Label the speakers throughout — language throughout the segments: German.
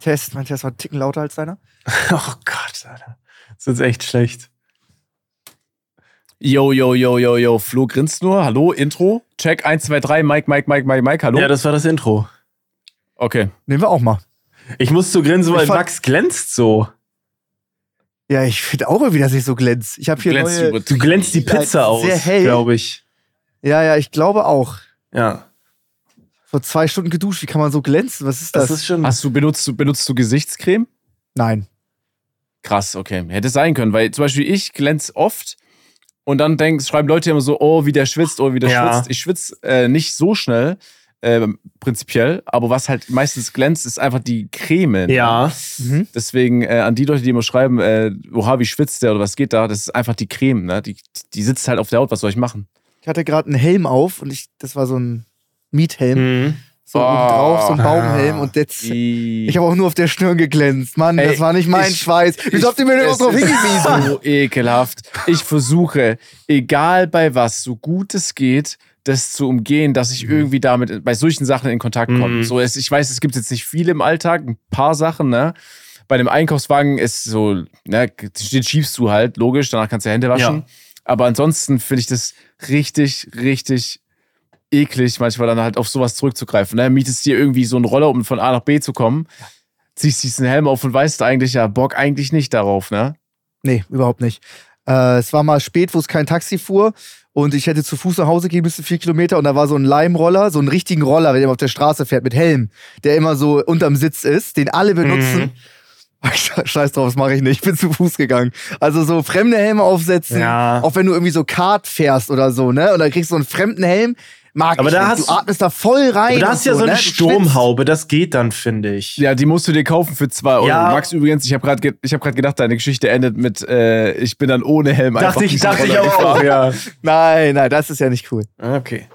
Speaker 1: Test, mein Test war einen Ticken lauter als deiner.
Speaker 2: Oh Gott, Alter. Das ist echt schlecht.
Speaker 3: Yo, yo, yo, yo, yo. Flo grinst nur. Hallo, Intro. Check 1, 2, 3. Mike, Mike, Mike, Mike, Mike. Hallo.
Speaker 2: Ja, das war das Intro.
Speaker 3: okay.
Speaker 1: Nehmen wir auch mal.
Speaker 2: Ich muss so grinsen, weil Max glänzt so.
Speaker 1: Ja, ich finde auch irgendwie, dass ich so glänzt. Ich habe hier
Speaker 3: Glänzt
Speaker 1: neue.
Speaker 3: du
Speaker 2: glänzt die Pizza
Speaker 1: Ja,
Speaker 2: aus,
Speaker 1: sehr hell.
Speaker 2: glaube ich.
Speaker 1: Ja, ja, ich glaube auch.
Speaker 2: Ja.
Speaker 1: Vor zwei Stunden geduscht. Wie kann man so glänzen? Was ist das?
Speaker 2: Das ist schon.
Speaker 3: Hast du benutzt, du benutzt du Gesichtscreme?
Speaker 1: Nein.
Speaker 3: Krass, okay. Hätte sein können, weil zum Beispiel ich glänze oft und dann denk, schreiben Leute immer so, oh, wie der schwitzt, oh, wie der
Speaker 2: Ja.
Speaker 3: schwitzt. Ich schwitze äh, nicht so schnell, äh, prinzipiell, aber was halt meistens glänzt, ist einfach die Creme. ne?
Speaker 2: ja.
Speaker 1: Mhm.
Speaker 3: Deswegen äh, an die Leute, die immer schreiben, äh, oha, wie schwitzt der oder was geht da, das ist einfach die Creme, ne? Die, die sitzt halt auf der Haut, was soll ich machen?
Speaker 1: Ich hatte gerade einen Helm auf und ich, das war so ein Miethelm.
Speaker 2: Mhm.
Speaker 1: So
Speaker 3: Oh.
Speaker 1: oben drauf, so ein
Speaker 2: Ah.
Speaker 1: Baumhelm. Und jetzt, ich habe auch nur auf der Stirn geglänzt. Mann,
Speaker 3: Ey,
Speaker 1: das war nicht mein
Speaker 3: ich-
Speaker 1: Schweiß. Wieso habt ihr mir denn drauf hingewiesen?
Speaker 3: So ekelhaft. Ich versuche, egal bei was, so gut es geht, das zu umgehen, dass ich irgendwie damit bei solchen Sachen in Kontakt komme.
Speaker 2: Mhm.
Speaker 3: So, es, ich weiß, es gibt jetzt nicht viele im Alltag, ein paar Sachen, ne? Bei einem Einkaufswagen ist so, ne, den schiebst du halt, logisch, danach kannst du Hände waschen.
Speaker 2: Ja.
Speaker 3: Aber ansonsten finde ich das richtig, richtig eklig, manchmal dann halt auf sowas zurückzugreifen. Ne? Mietest dir irgendwie so einen Roller, um von A nach B zu kommen, ziehst diesen Helm auf und weißt eigentlich, ja, Bock eigentlich nicht darauf, ne?
Speaker 1: Nee, überhaupt nicht. Äh, es war mal spät, wo es kein Taxi fuhr und ich hätte zu Fuß nach Hause gehen müssen, vier Kilometer, und da war so ein Leimroller, so einen richtigen Roller, der immer auf der Straße fährt mit Helm, der immer so unterm Sitz ist, den alle benutzen. Scheiß drauf, das mache ich nicht. Ich bin zu Fuß gegangen. Also so fremde Helme aufsetzen,
Speaker 2: Ja.
Speaker 1: auch wenn du irgendwie so Kart fährst oder so, ne? Und dann kriegst du so einen fremden Helm, mag
Speaker 2: Aber
Speaker 1: ich
Speaker 2: da
Speaker 1: nicht.
Speaker 2: hast-
Speaker 1: du atmest da voll rein.
Speaker 2: Aber da
Speaker 1: und
Speaker 2: hast du ja so
Speaker 1: ne?
Speaker 2: eine
Speaker 1: schwitzt.
Speaker 2: Sturmhaube, das geht dann, finde ich.
Speaker 3: Ja, die musst du dir kaufen für zwei Euro.
Speaker 2: Ja.
Speaker 3: Max, übrigens, ich habe gerade ge ich hab grad gedacht, deine Geschichte endet mit, äh, ich bin dann ohne Helm einfach
Speaker 2: Dachte ich, dachte ich auch,
Speaker 3: gefahren.
Speaker 2: ja.
Speaker 1: Nein, nein, das ist ja nicht cool.
Speaker 2: Okay.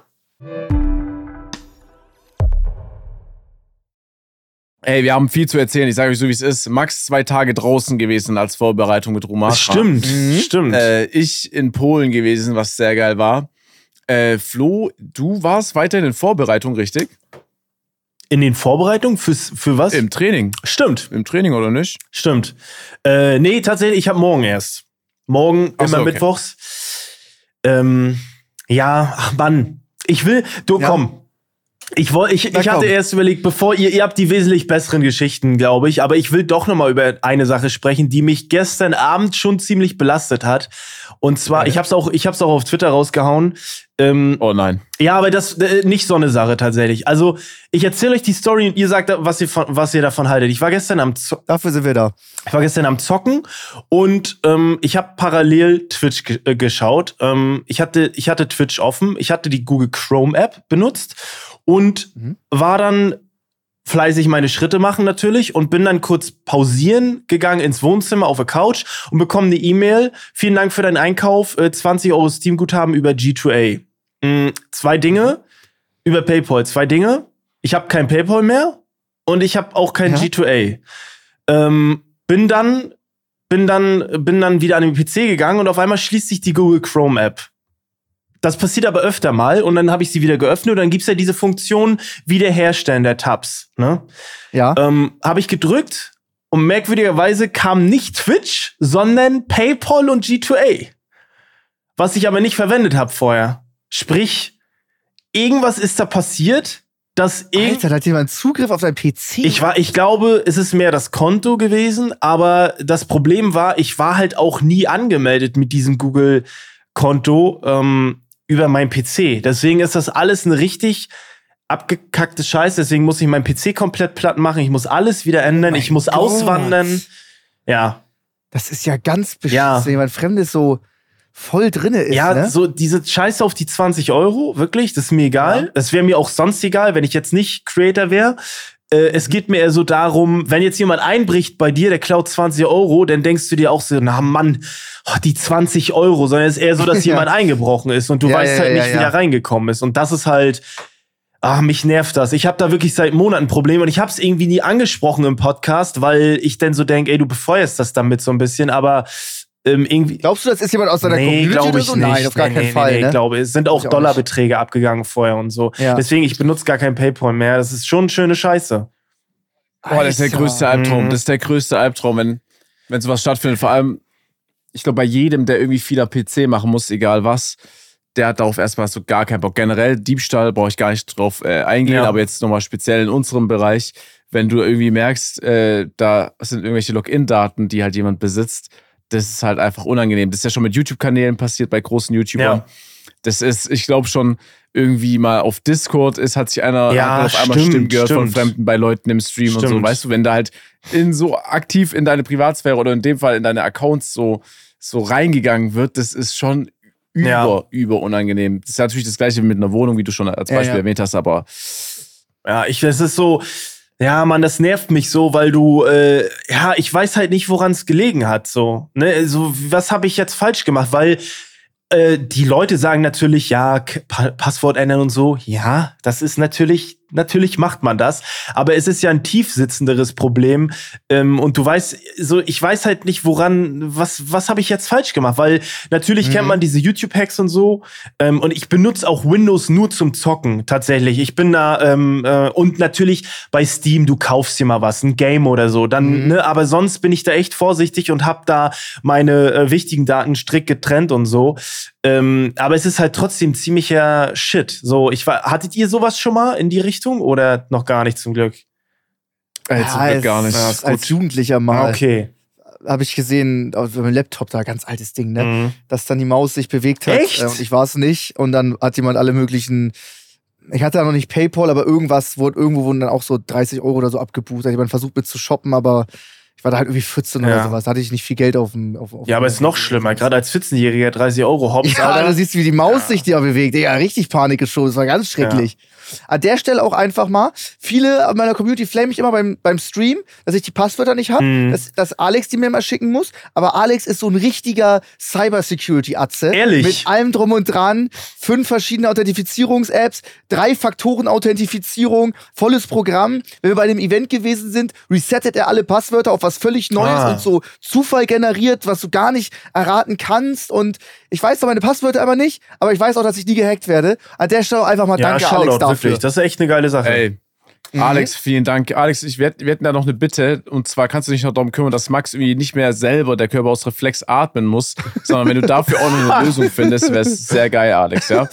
Speaker 3: Ey, wir haben viel zu erzählen. Ich sage euch so, wie es ist. Max zwei Tage draußen gewesen als Vorbereitung mit.
Speaker 2: Das stimmt,
Speaker 1: Mhm.
Speaker 2: stimmt.
Speaker 3: Äh, ich in Polen gewesen, was sehr geil war. Äh, Flo, du warst weiterhin in Vorbereitung, richtig?
Speaker 2: In den Vorbereitungen fürs, für was?
Speaker 3: Im Training.
Speaker 2: Stimmt,
Speaker 3: Im Training oder nicht?
Speaker 2: stimmt. Äh, nee, tatsächlich, ich habe morgen erst. Morgen,
Speaker 3: so,
Speaker 2: immer
Speaker 3: okay.
Speaker 2: mittwochs. Ähm, ja, ach Mann. Ich will, du
Speaker 1: Ja.
Speaker 2: komm. Ich, woll, ich,
Speaker 1: Na
Speaker 2: ich hatte erst überlegt, bevor ihr, ihr habt die wesentlich besseren Geschichten, glaube ich, aber ich will doch noch mal über eine Sache sprechen, die mich gestern Abend schon ziemlich belastet hat. Und zwar, ich habe es auch, ich hab's auch auf Twitter rausgehauen. Ähm,
Speaker 3: Oh nein.
Speaker 2: ja, aber das äh, nicht so eine Sache tatsächlich. Also ich erzähle euch die Story und ihr sagt, was ihr, von, was ihr davon haltet. Ich war gestern am Zo
Speaker 1: Dafür sind wir da.
Speaker 2: ich war gestern am Zocken und ähm, ich habe parallel Twitch ge äh, geschaut. Ähm, ich, hatte, ich hatte Twitch offen, ich hatte die Google Chrome App benutzt und
Speaker 1: Mhm.
Speaker 2: war dann fleißig meine Schritte machen natürlich und bin dann kurz pausieren gegangen ins Wohnzimmer auf der Couch und bekomme eine E-Mail. Vielen Dank für deinen Einkauf, äh, 20 Euro Steam-Guthaben über G2A. Mm, zwei Dinge über PayPal, zwei Dinge. Ich habe kein PayPal mehr und ich habe auch kein
Speaker 1: Ja.
Speaker 2: G2A. Ähm, bin dann bin dann bin dann wieder an den PC gegangen und auf einmal schließt sich die Google Chrome App. Das passiert aber öfter mal und dann habe ich sie wieder geöffnet und dann gibt's ja diese Funktion Wiederherstellen der Tabs. Ne?
Speaker 1: Ja.
Speaker 2: Ähm, habe ich gedrückt und merkwürdigerweise kam nicht Twitch, sondern PayPal und G2A. Was ich aber nicht verwendet habe vorher. Sprich, irgendwas ist da passiert, dass irgend
Speaker 1: Alter, da hat jemand Zugriff auf dein PC.
Speaker 2: ich war, ich glaube, es ist mehr das Konto gewesen, aber das Problem war, ich war halt auch nie angemeldet mit diesem Google-Konto ähm, über meinen PC. Deswegen ist das alles eine richtig abgekackte Scheiße. Deswegen muss ich meinen PC komplett platt machen. Ich muss alles wieder ändern.
Speaker 1: mein
Speaker 2: ich muss
Speaker 1: Gott.
Speaker 2: auswandern. Ja,
Speaker 1: Das ist ja ganz beschissen,
Speaker 2: Ja.
Speaker 1: wenn jemand Fremdes so voll drinne ist.
Speaker 2: ja,
Speaker 1: ne?
Speaker 2: so diese Scheiße auf die 20 Euro, wirklich, das ist mir egal.
Speaker 1: Ja.
Speaker 2: Das wäre mir auch sonst egal, wenn ich jetzt nicht Creator wäre. Äh, es geht mir eher so darum, wenn jetzt jemand einbricht bei dir, der klaut 20 Euro, dann denkst du dir auch so, na Mann, oh, die 20 Euro, sondern es ist eher so, dass jemand eingebrochen ist und du
Speaker 1: Ja,
Speaker 2: weißt
Speaker 1: ja,
Speaker 2: halt nicht, wie der reingekommen ist. Und das ist halt, ah, mich nervt das. Ich habe da wirklich seit Monaten Probleme und ich habe es irgendwie nie angesprochen im Podcast, weil ich dann so denke, ey, du befeuerst das damit so ein bisschen, aber ähm, irgendwie,
Speaker 1: Glaubst du, das ist jemand aus deiner
Speaker 2: Nee,
Speaker 1: Community oder
Speaker 2: ich
Speaker 1: so?
Speaker 2: nicht.
Speaker 1: Nein, auf gar
Speaker 2: nee,
Speaker 1: keinen
Speaker 2: nee,
Speaker 1: Fall.
Speaker 2: Nee,
Speaker 1: ne?
Speaker 2: ich glaube, es sind auch
Speaker 1: auch
Speaker 2: Dollarbeträge abgegangen vorher und so.
Speaker 1: Ja.
Speaker 2: Deswegen, ich benutze gar kein PayPal mehr. Das ist schon schöne Scheiße.
Speaker 3: Boah, das ist der größte Albtraum.
Speaker 2: Mhm.
Speaker 3: Das ist der größte Albtraum, wenn, wenn sowas stattfindet. Vor allem, ich glaube, bei jedem, der irgendwie viel am PC machen muss, egal was, der hat darauf erstmal so gar keinen Bock. Generell Diebstahl brauche ich gar nicht drauf äh, eingehen,
Speaker 2: Ja.
Speaker 3: aber jetzt nochmal speziell in unserem Bereich, wenn du irgendwie merkst, äh, da sind irgendwelche Login-Daten, die halt jemand besitzt, das ist halt einfach unangenehm. Das ist ja schon mit YouTube-Kanälen passiert, bei großen YouTubern.
Speaker 2: Ja.
Speaker 3: Das ist, ich glaube schon, irgendwie mal auf Discord ist, hat sich einer
Speaker 2: Ja,
Speaker 3: hat auf einmal
Speaker 2: stimmt,
Speaker 3: Stimmen gehört von
Speaker 2: stimmt.
Speaker 3: Fremden bei Leuten im Stream und so.
Speaker 2: Stimmt.
Speaker 3: Weißt du, wenn da halt in so aktiv in deine Privatsphäre oder in dem Fall in deine Accounts so, so reingegangen wird, das ist schon über,
Speaker 2: Ja.
Speaker 3: über unangenehm. Das ist natürlich das gleiche wie mit einer Wohnung, wie du schon als Beispiel
Speaker 1: ja.
Speaker 3: erwähnt hast, aber
Speaker 2: Ja, ich, das ist so, ja, Mann, das nervt mich so, weil du, äh, ja, ich weiß halt nicht, woran es gelegen hat, so, ne, so, was habe ich jetzt falsch gemacht, weil äh, die Leute sagen natürlich, ja, K- pa Passwort ändern und so, ja, das ist natürlich, natürlich macht man das, aber es ist ja ein tiefsitzenderes Problem ähm, und du weißt, so, ich weiß halt nicht, woran, was, was habe ich jetzt falsch gemacht, weil natürlich kennt
Speaker 1: Mhm.
Speaker 2: man diese YouTube-Hacks und so ähm, und ich benutze auch Windows nur zum Zocken, tatsächlich. Ich bin da, ähm, äh, und natürlich bei Steam, du kaufst dir mal was, ein Game oder so, dann,
Speaker 1: Mhm.
Speaker 2: ne, aber sonst bin ich da echt vorsichtig und hab da meine äh, wichtigen Daten strikt getrennt und so. Ähm, aber es ist halt trotzdem ziemlicher Shit. So, ich war, hattet ihr sowas schon mal in die Richtung oder noch gar nicht zum Glück?
Speaker 3: äh, zum Glück
Speaker 1: als,
Speaker 3: gar nicht.
Speaker 2: Ja,
Speaker 1: als Jugendlicher mal
Speaker 2: Okay.
Speaker 1: habe ich gesehen, auf meinem Laptop da, ganz altes Ding, ne?
Speaker 2: Mhm.
Speaker 1: dass dann die Maus sich bewegt hat.
Speaker 2: Echt?
Speaker 1: Äh, und ich war es nicht. Und dann hat jemand alle möglichen. Ich hatte da noch nicht PayPal, aber irgendwas wurde, irgendwo wurden dann auch so 30 Euro oder so abgebucht. Da hat jemand versucht mit zu shoppen, aber war da halt irgendwie 14 oder
Speaker 2: Ja.
Speaker 1: sowas. Da hatte ich nicht viel Geld auf dem. Auf, auf
Speaker 2: Ja, aber es ist noch schlimmer. Gerade als 14-Jähriger 30 Euro Hobbs,
Speaker 1: Ja,
Speaker 2: Alter.
Speaker 1: du siehst, wie die Maus
Speaker 2: Ja.
Speaker 1: sich da bewegt. Ja, richtig Panik geschoben. Das war ganz schrecklich. An der Stelle auch einfach mal, viele an meiner Community flame mich immer beim, beim Stream, dass ich die Passwörter nicht habe,
Speaker 2: Mhm.
Speaker 1: dass, dass Alex die mir mal schicken muss. Aber Alex ist so ein richtiger Cybersecurity-Atze.
Speaker 2: Ehrlich?
Speaker 1: Mit allem drum und dran. Fünf verschiedene Authentifizierungs-Apps, drei Faktoren-Authentifizierung, volles Programm. Wenn wir bei einem Event gewesen sind, resettet er alle Passwörter auf was völlig Neues
Speaker 2: Ah.
Speaker 1: und so Zufall generiert, was du gar nicht erraten kannst. Und ich weiß zwar meine Passwörter aber nicht, aber ich weiß auch, dass ich nie gehackt werde. An der Stelle einfach mal
Speaker 2: ja,
Speaker 1: danke,
Speaker 2: Shoutout,
Speaker 1: Alex, dafür.
Speaker 2: wirklich. Das ist echt eine geile Sache.
Speaker 3: Ey,
Speaker 1: Mhm.
Speaker 3: Alex, vielen Dank. Alex, ich, wir, wir hätten da noch eine Bitte. Und zwar kannst du dich noch darum kümmern, dass Max irgendwie nicht mehr selber der Körper aus Reflex atmen muss, sondern wenn du dafür auch noch eine Lösung findest, wäre es sehr geil, Alex, ja?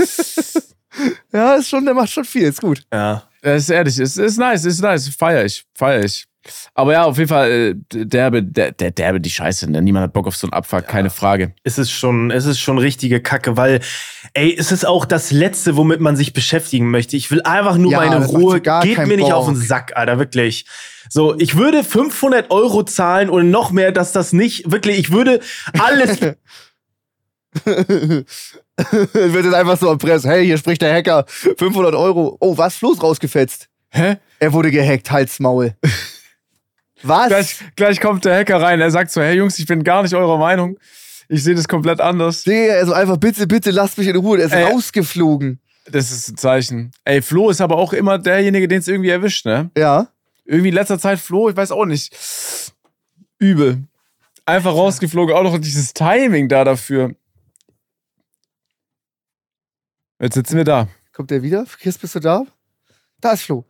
Speaker 1: Ja, ist schon, der macht schon viel, ist gut.
Speaker 2: Ja.
Speaker 3: Das ist ehrlich, es ist nice, ist nice, feier ich, feier ich. Aber ja, auf jeden Fall, äh, derbe, der, der derbe, die Scheiße, ne? Niemand hat Bock auf so einen Abfuck, keine Frage.
Speaker 2: es ist schon, es ist schon richtige Kacke, weil, ey, es ist auch das Letzte, womit man sich beschäftigen möchte. Ich will einfach nur
Speaker 1: Ja,
Speaker 2: meine Ruhe. Geht mir nicht
Speaker 1: Bock.
Speaker 2: auf den Sack, Alter, wirklich. So, ich würde 500 Euro zahlen oder noch mehr, dass das nicht, wirklich, ich würde alles,
Speaker 1: Wird jetzt einfach so erpresst. Hey, hier spricht der Hacker. 500 Euro. Oh, was? Floß rausgefetzt.
Speaker 3: Hä?
Speaker 1: Er wurde gehackt, Halsmaul. Was?
Speaker 3: Gleich, gleich kommt der Hacker rein, er sagt so, hey Jungs, ich bin gar nicht eurer Meinung. Ich sehe das komplett anders.
Speaker 1: Digga, also einfach bitte, bitte lasst mich in Ruhe. Er ist
Speaker 3: Ey.
Speaker 1: rausgeflogen.
Speaker 3: Das ist ein Zeichen. Ey, Flo ist aber auch immer derjenige, den es irgendwie erwischt, ne?
Speaker 1: Ja.
Speaker 3: Irgendwie in letzter Zeit Flo, ich weiß auch nicht. Übel. Einfach rausgeflogen, auch noch dieses Timing da dafür. Jetzt sitzen wir da.
Speaker 1: Kommt der wieder? Chris, bist du da? Da ist Flo.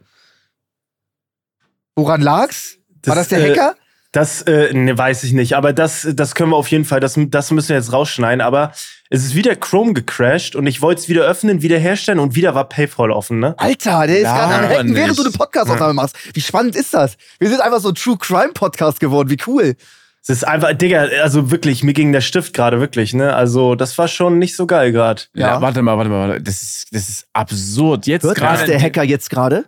Speaker 1: Woran lag's? War das der
Speaker 2: äh,
Speaker 1: Hacker?
Speaker 2: Das äh, ne, weiß ich nicht, aber das, das können wir auf jeden Fall, das, das müssen wir jetzt rausschneiden. Aber es ist wieder Chrome gecrashed und ich wollte es wieder öffnen, wieder herstellen und wieder war PayPal offen, ne?
Speaker 1: Alter, der ist
Speaker 3: Ja,
Speaker 1: gerade am Hacken, während du eine Podcast-Aufnahme machst. Wie spannend ist das? Wir sind einfach so ein True Crime Podcast geworden. Wie cool.
Speaker 2: Es ist einfach, Digga, also wirklich, mir ging der Stift gerade wirklich, ne? Also, das war schon nicht so geil gerade.
Speaker 3: Ja.
Speaker 1: Ja.
Speaker 3: warte mal, warte mal, warte. Das ist, das ist absurd. Jetzt
Speaker 1: das
Speaker 3: gerade.
Speaker 1: der Hacker jetzt gerade?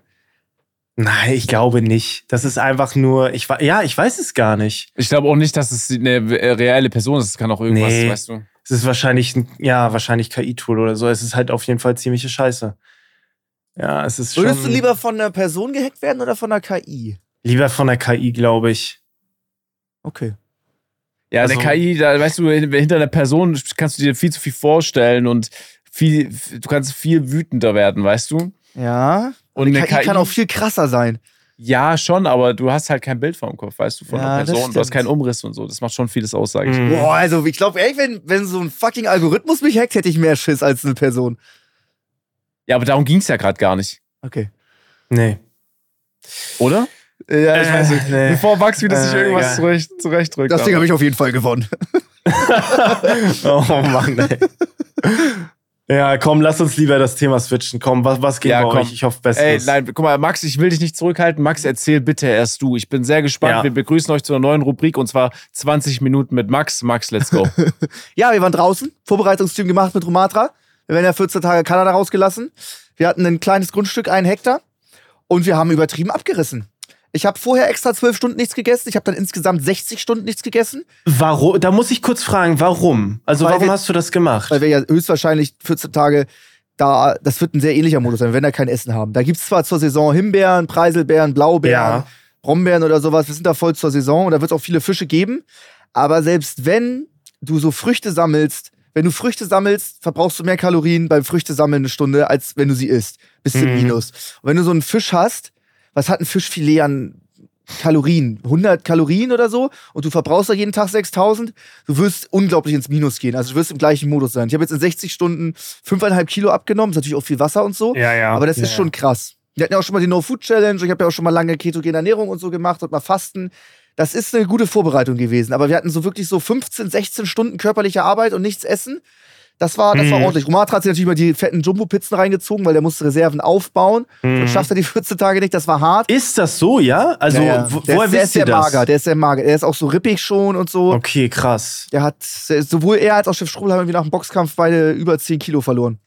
Speaker 2: Nein, ich glaube nicht. Das ist einfach nur, ich ja, ich weiß es gar nicht.
Speaker 3: Ich glaube auch nicht, dass es eine äh, reelle Person ist. Es kann auch irgendwas,
Speaker 2: Nee.
Speaker 3: weißt du.
Speaker 2: Es ist wahrscheinlich, ein, ja, wahrscheinlich KI-Tool oder so. Es ist halt auf jeden Fall ziemliche Scheiße. Ja, es ist
Speaker 1: Würdest
Speaker 2: schon
Speaker 1: du lieber von einer Person gehackt werden oder von einer KI?
Speaker 2: lieber von der KI, glaube ich.
Speaker 1: Okay.
Speaker 3: Ja,
Speaker 2: Also-
Speaker 3: der KI, da weißt du, hinter einer Person kannst du dir viel zu viel vorstellen und viel, du kannst viel wütender werden, weißt du?
Speaker 1: Ja.
Speaker 3: Und
Speaker 1: eine
Speaker 3: eine
Speaker 1: KI, kann auch viel krasser sein.
Speaker 3: Ja, schon, aber du hast halt kein Bild vor dem Kopf, weißt du, von
Speaker 1: Ja,
Speaker 3: einer
Speaker 1: das
Speaker 3: Person. Du hast keinen Umriss und so. Das macht schon vieles aus, sage ich.
Speaker 2: Mhm.
Speaker 1: Boah, also ich glaube, ey, wenn, wenn so ein fucking Algorithmus mich hackt, hätte ich mehr Schiss als eine Person.
Speaker 3: Ja, aber darum ging es ja gerade gar nicht,
Speaker 1: Okay.
Speaker 2: Nee.
Speaker 3: oder? Ja, ich weiß nicht.
Speaker 2: nee.
Speaker 3: Bevor Max wieder sich
Speaker 2: Äh,
Speaker 3: irgendwas
Speaker 2: egal.
Speaker 3: zurecht, zurechtdrückt.
Speaker 1: Das Ding habe ich auf jeden Fall gewonnen.
Speaker 2: Oh Mann, ey. Ja, komm, lass uns lieber das Thema switchen. Komm, was, was geht
Speaker 3: Ja,
Speaker 2: bei
Speaker 3: komm.
Speaker 2: euch? Ich hoffe,
Speaker 3: Ey,
Speaker 2: Bestes.
Speaker 3: nein, guck mal, Max, ich will dich nicht zurückhalten. Max, erzähl bitte erst du. Ich bin sehr gespannt.
Speaker 2: Ja.
Speaker 3: Wir begrüßen euch zu einer neuen Rubrik und zwar 20 Minuten mit Max. Max, let's go.
Speaker 1: Ja, wir waren draußen, Vorbereitungsteam gemacht mit Romatra. Wir werden ja 14 Tage Kanada rausgelassen. Wir hatten ein kleines Grundstück, einen Hektar. Und wir haben übertrieben abgerissen. Ich habe vorher extra 12 Stunden nichts gegessen. Ich habe dann insgesamt 60 Stunden nichts gegessen,
Speaker 2: Warum? Da muss ich kurz fragen, warum? Also,
Speaker 1: Weil
Speaker 2: warum
Speaker 1: wir-
Speaker 2: hast du das gemacht?
Speaker 1: weil wir ja höchstwahrscheinlich 14 Tage da, das wird ein sehr ähnlicher Modus sein, wenn wir kein Essen haben. Da gibt's zwar zur Saison Himbeeren, Preiselbeeren, Blaubeeren,
Speaker 2: Ja.
Speaker 1: Brombeeren oder sowas. Wir sind da voll zur Saison und da wird es auch viele Fische geben. Aber selbst wenn du so Früchte sammelst, wenn du Früchte sammelst, verbrauchst du mehr Kalorien beim Früchtesammeln eine Stunde, als wenn du sie isst. Bis zum
Speaker 2: Mhm.
Speaker 1: Minus. Und wenn du so einen Fisch hast, was hat ein Fischfilet an Kalorien? 100 Kalorien oder so? Und du verbrauchst da jeden Tag 6000? Du wirst unglaublich ins Minus gehen. Also du wirst im gleichen Modus sein. Ich habe jetzt in 60 Stunden 5,5 Kilo abgenommen. ist natürlich auch viel Wasser und so.
Speaker 2: ja, ja.
Speaker 1: Aber das
Speaker 2: ja,
Speaker 1: ist schon krass. Wir hatten ja auch schon mal die No-Food-Challenge. Ich habe ja auch schon mal lange ketogene Ernährung und so gemacht und mal Fasten. Das ist eine gute Vorbereitung gewesen. Aber wir hatten so wirklich so 15, 16 Stunden körperliche Arbeit und nichts essen. Das war, das war
Speaker 2: Mhm.
Speaker 1: ordentlich. Romatra hat sich natürlich mal die fetten Jumbo-Pizzen reingezogen, weil der musste Reserven aufbauen.
Speaker 2: Mhm.
Speaker 1: Und schafft er die 14 Tage nicht. Das war hart.
Speaker 2: Ist das so, ja? Also,
Speaker 1: Ja, ja.
Speaker 2: wo-
Speaker 1: der,
Speaker 2: woher
Speaker 1: ist, der ist
Speaker 2: wisst ihr
Speaker 1: sehr
Speaker 2: das?
Speaker 1: mager. Der ist sehr mager. Der ist auch so rippig schon und so.
Speaker 2: Okay, krass.
Speaker 1: Der hat, sowohl er als auch Chef Strobel haben irgendwie nach dem Boxkampf beide über 10 Kilo verloren.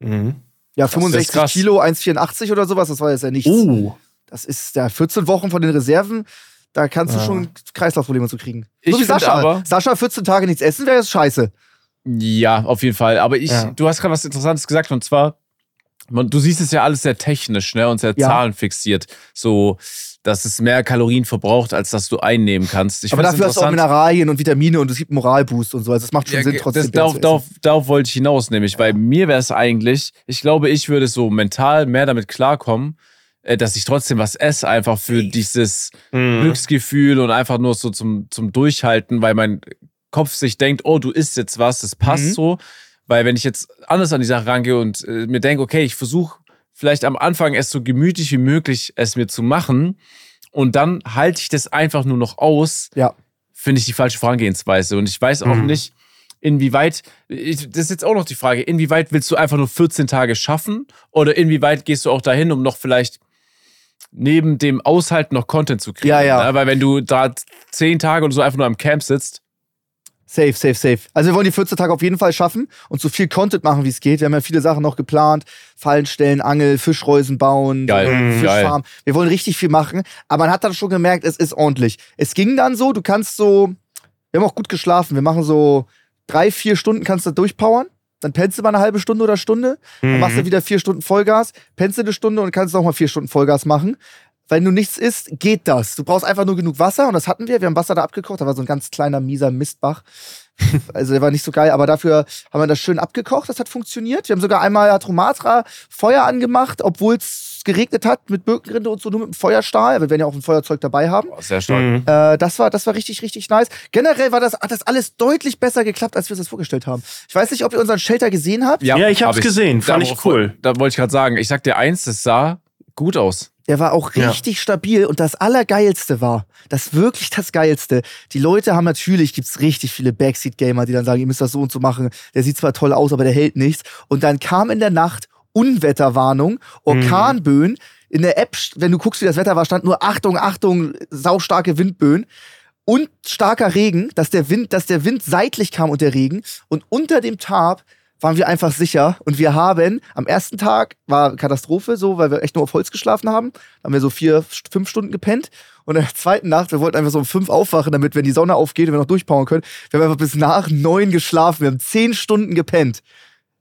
Speaker 2: Mhm.
Speaker 1: Ja,
Speaker 3: ist
Speaker 1: 65
Speaker 3: krass.
Speaker 1: Kilo, 1,84 oder sowas. Das war jetzt ja nichts.
Speaker 2: Uh.
Speaker 1: Das ist ja 14 Wochen von den Reserven. Da kannst du
Speaker 2: Ja.
Speaker 1: schon Kreislaufprobleme zu kriegen.
Speaker 3: Ich
Speaker 1: so wie Sascha.
Speaker 3: aber-
Speaker 1: Sascha 14 Tage nichts essen, wäre scheiße.
Speaker 3: Ja, auf jeden Fall. Aber ich,
Speaker 2: Ja.
Speaker 3: du hast gerade was Interessantes gesagt und zwar, man, du siehst es ja alles sehr technisch ne, und sehr
Speaker 1: Ja.
Speaker 3: zahlenfixiert. So, dass es mehr Kalorien verbraucht, als dass du einnehmen kannst. Ich
Speaker 1: Aber dafür hast du auch. Mineralien und Vitamine und es gibt Moralboost und so. Also es macht schon
Speaker 3: Ja,
Speaker 1: Sinn, trotzdem.
Speaker 3: das, darauf,
Speaker 1: zu essen.
Speaker 3: darauf, darauf wollte ich hinaus, nämlich, weil mir wäre es eigentlich, ich glaube, ich würde so mental mehr damit klarkommen, äh, dass ich trotzdem was esse, einfach für dieses
Speaker 2: Mhm.
Speaker 3: Glücksgefühl und einfach nur so zum, zum Durchhalten, weil mein Kopf sich denkt, oh, du isst jetzt was, das passt
Speaker 1: Mhm.
Speaker 3: so. Weil wenn ich jetzt anders an die Sache rangehe und äh, mir denke, okay, ich versuche vielleicht am Anfang es so gemütlich wie möglich es mir zu machen und dann halte ich das einfach nur noch aus,
Speaker 1: Ja.
Speaker 3: finde ich die falsche Vorangehensweise. Und ich weiß auch
Speaker 2: Mhm.
Speaker 3: nicht, inwieweit, ich, das ist jetzt auch noch die Frage, inwieweit willst du einfach nur 14 Tage schaffen oder inwieweit gehst du auch dahin, um noch vielleicht neben dem Aushalten noch Content zu kriegen.
Speaker 1: Ja, ja.
Speaker 3: Ne? Weil wenn du da 10 Tage oder so einfach nur am Camp sitzt,
Speaker 1: Safe, safe, safe. Also wir wollen die 14 Tage auf jeden Fall schaffen und so viel Content machen, wie es geht. Wir haben ja viele Sachen noch geplant. Fallen stellen, Angel, Fischreusen bauen,
Speaker 3: Geil,
Speaker 1: äh. Fischfarm. Wir wollen richtig viel machen. Aber man hat dann schon gemerkt, es ist ordentlich. Es ging dann so, du kannst so, wir haben auch gut geschlafen. Wir machen so drei, vier Stunden kannst du durchpowern. Dann pennst du mal eine halbe Stunde oder Stunde. Dann machst du
Speaker 2: Mhm.
Speaker 1: wieder vier Stunden Vollgas, pennst du eine Stunde und kannst noch mal vier Stunden Vollgas machen. Wenn du nichts isst, geht das. Du brauchst einfach nur genug Wasser und das hatten wir. Wir haben Wasser da abgekocht. Da war so ein ganz kleiner, mieser Mistbach. Also der war nicht so geil, aber dafür haben wir das schön abgekocht. Das hat funktioniert. Wir haben sogar einmal hat Romatra Feuer angemacht, obwohl es geregnet hat mit Birkenrinde und so, nur mit dem Feuerstahl. Wir werden ja auch ein Feuerzeug dabei haben.
Speaker 3: boah, sehr stark.
Speaker 2: Mhm.
Speaker 1: Äh, das, war, das war richtig, richtig nice. Generell war das, hat das alles deutlich besser geklappt, als wir uns das vorgestellt haben. Ich weiß nicht, ob ihr unseren Shelter gesehen habt.
Speaker 2: Ja, ich hab's
Speaker 3: hab
Speaker 2: gesehen. Fand
Speaker 3: Da-
Speaker 2: ich cool.
Speaker 3: Da wollte ich gerade sagen, ich sag dir eins, das sah gut aus.
Speaker 1: Der war auch
Speaker 2: Ja.
Speaker 1: richtig stabil und das Allergeilste war, das wirklich das Geilste. Die Leute haben natürlich, gibt's richtig viele Backseat-Gamer, die dann sagen, ihr müsst das so und so machen. Der sieht zwar toll aus, aber der hält nichts. Und dann kam in der Nacht Unwetterwarnung, Orkanböen. In der App, wenn du guckst, wie das Wetter war, stand nur Achtung, Achtung, saustarke Windböen. Und starker Regen, dass der Wind, dass der Wind seitlich kam und der Regen. Und unter dem Tarp waren wir einfach sicher. Und wir haben am ersten Tag war Katastrophe, so, weil wir echt nur auf Holz geschlafen haben. Da haben wir so vier, fünf Stunden gepennt. Und in der zweiten Nacht, wir wollten einfach so um fünf aufwachen, damit, wenn die Sonne aufgeht und wir noch durchpowern können. Wir haben einfach bis nach neun geschlafen. Wir haben zehn Stunden gepennt.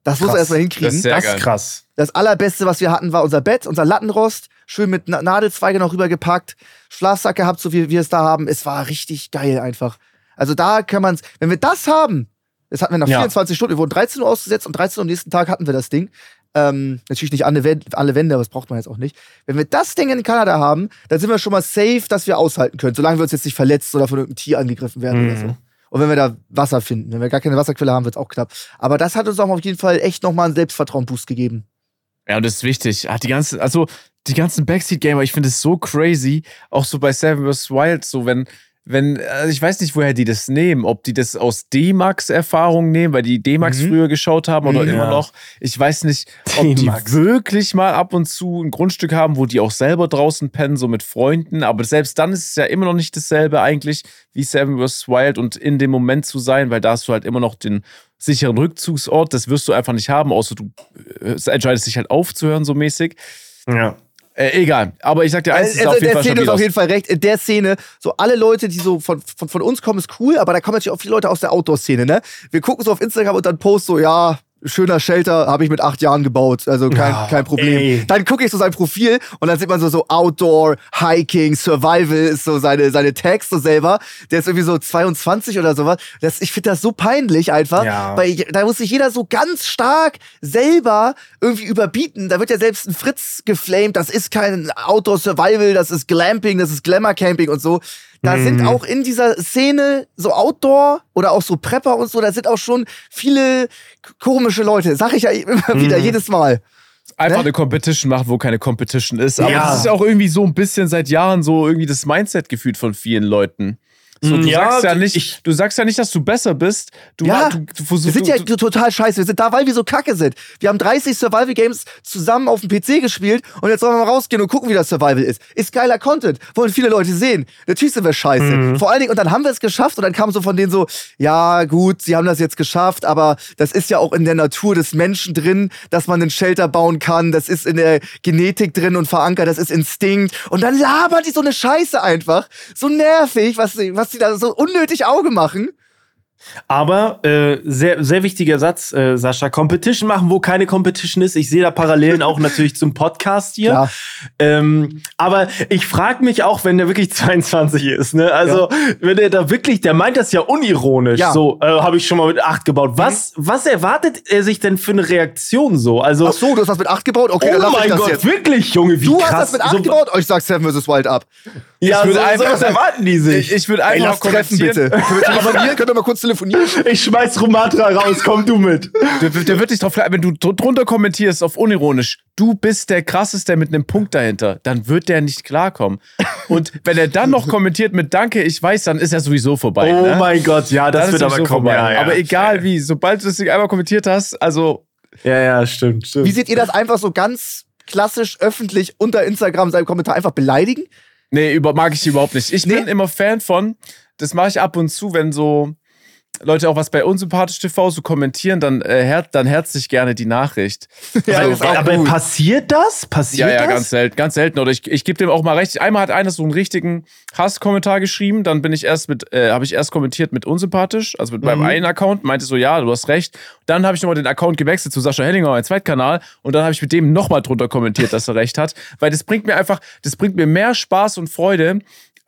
Speaker 1: Das muss
Speaker 2: Krass.
Speaker 1: er erstmal hinkriegen.
Speaker 3: Das ist
Speaker 2: Das krass.
Speaker 1: Das allerbeste, was wir hatten, war unser Bett, unser Lattenrost. Schön mit Na- Nadelzweige noch rübergepackt. Schlafsack gehabt, so wie wir es da haben. Es war richtig geil einfach. Also da kann man's, wenn wir das haben, das hatten wir nach
Speaker 2: Ja.
Speaker 1: 24 Stunden, wir wurden 13 Uhr ausgesetzt und 13 Uhr am nächsten Tag hatten wir das Ding. Ähm, natürlich nicht alle, alle Wände, aber das braucht man jetzt auch nicht. Wenn wir das Ding in Kanada haben, dann sind wir schon mal safe, dass wir aushalten können, solange wir uns jetzt nicht verletzt oder von irgendeinem Tier angegriffen werden oder
Speaker 2: Mhm.
Speaker 1: so. Und wenn wir da Wasser finden, wenn wir gar keine Wasserquelle haben, wird's auch knapp. Aber das hat uns auch auf jeden Fall echt nochmal einen Selbstvertrauen-Boost gegeben.
Speaker 3: Ja, und das ist wichtig. Hat die ganze, also die ganzen Backseat-Gamer, ich finde es so crazy. Auch so bei Seven vs. Wild, so wenn, wenn, also ich weiß nicht, woher die das nehmen, ob die das aus D-Max-Erfahrungen nehmen, weil die D-Max
Speaker 1: Mhm.
Speaker 3: früher geschaut haben oder
Speaker 2: Ja.
Speaker 3: immer noch. Ich weiß nicht, ob die wirklich mal ab und zu ein Grundstück haben, wo die auch selber draußen pennen, so mit Freunden. Aber selbst dann ist es ja immer noch nicht dasselbe eigentlich wie Seven vs. Wild und in dem Moment zu sein, weil da hast du halt immer noch den sicheren Rückzugsort. Das wirst du einfach nicht haben, außer du äh, entscheidest dich halt aufzuhören, so mäßig.
Speaker 2: Ja.
Speaker 3: Äh, egal. Aber ich sag dir eins, es sah
Speaker 1: Also
Speaker 3: auf
Speaker 1: in
Speaker 3: jeden
Speaker 1: der
Speaker 3: Fall
Speaker 1: Szene ist auf jeden Fall recht. In der Szene, so alle Leute, die so von, von, von uns kommen, ist cool, aber da kommen natürlich auch viele Leute aus der Outdoor-Szene, ne? Wir gucken so auf Instagram und dann post so, ja, schöner Shelter, habe ich mit acht Jahren gebaut, also kein,
Speaker 2: Ja,
Speaker 1: kein Problem.
Speaker 2: ey.
Speaker 1: Dann gucke ich so sein Profil und dann sieht man so, so Outdoor, Hiking, Survival ist so seine, seine Tags so selber. Der ist irgendwie so 22 oder sowas. Das, ich finde das so peinlich einfach,
Speaker 2: Ja.
Speaker 1: weil da muss sich jeder so ganz stark selber irgendwie überbieten. Da wird ja selbst ein Fritz geflamed, das ist kein Outdoor Survival, das ist Glamping, das ist Glamour Camping und so. Da
Speaker 2: Mhm.
Speaker 1: sind auch in dieser Szene so Outdoor oder auch so Prepper und so, da sind auch schon viele komische Leute. Sag ich ja immer wieder,
Speaker 2: Mhm.
Speaker 1: jedes Mal.
Speaker 3: Einfach
Speaker 1: Ne?
Speaker 3: eine Competition machen, wo keine Competition ist. Aber
Speaker 2: Ja.
Speaker 3: das ist ja auch irgendwie so ein bisschen seit Jahren so irgendwie das Mindset gefühlt von vielen Leuten. So, du,
Speaker 2: Ja,
Speaker 3: sagst ja
Speaker 2: ich-
Speaker 3: nicht, du sagst ja nicht, dass du besser bist. Du,
Speaker 1: Ja,
Speaker 3: du, du
Speaker 1: Wir sind ja total scheiße. Wir sind da, weil wir so kacke sind. Wir haben 30 Survival Games zusammen auf dem PC gespielt und jetzt sollen wir mal rausgehen und gucken, wie das Survival ist. Ist geiler Content. Wollen viele Leute sehen. Natürlich sind wir scheiße.
Speaker 3: Mhm.
Speaker 1: Vor allen Dingen, und dann haben wir es geschafft und dann kam so von denen so, ja, gut, sie haben das jetzt geschafft, aber das ist ja auch in der Natur des Menschen drin, dass man einen Shelter bauen kann. Das ist in der Genetik drin und verankert. Das ist Instinkt. Und dann labern die so eine Scheiße einfach. So nervig, was sie, was sie da so unnötig Auge machen.
Speaker 2: Aber äh, sehr, sehr wichtiger Satz, äh, Sascha. Competition machen, wo keine Competition ist. Ich sehe da Parallelen auch natürlich zum Podcast hier. Ähm, aber ich frage mich auch, wenn der wirklich 22 ist, ne? Also, wenn der da wirklich, der meint das ja unironisch.
Speaker 1: Ja. Mhm.
Speaker 2: So, äh, habe ich schon mal mit 8 gebaut. Was, was erwartet er sich denn für eine Reaktion so? Also,
Speaker 1: Ach so, du hast das mit 8 gebaut? Okay, dann
Speaker 2: oh
Speaker 1: ich
Speaker 2: mein
Speaker 1: das
Speaker 2: Gott,
Speaker 1: jetzt.
Speaker 2: wirklich, Junge, wie
Speaker 1: Du
Speaker 2: krass.
Speaker 1: hast das mit 8
Speaker 2: so,
Speaker 1: gebaut? Oh, ich sag Seven vs. Wild ab.
Speaker 2: Ja,
Speaker 3: Ich
Speaker 2: so,
Speaker 3: würde einfach-
Speaker 2: so was erwarten die sich.
Speaker 3: ich ich würde
Speaker 1: Ey,
Speaker 3: einfach
Speaker 1: lass treffen bitte.
Speaker 3: kommentieren.
Speaker 1: Können wir telefonieren? Können wir mal kurz telefonieren?
Speaker 2: Ich schmeiß Romatra raus, komm du mit.
Speaker 3: Der, der wird dich drauf, wenn du dr- drunter kommentierst auf unironisch, du bist der krasseste mit einem Punkt dahinter, dann wird der nicht klarkommen. Und wenn er dann noch kommentiert mit Danke, ich weiß, dann ist er sowieso vorbei.
Speaker 2: Oh
Speaker 3: ne?
Speaker 2: mein Gott, ja, das
Speaker 3: Dann
Speaker 2: wird aber kommen. Ja, ja.
Speaker 3: Aber egal wie, sobald du das Ding einmal kommentiert hast, also
Speaker 2: Ja, ja, stimmt, stimmt.
Speaker 1: Wie seht ihr das einfach so ganz klassisch öffentlich unter Instagram seinem Kommentar einfach beleidigen?
Speaker 3: Nee, über, mag ich überhaupt nicht. Ich
Speaker 1: Nee?
Speaker 3: bin immer Fan von, das mache ich ab und zu, wenn so Leute auch was bei Unsympathisch TV so kommentieren, dann, äh, her dann herzlich gerne die Nachricht.
Speaker 1: Ja,
Speaker 2: Also, aber
Speaker 1: gut.
Speaker 2: passiert das? Passiert
Speaker 3: Ja, ja,
Speaker 2: das?
Speaker 3: ganz selten, ganz selten. Oder ich, ich gebe dem auch mal recht. Einmal hat einer so einen richtigen Hasskommentar geschrieben, dann bin ich erst mit, äh, habe ich erst kommentiert mit unsympathisch, also mit meinem
Speaker 2: Mhm.
Speaker 3: einen Account, meinte so, ja, du hast recht. Dann habe ich nochmal den Account gewechselt zu Sascha Hellinger, mein Zweitkanal, und dann habe ich mit dem nochmal drunter kommentiert, dass er recht hat. Weil das bringt mir einfach, das bringt mir mehr Spaß und Freude,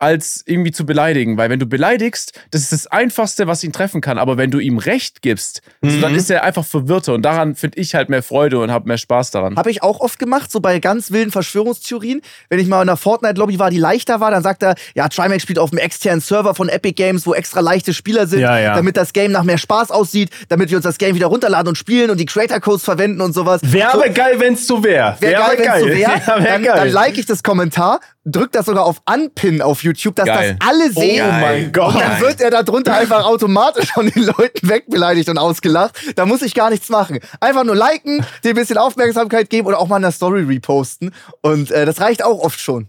Speaker 3: als irgendwie zu beleidigen. Weil wenn du beleidigst, das ist das Einfachste, was ihn treffen kann. Aber wenn du ihm Recht gibst, so, dann ist er einfach verwirrter. Und daran finde ich halt mehr Freude und habe mehr Spaß daran.
Speaker 1: Habe ich auch oft gemacht, so bei ganz wilden Verschwörungstheorien. Wenn ich mal in einer Fortnite-Lobby war, die leichter war, dann sagt er, ja, Trimax spielt auf einem externen Server von Epic Games, wo extra leichte Spieler sind,
Speaker 2: Ja, ja.
Speaker 1: damit das Game nach mehr Spaß aussieht, damit wir uns das Game wieder runterladen und spielen und die Creator-Codes verwenden und sowas.
Speaker 2: Wäre
Speaker 1: so,
Speaker 2: aber geil, wenn's so wäre.
Speaker 1: Wäre geil, wenn es so wäre.
Speaker 2: Ja, wär
Speaker 1: dann,
Speaker 2: geil.
Speaker 1: dann like ich das Kommentar, drück das sogar auf Unpin auf YouTube, dass
Speaker 3: Geil.
Speaker 1: das alle sehen.
Speaker 2: Oh mein Gott.
Speaker 1: Und dann wird er da drunter einfach automatisch von den Leuten wegbeleidigt und ausgelacht. Da muss ich gar nichts machen. Einfach nur liken, dem ein bisschen Aufmerksamkeit geben oder auch mal in der Story reposten. Und äh, das reicht auch oft schon.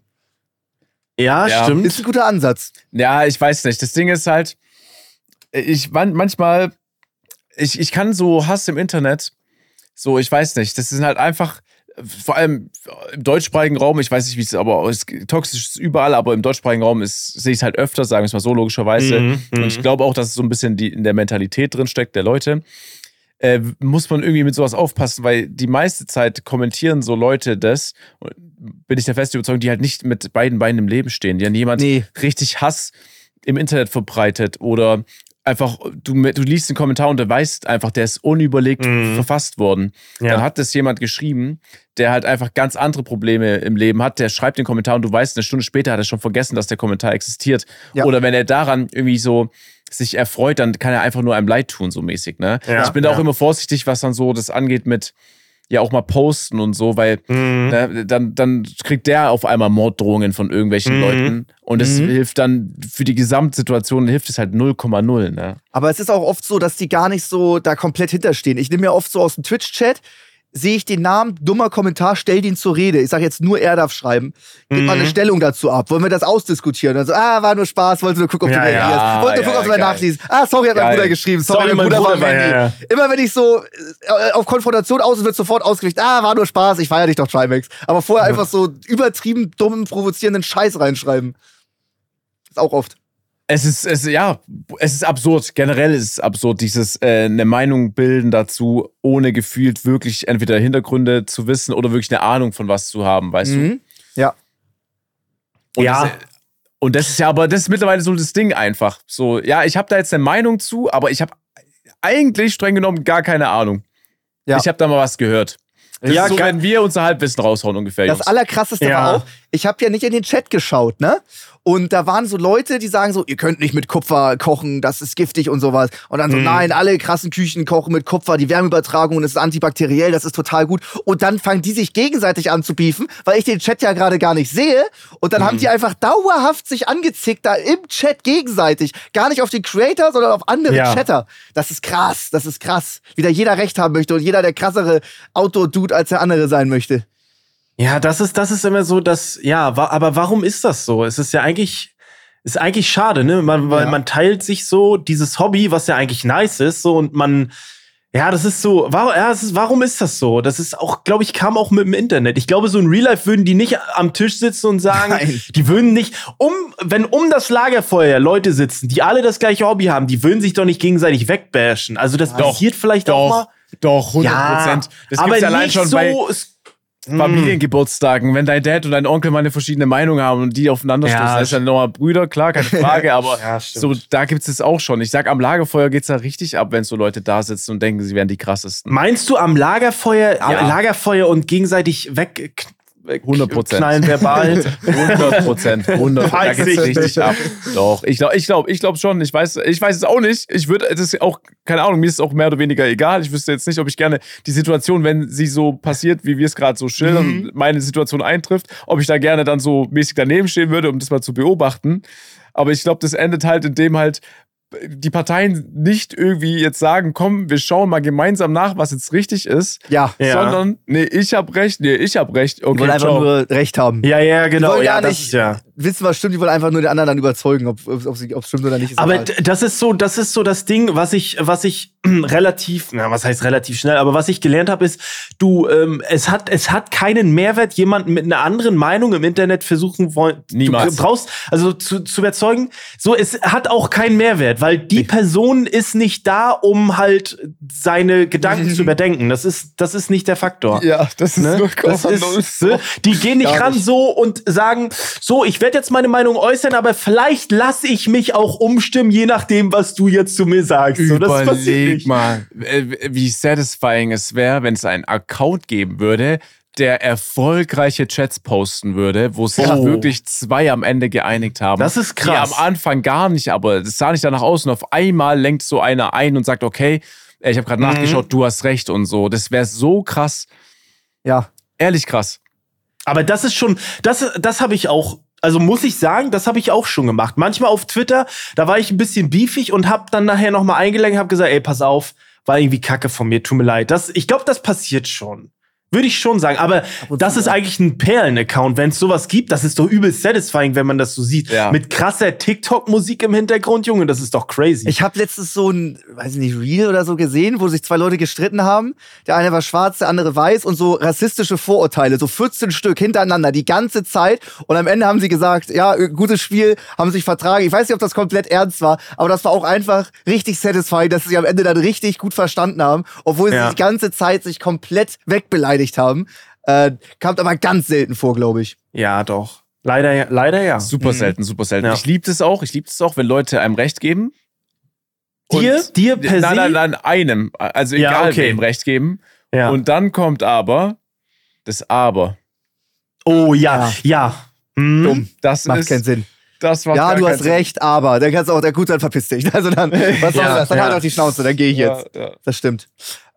Speaker 2: ja,
Speaker 3: Ja.
Speaker 2: stimmt.
Speaker 1: Ist ein guter Ansatz.
Speaker 3: Ja, ich weiß nicht. Das Ding ist halt, ich man, manchmal, ich, ich kann so Hass im Internet, so, ich weiß nicht, das sind halt einfach, vor allem im deutschsprachigen Raum, ich weiß nicht, wie es aber es, toxisch ist überall, aber im deutschsprachigen Raum ist, sehe ich es halt öfter, sagen wir es mal so logischerweise.
Speaker 2: Mhm, mhm.
Speaker 3: Und ich glaube auch, dass es so ein bisschen die, in der Mentalität drin steckt der Leute. Äh, muss man irgendwie mit sowas aufpassen, weil die meiste Zeit kommentieren so Leute das, bin ich der festen Überzeugung, die halt nicht mit beiden Beinen im Leben stehen. Die an jemand
Speaker 1: Nee.
Speaker 3: richtig Hass im Internet verbreitet oder einfach, du, du liest den Kommentar und du weißt einfach, der ist unüberlegt
Speaker 2: Mhm.
Speaker 3: verfasst worden.
Speaker 2: Ja.
Speaker 3: Dann hat das jemand geschrieben, der halt einfach ganz andere Probleme im Leben hat. Der schreibt den Kommentar und du weißt, eine Stunde später hat er schon vergessen, dass der Kommentar existiert.
Speaker 1: Ja.
Speaker 3: Oder wenn er daran irgendwie so sich erfreut, dann kann er einfach nur einem leid tun, so mäßig. Ne?
Speaker 2: Ja,
Speaker 3: ich bin da auch immer vorsichtig, was dann so das angeht mit ja auch mal posten und so, weil
Speaker 2: Mhm.
Speaker 3: ne, dann, dann kriegt der auf einmal Morddrohungen von irgendwelchen
Speaker 2: Mhm.
Speaker 3: Leuten. Und es
Speaker 1: Mhm.
Speaker 3: hilft dann für die Gesamtsituation, hilft es halt 0,0. Ne?
Speaker 1: Aber es ist auch oft so, dass die gar nicht so da komplett hinterstehen. Ich nehme mir oft so aus dem Twitch-Chat, sehe ich den Namen, dummer Kommentar, stell den zur Rede. Ich sage jetzt nur, er darf schreiben. Gib mal
Speaker 2: Mhm.
Speaker 1: eine Stellung dazu ab. Wollen wir das ausdiskutieren? Also, ah, war nur Spaß, wollte nur gucken, ob
Speaker 2: Ja,
Speaker 1: du reagierst.
Speaker 3: ja,
Speaker 1: wollte nur
Speaker 3: ja,
Speaker 1: gucken, ob du mal nachliest. Ah, sorry, hat mein
Speaker 3: Geil.
Speaker 1: Bruder geschrieben. Sorry,
Speaker 2: Sorry,
Speaker 1: mein
Speaker 2: mein
Speaker 1: Bruder war
Speaker 2: Bruder war- ja.
Speaker 1: Immer wenn ich so äh, auf Konfrontation aus wird sofort ausgewicht. Ah, war nur Spaß, ich feier dich doch, Trimax. Aber vorher einfach so übertrieben dummen, provozierenden Scheiß reinschreiben. Ist auch oft.
Speaker 3: Es ist, es, ja, es ist absurd. Generell ist es absurd, dieses äh, eine Meinung bilden dazu, ohne gefühlt wirklich entweder Hintergründe zu wissen oder wirklich eine Ahnung von was zu haben, weißt du?
Speaker 1: Mhm. Ja.
Speaker 3: Und
Speaker 2: Ja.
Speaker 3: Das, und das ist ja, aber das ist mittlerweile so das Ding einfach. So, ja, ich habe da jetzt eine Meinung zu, aber ich habe eigentlich streng genommen gar keine Ahnung.
Speaker 1: Ja.
Speaker 3: Ich habe da mal was gehört. Das
Speaker 2: Ja,
Speaker 3: ist so, wenn wir unser Halbwissen raushauen ungefähr.
Speaker 1: Das
Speaker 3: Jungs.
Speaker 1: Allerkrasseste
Speaker 2: Ja.
Speaker 1: war auch, ich habe ja nicht in den Chat geschaut, ne? Und da waren so Leute, die sagen so, ihr könnt nicht mit Kupfer kochen, das ist giftig und sowas. Und dann so,
Speaker 2: Mhm.
Speaker 1: nein, alle krassen Küchen kochen mit Kupfer, die Wärmeübertragung und es ist antibakteriell, das ist total gut. Und dann fangen die sich gegenseitig an zu beefen, weil ich den Chat ja gerade gar nicht sehe. Und dann haben die einfach dauerhaft sich angezickt da im Chat gegenseitig. Gar nicht auf den Creator, sondern auf andere
Speaker 2: Ja.
Speaker 1: Chatter. Das ist krass, das ist krass. Wie da jeder Recht haben möchte und jeder der krassere Outdoor-Dude als der andere sein möchte.
Speaker 2: Ja, das ist, das ist immer so, dass, ja, wa aber warum ist das so? Es ist ja eigentlich, ist eigentlich schade, ne? Man, weil
Speaker 1: Ja.
Speaker 2: man teilt sich so dieses Hobby, was ja eigentlich nice ist, so und man, ja, das ist so, warum, ja, ist, warum ist das so? Das ist auch, glaube ich, kam auch mit dem Internet. Ich glaube, so in Real Life würden die nicht am Tisch sitzen und sagen,
Speaker 1: Nein.
Speaker 2: die würden nicht, um, wenn um das Lagerfeuer Leute sitzen, die alle das gleiche Hobby haben, die würden sich doch nicht gegenseitig wegbashen. Also das
Speaker 3: Doch,
Speaker 2: passiert vielleicht auch mal.
Speaker 3: Doch, 100
Speaker 2: Ja,
Speaker 3: Prozent. das
Speaker 2: aber
Speaker 3: gibt's ja allein
Speaker 2: nicht
Speaker 3: schon bei
Speaker 2: so, es,
Speaker 3: Familiengeburtstagen, wenn dein Dad und dein Onkel mal eine verschiedene Meinung haben und die aufeinander
Speaker 2: Ja,
Speaker 3: stoßen. Das ist ja nochmal Brüder, klar, keine Frage, aber
Speaker 2: Ja,
Speaker 3: so, da gibt's es auch schon. Ich sag, am Lagerfeuer geht's da richtig ab, wenn so Leute da sitzen und denken, sie wären die krassesten.
Speaker 2: Meinst du am Lagerfeuer,
Speaker 3: Ja.
Speaker 2: Lagerfeuer und gegenseitig weg k-
Speaker 3: 100%.
Speaker 2: knallen verbal?
Speaker 3: 100 Prozent, 100 Da geht's
Speaker 2: ich
Speaker 3: richtig
Speaker 2: nicht.
Speaker 3: ab. Doch, ich glaube, ich glaube, ich glaube schon. Ich weiß, ich weiß es auch nicht. Ich würde, das ist auch, keine Ahnung, mir ist es auch mehr oder weniger egal. Ich wüsste jetzt nicht, ob ich gerne die Situation, wenn sie so passiert, wie wir es gerade so schildern,
Speaker 2: Mhm.
Speaker 3: meine Situation eintrifft, ob ich da gerne dann so mäßig daneben stehen würde, um das mal zu beobachten. Aber ich glaube, das endet halt, indem halt die Parteien nicht irgendwie jetzt sagen, komm, wir schauen mal gemeinsam nach, was jetzt richtig ist,
Speaker 1: Ja.
Speaker 2: Ja.
Speaker 3: sondern, nee, ich hab recht, nee, ich hab recht.
Speaker 1: Die wollen
Speaker 3: Okay,
Speaker 1: einfach
Speaker 3: ciao.
Speaker 1: nur Recht haben.
Speaker 2: ja, ja,
Speaker 1: Die
Speaker 2: genau.
Speaker 1: wollen
Speaker 2: Ja,
Speaker 1: gar
Speaker 2: das
Speaker 1: nicht
Speaker 2: ist ja.
Speaker 1: Wissen, was stimmt, die wollen einfach nur den anderen dann überzeugen, ob es ob, sie- ob es stimmt oder nicht. Ist
Speaker 2: Aber
Speaker 1: egal.
Speaker 2: d- das ist so, das ist so das Ding, was ich, was ich relativ, na, was heißt relativ schnell, aber was ich gelernt habe, ist, du, ähm, es hat, es hat keinen Mehrwert, jemanden mit einer anderen Meinung im Internet versuchen wollen.
Speaker 3: Niemals.
Speaker 2: Du brauchst, also zu, zu überzeugen, so, es hat auch keinen Mehrwert, weil die Person ist nicht da, um halt seine Gedanken zu überdenken. Das ist, das ist nicht der Faktor.
Speaker 3: Ja, das ist
Speaker 2: Ne? Das ist, ne? Die gehen nicht
Speaker 1: Gar
Speaker 2: ran
Speaker 1: nicht.
Speaker 2: so und sagen, so, ich werde jetzt meine Meinung äußern, aber vielleicht lasse ich mich auch umstimmen, je nachdem, was du jetzt zu mir sagst. So, das
Speaker 3: Überleg
Speaker 2: nicht.
Speaker 3: mal, äh, wie satisfying es wäre, wenn es einen Account geben würde, der erfolgreiche Chats posten würde, wo sich
Speaker 2: Oh.
Speaker 3: wirklich zwei am Ende geeinigt haben.
Speaker 2: Das ist krass.
Speaker 3: Die am Anfang gar nicht, aber es sah nicht danach aus und auf einmal lenkt so einer ein und sagt, okay, ich habe gerade
Speaker 2: Mhm.
Speaker 3: nachgeschaut, du hast recht und so. Das wäre so krass.
Speaker 1: ja.
Speaker 3: Ehrlich krass.
Speaker 2: Aber das ist schon, das, das habe ich auch. Also muss ich sagen, das habe ich auch schon gemacht. Manchmal auf Twitter, da war ich ein bisschen beefig und habe dann nachher noch mal eingelenkt, habe gesagt, ey, pass auf, war irgendwie Kacke von mir, tut mir leid. Das, ich glaube, das passiert schon. Würde ich schon sagen. Aber das ist eigentlich ein Perlen-Account. Wenn es sowas gibt, das ist doch übel satisfying, wenn man das so sieht.
Speaker 3: Ja.
Speaker 2: Mit krasser TikTok-Musik im Hintergrund, Junge, das ist doch crazy.
Speaker 1: Ich habe letztens so ein, weiß ich nicht, Reel oder so gesehen, wo sich zwei Leute gestritten haben. Der eine war schwarz, der andere weiß und so rassistische Vorurteile, so 14 Stück hintereinander, die ganze Zeit. Und am Ende haben sie gesagt, ja, äh, gutes Spiel, haben sich vertragen. Ich weiß nicht, ob das komplett ernst war, aber das war auch einfach richtig satisfying, dass sie sich am Ende dann richtig gut verstanden haben, obwohl sie
Speaker 2: Ja.
Speaker 1: die ganze Zeit sich komplett wegbeleidigt haben. Äh, kam aber ganz selten vor, glaube ich.
Speaker 2: ja, doch. Leider, ja- leider ja.
Speaker 3: Super
Speaker 1: Mhm.
Speaker 3: selten, super selten.
Speaker 2: Ja.
Speaker 3: Ich liebe das auch. Ich liebe es auch, wenn Leute einem Recht geben.
Speaker 2: Dir,
Speaker 3: Und-
Speaker 2: dir per
Speaker 3: nein,
Speaker 2: se?
Speaker 3: nein, nein, einem. Also
Speaker 2: Ja,
Speaker 3: egal,
Speaker 2: okay.
Speaker 3: wem Recht geben.
Speaker 2: Ja.
Speaker 3: Und dann kommt aber das Aber.
Speaker 2: oh ja, ja. Hm.
Speaker 1: Dumm.
Speaker 3: Das
Speaker 1: Macht
Speaker 3: ist,
Speaker 1: keinen Sinn.
Speaker 3: Das macht
Speaker 1: Ja, du hast
Speaker 3: Sinn.
Speaker 1: recht, aber dann kannst du auch, der gut sein, verpiss dich. Also dann, was soll
Speaker 2: Ja,
Speaker 1: das? Dann
Speaker 2: ja.
Speaker 1: halt auf die Schnauze, dann gehe ich jetzt.
Speaker 3: Ja, ja.
Speaker 1: Das stimmt.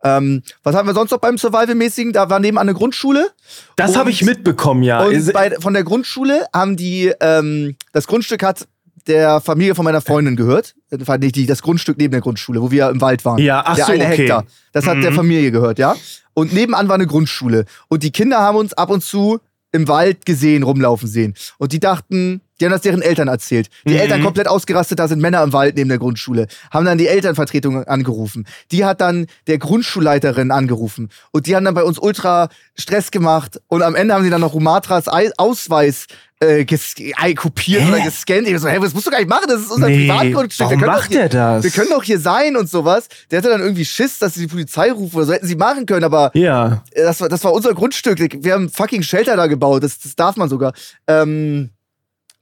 Speaker 1: Ähm, was haben wir sonst noch beim Survival-mäßigen? Da war nebenan eine Grundschule.
Speaker 2: Das habe ich mitbekommen, ja.
Speaker 1: Und bei, von der Grundschule haben die, ähm, das Grundstück hat der Familie von meiner Freundin gehört. Das war nicht die, das Grundstück neben der Grundschule, wo wir im Wald waren.
Speaker 2: Ja, ach
Speaker 1: der
Speaker 2: so,
Speaker 1: eine
Speaker 2: okay.
Speaker 1: Hektar. Das hat der
Speaker 2: Mhm.
Speaker 1: Familie gehört, ja. Und nebenan war eine Grundschule. Und die Kinder haben uns ab und zu im Wald gesehen, rumlaufen sehen. Und die dachten, die haben das deren Eltern erzählt. Die
Speaker 2: Mhm.
Speaker 1: Eltern komplett ausgerastet, da sind Männer im Wald neben der Grundschule. Haben dann die Elternvertretung angerufen. Die hat dann der Grundschulleiterin angerufen. Und die haben dann bei uns ultra Stress gemacht. Und am Ende haben sie dann noch Rumatras Ei- Ausweis äh, äh, kopiert
Speaker 2: Hä?
Speaker 1: oder gescannt. Ich so, hey, was musst du gar nicht machen? Das ist unser
Speaker 2: Nee,
Speaker 1: Privatgrundstück.
Speaker 2: warum macht
Speaker 1: hier-
Speaker 2: der das?
Speaker 1: Wir können doch hier sein und sowas. Der hatte dann irgendwie Schiss, dass sie die Polizei rufen oder so. Hätten sie machen können, aber
Speaker 2: ja.
Speaker 1: das war, das war unser Grundstück. Wir haben fucking Shelter da gebaut. Das, das darf man sogar. Ähm,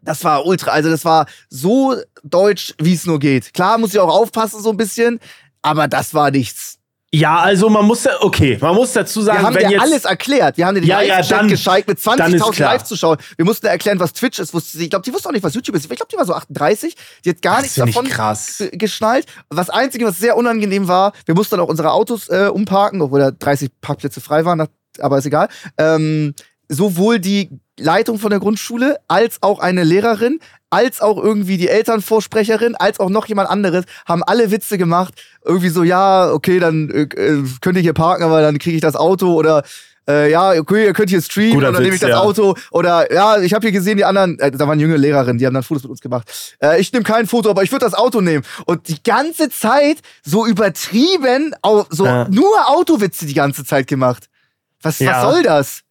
Speaker 1: das war ultra, also das war so deutsch, wie es nur geht. Klar muss ich auch aufpassen so ein bisschen, aber das war nichts.
Speaker 2: Ja, also man muss ja, okay, man muss dazu
Speaker 1: Wir
Speaker 2: sagen,
Speaker 1: haben
Speaker 2: wenn
Speaker 1: dir
Speaker 2: jetzt.
Speaker 1: alles erklärt. Wir haben dir den
Speaker 2: Ja, ja, dann-
Speaker 1: gescheit mit
Speaker 2: dann ist
Speaker 1: 20.000
Speaker 2: klar.
Speaker 1: Live-Zuschauern. Wir mussten erklären, was Twitch ist. Wusste sie, ich glaube, die wusste auch nicht, was YouTube ist. Ich glaube, die war so 38. Die hat gar
Speaker 2: Das
Speaker 1: nichts davon ge- geschnallt. Das Einzige, was sehr unangenehm war, wir mussten dann auch unsere Autos äh, umparken, obwohl da 30 Parkplätze frei waren, aber ist egal. Ähm, sowohl die Leitung von der Grundschule als auch eine Lehrerin, als auch irgendwie die Elternvorsprecherin, als auch noch jemand anderes, haben alle Witze gemacht. Irgendwie so, ja, okay, dann äh, könnt ihr hier parken, aber dann kriege ich das Auto oder äh, ja, okay, ihr könnt hier streamen
Speaker 2: Guter
Speaker 1: dann nehme ich das
Speaker 2: ja.
Speaker 1: Auto. Oder ja, ich habe hier gesehen, die anderen, äh, da waren junge Lehrerinnen, die haben dann Fotos mit uns gemacht. Äh, ich nehme kein Foto, aber ich würde das Auto nehmen. Und die ganze Zeit so übertrieben, so
Speaker 2: Ja.
Speaker 1: nur Autowitze die ganze Zeit gemacht. Was,
Speaker 2: Ja.
Speaker 1: was soll das?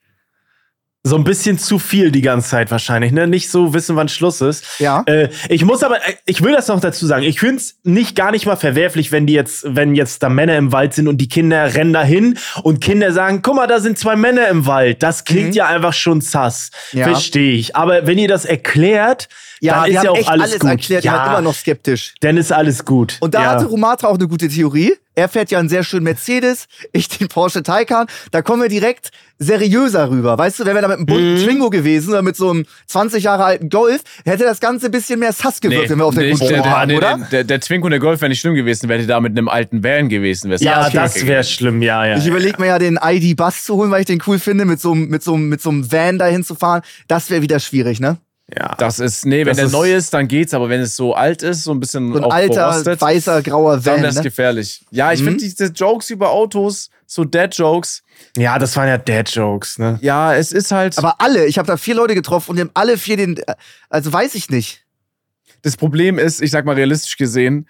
Speaker 2: So ein bisschen zu viel die ganze Zeit wahrscheinlich, ne? Nicht so wissen, wann Schluss ist.
Speaker 1: Ja.
Speaker 2: Äh, ich muss aber, äh, ich will das noch dazu sagen. Ich finde es nicht gar nicht mal verwerflich, wenn die jetzt, wenn jetzt da Männer im Wald sind und die Kinder rennen dahin und Kinder sagen, guck mal, da sind zwei Männer im Wald. Das klingt
Speaker 1: Mhm.
Speaker 2: ja einfach schon sass.
Speaker 1: Ja.
Speaker 2: Verstehe ich. Aber wenn ihr das erklärt,
Speaker 1: Ja,
Speaker 2: dann ist ja auch
Speaker 1: echt
Speaker 2: alles,
Speaker 1: alles
Speaker 2: gut.
Speaker 1: erklärt,
Speaker 2: ja,
Speaker 1: immer noch skeptisch.
Speaker 2: dann ist alles gut.
Speaker 1: Und da
Speaker 2: ja.
Speaker 1: hatte Rumatra auch eine gute Theorie. Er fährt ja einen sehr schönen Mercedes, ich den Porsche Taycan. Da kommen wir direkt seriöser rüber. Weißt du, wären wir da mit einem bunten
Speaker 2: Mhm.
Speaker 1: Twingo gewesen oder mit so einem 20 Jahre alten Golf, hätte das Ganze ein bisschen mehr Sass gewirkt, wenn wir auf der
Speaker 3: nee,
Speaker 1: Grundschule
Speaker 3: der,
Speaker 1: waren,
Speaker 3: der,
Speaker 1: oder?
Speaker 3: der, der, Twingo und der Golf wäre nicht schlimm gewesen, wäre da mit einem alten Van gewesen. wär's
Speaker 2: ja, das wäre schlimm, ja, ja.
Speaker 1: Ich überlege mir ja, den ID Bus zu holen, weil ich den cool finde, mit so einem mit so einem- mit so einem Van dahin zu fahren. Das wäre wieder schwierig, ne?
Speaker 2: Ja.
Speaker 3: Das ist, nee, wenn
Speaker 2: Das
Speaker 3: der
Speaker 2: ist-
Speaker 3: neu ist, dann geht's, aber wenn es so alt ist, so ein bisschen
Speaker 1: So ein
Speaker 3: auch
Speaker 1: alter,
Speaker 3: verrostet,
Speaker 1: weißer, grauer
Speaker 3: dann
Speaker 1: Van.
Speaker 3: wäre es
Speaker 1: Ne?
Speaker 3: gefährlich. Ja, ich
Speaker 1: Mhm.
Speaker 3: finde diese Jokes über Autos, so Dad-Jokes,
Speaker 2: ja, das waren ja Dad-Jokes, ne?
Speaker 3: ja, es ist halt.
Speaker 1: Aber alle, ich habe da vier Leute getroffen und die haben alle vier den, äh, also weiß ich nicht.
Speaker 3: das Problem ist, ich sag mal realistisch gesehen,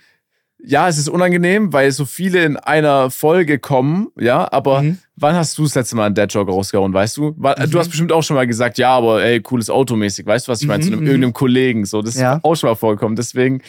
Speaker 3: ja, es ist unangenehm, weil so viele in einer Folge kommen, ja, aber
Speaker 1: Mhm.
Speaker 3: wann hast du das letzte Mal einen Dad-Joke rausgehauen, weißt du? Wa- Du hast bestimmt auch schon mal gesagt, ja, aber ey, cooles Auto mäßig, weißt du, was ich meine? Zu
Speaker 1: Mhm,
Speaker 3: einem,
Speaker 1: mhm.
Speaker 3: irgendeinem Kollegen, so, das
Speaker 1: Ja.
Speaker 3: ist auch schon mal vorkommen, deswegen,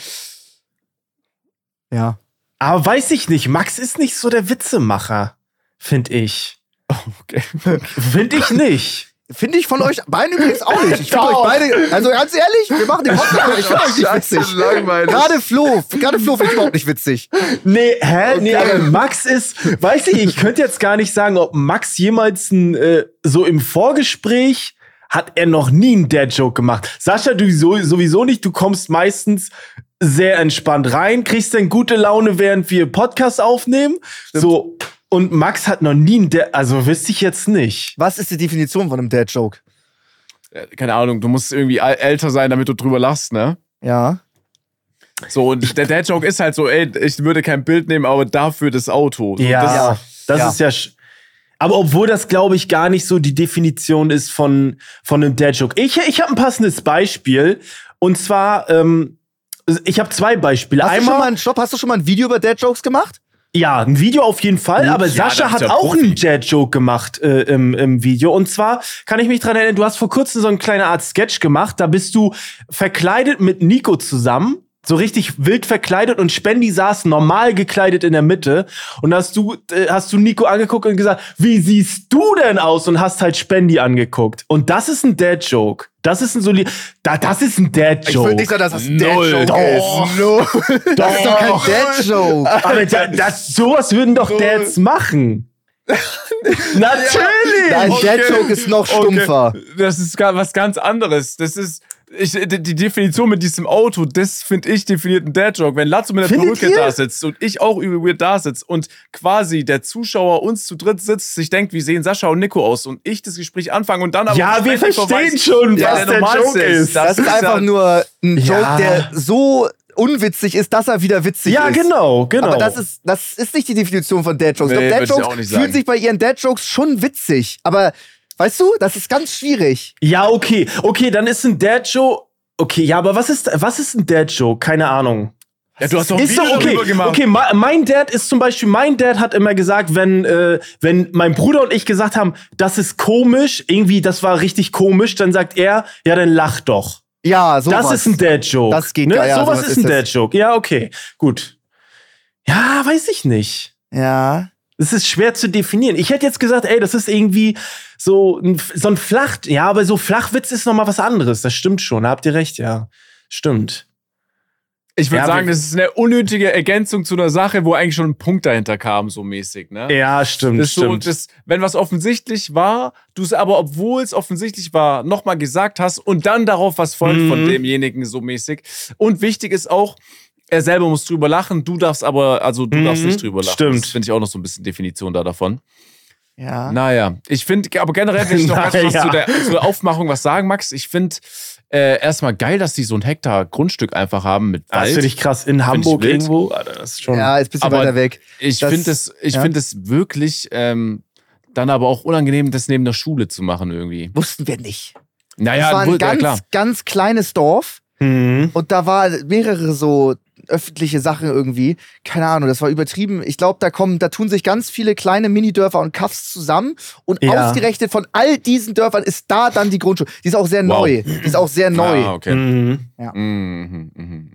Speaker 1: Ja.
Speaker 2: Aber weiß ich nicht, Max ist nicht so der Witzemacher, finde ich.
Speaker 3: okay.
Speaker 2: Finde ich nicht.
Speaker 1: Finde ich von euch beiden übrigens auch nicht. Ich finde euch beide, also ganz ehrlich, wir machen den Podcast, ich finde euch nicht witzig.
Speaker 3: langweilig.
Speaker 1: Gerade Flo, gerade Flo finde ich überhaupt nicht witzig.
Speaker 2: Nee, hä? Nee,
Speaker 1: Okay.
Speaker 2: aber Max ist, weiß ich, ich könnte jetzt gar nicht sagen, ob Max jemals ein, äh, so im Vorgespräch hat er noch nie einen Dad-Joke gemacht. Sascha, du so, sowieso nicht, du kommst meistens sehr entspannt rein, kriegst dann gute Laune, während wir Podcast aufnehmen. So, und Max hat noch nie einen Dad, also wüsste ich jetzt nicht.
Speaker 1: Was ist die Definition von einem Dad-Joke?
Speaker 3: Keine Ahnung, du musst irgendwie älter sein, damit du drüber lachst, ne?
Speaker 1: Ja.
Speaker 3: So, und der Dad-Joke ist halt so, ey, ich würde kein Bild nehmen, aber dafür das Auto. So,
Speaker 2: Ja,
Speaker 3: Das,
Speaker 2: das
Speaker 1: Ja.
Speaker 2: ist ja. sch- Aber obwohl das, glaube ich, gar nicht so die Definition ist von, von einem Dad-Joke. Ich, ich habe ein passendes Beispiel. Und zwar, ähm, ich habe zwei Beispiele.
Speaker 1: Hast du schon mal
Speaker 2: Einmal,
Speaker 1: einen Stopp, hast du schon mal ein Video über Dad-Jokes gemacht?
Speaker 2: Ja, ein Video auf jeden Fall, aber
Speaker 3: ja,
Speaker 2: Sascha hat
Speaker 3: er
Speaker 2: auch
Speaker 3: Profi.
Speaker 2: einen Dad-Joke gemacht äh, im, im Video. Und zwar kann ich mich dran erinnern, du hast vor kurzem so eine kleine Art Sketch gemacht. Da bist du verkleidet mit Nico zusammen. So richtig wild verkleidet und Spendi saß normal gekleidet in der Mitte und hast du äh, hast du Nico angeguckt und gesagt, wie siehst du denn aus und hast halt Spendi angeguckt und das ist ein Dad Joke. Das ist ein soli da, das ist ein Dad Joke.
Speaker 1: sagen, dass das ein
Speaker 3: Null.
Speaker 1: Dad-Joke
Speaker 2: Doch.
Speaker 1: ist. Null. Das ist doch kein
Speaker 2: Doch.
Speaker 1: Dad-Joke.
Speaker 2: Aber da, das sowas würden doch Dads machen. Natürlich.
Speaker 1: Dein Dad-Joke ist noch stumpfer.
Speaker 3: Das ist was ganz anderes. Das ist, ich, die, die Definition mit diesem Auto, das finde ich definiert einen Dad-Joke. Wenn Latzo mit der Perücke da sitzt und ich auch übel weird da sitze und quasi der Zuschauer uns zu dritt sitzt, sich denkt, wie sehen Sascha und Nico aus und ich das Gespräch anfange und dann aber
Speaker 2: Ja, wir verstehen
Speaker 3: weiß,
Speaker 2: schon,
Speaker 3: ja,
Speaker 2: was
Speaker 3: der
Speaker 2: der Joke ist.
Speaker 1: Das, ist einfach
Speaker 3: ja-
Speaker 1: nur ein Joke,
Speaker 2: Ja.
Speaker 1: der so unwitzig ist, dass er wieder witzig
Speaker 2: Ja,
Speaker 1: ist.
Speaker 2: genau, genau.
Speaker 1: Aber das ist, das ist nicht die Definition von Dad Jokes.
Speaker 3: Nee,
Speaker 1: Dad Jokes fühlen sich bei ihren Dad Jokes schon witzig. Aber weißt du, das ist ganz schwierig.
Speaker 2: ja, okay. Okay, dann ist ein Dad-Joke. Okay, ja, aber was ist, was ist ein Dad-Joke? Keine Ahnung.
Speaker 3: Ja, du hast doch ein
Speaker 2: Ist
Speaker 3: Video
Speaker 2: doch okay.
Speaker 3: gemacht.
Speaker 2: Okay, mein Dad ist zum Beispiel, mein Dad hat immer gesagt, wenn, äh, wenn mein Bruder und ich gesagt haben, das ist komisch, irgendwie, das war richtig komisch, dann sagt er, ja, dann lach doch.
Speaker 1: Ja, so
Speaker 2: das ist ein Dad-Joke.
Speaker 1: Das geht
Speaker 2: ne?
Speaker 1: ja, ja,
Speaker 2: Sowas
Speaker 1: sowas
Speaker 2: ist ein. Dad-Joke. Ja, okay, gut. Ja, weiß ich nicht.
Speaker 1: Ja.
Speaker 2: Es ist schwer zu definieren. Ich hätte jetzt gesagt, ey, das ist irgendwie so ein, so ein Flach, ja, aber so Flachwitz ist noch mal was anderes. Das stimmt schon. Da habt ihr recht, ja. Stimmt.
Speaker 3: Ich würde
Speaker 2: Ja,
Speaker 3: sagen, das ist eine unnötige Ergänzung zu einer Sache, wo eigentlich schon ein Punkt dahinter kam, so mäßig, ne?
Speaker 2: Ja, stimmt,
Speaker 3: Das ist so,
Speaker 2: stimmt.
Speaker 3: das, wenn was offensichtlich war, du es aber, obwohl es offensichtlich war, nochmal gesagt hast und dann darauf was folgt
Speaker 2: Mhm.
Speaker 3: von demjenigen so mäßig. Und wichtig ist auch, er selber muss drüber lachen, du darfst aber, also du
Speaker 2: Mhm,
Speaker 3: darfst nicht drüber lachen.
Speaker 2: stimmt.
Speaker 3: Das finde ich auch noch so ein bisschen Definition da davon.
Speaker 1: Ja.
Speaker 3: Naja, ich finde, aber generell will ich noch ganz kurz
Speaker 2: Naja.
Speaker 3: zu der, zu der Aufmachung was sagen, Max. Ich finde äh, erstmal geil, dass die so ein Hektar Grundstück einfach haben mit
Speaker 2: das
Speaker 3: Wald.
Speaker 2: finde ich krass. In Hamburg irgendwo. Alter, das ist schon.
Speaker 1: Ja, ist ein bisschen
Speaker 3: Aber
Speaker 1: weiter weg.
Speaker 3: Ich
Speaker 1: Das-
Speaker 3: finde es, ich
Speaker 1: ja.
Speaker 3: finde es wirklich ähm, dann aber auch unangenehm, das neben der Schule zu machen irgendwie.
Speaker 1: Wussten wir nicht.
Speaker 3: Naja,
Speaker 1: das war ein
Speaker 3: wohl- ja,
Speaker 1: ganz,
Speaker 3: klar.
Speaker 1: ganz kleines Dorf
Speaker 2: Mhm.
Speaker 1: und da war mehrere so öffentliche Sachen irgendwie. Keine Ahnung, das war übertrieben. Ich glaube, da kommen, da tun sich ganz viele kleine Minidörfer und Kaffs zusammen und
Speaker 2: Ja.
Speaker 1: ausgerechnet von all diesen Dörfern ist da dann die Grundschule. Die ist auch sehr
Speaker 3: Wow.
Speaker 1: neu. Die ist auch sehr neu.
Speaker 3: Ah, okay.
Speaker 2: Mhm.
Speaker 3: Mhm, mhm, mhm.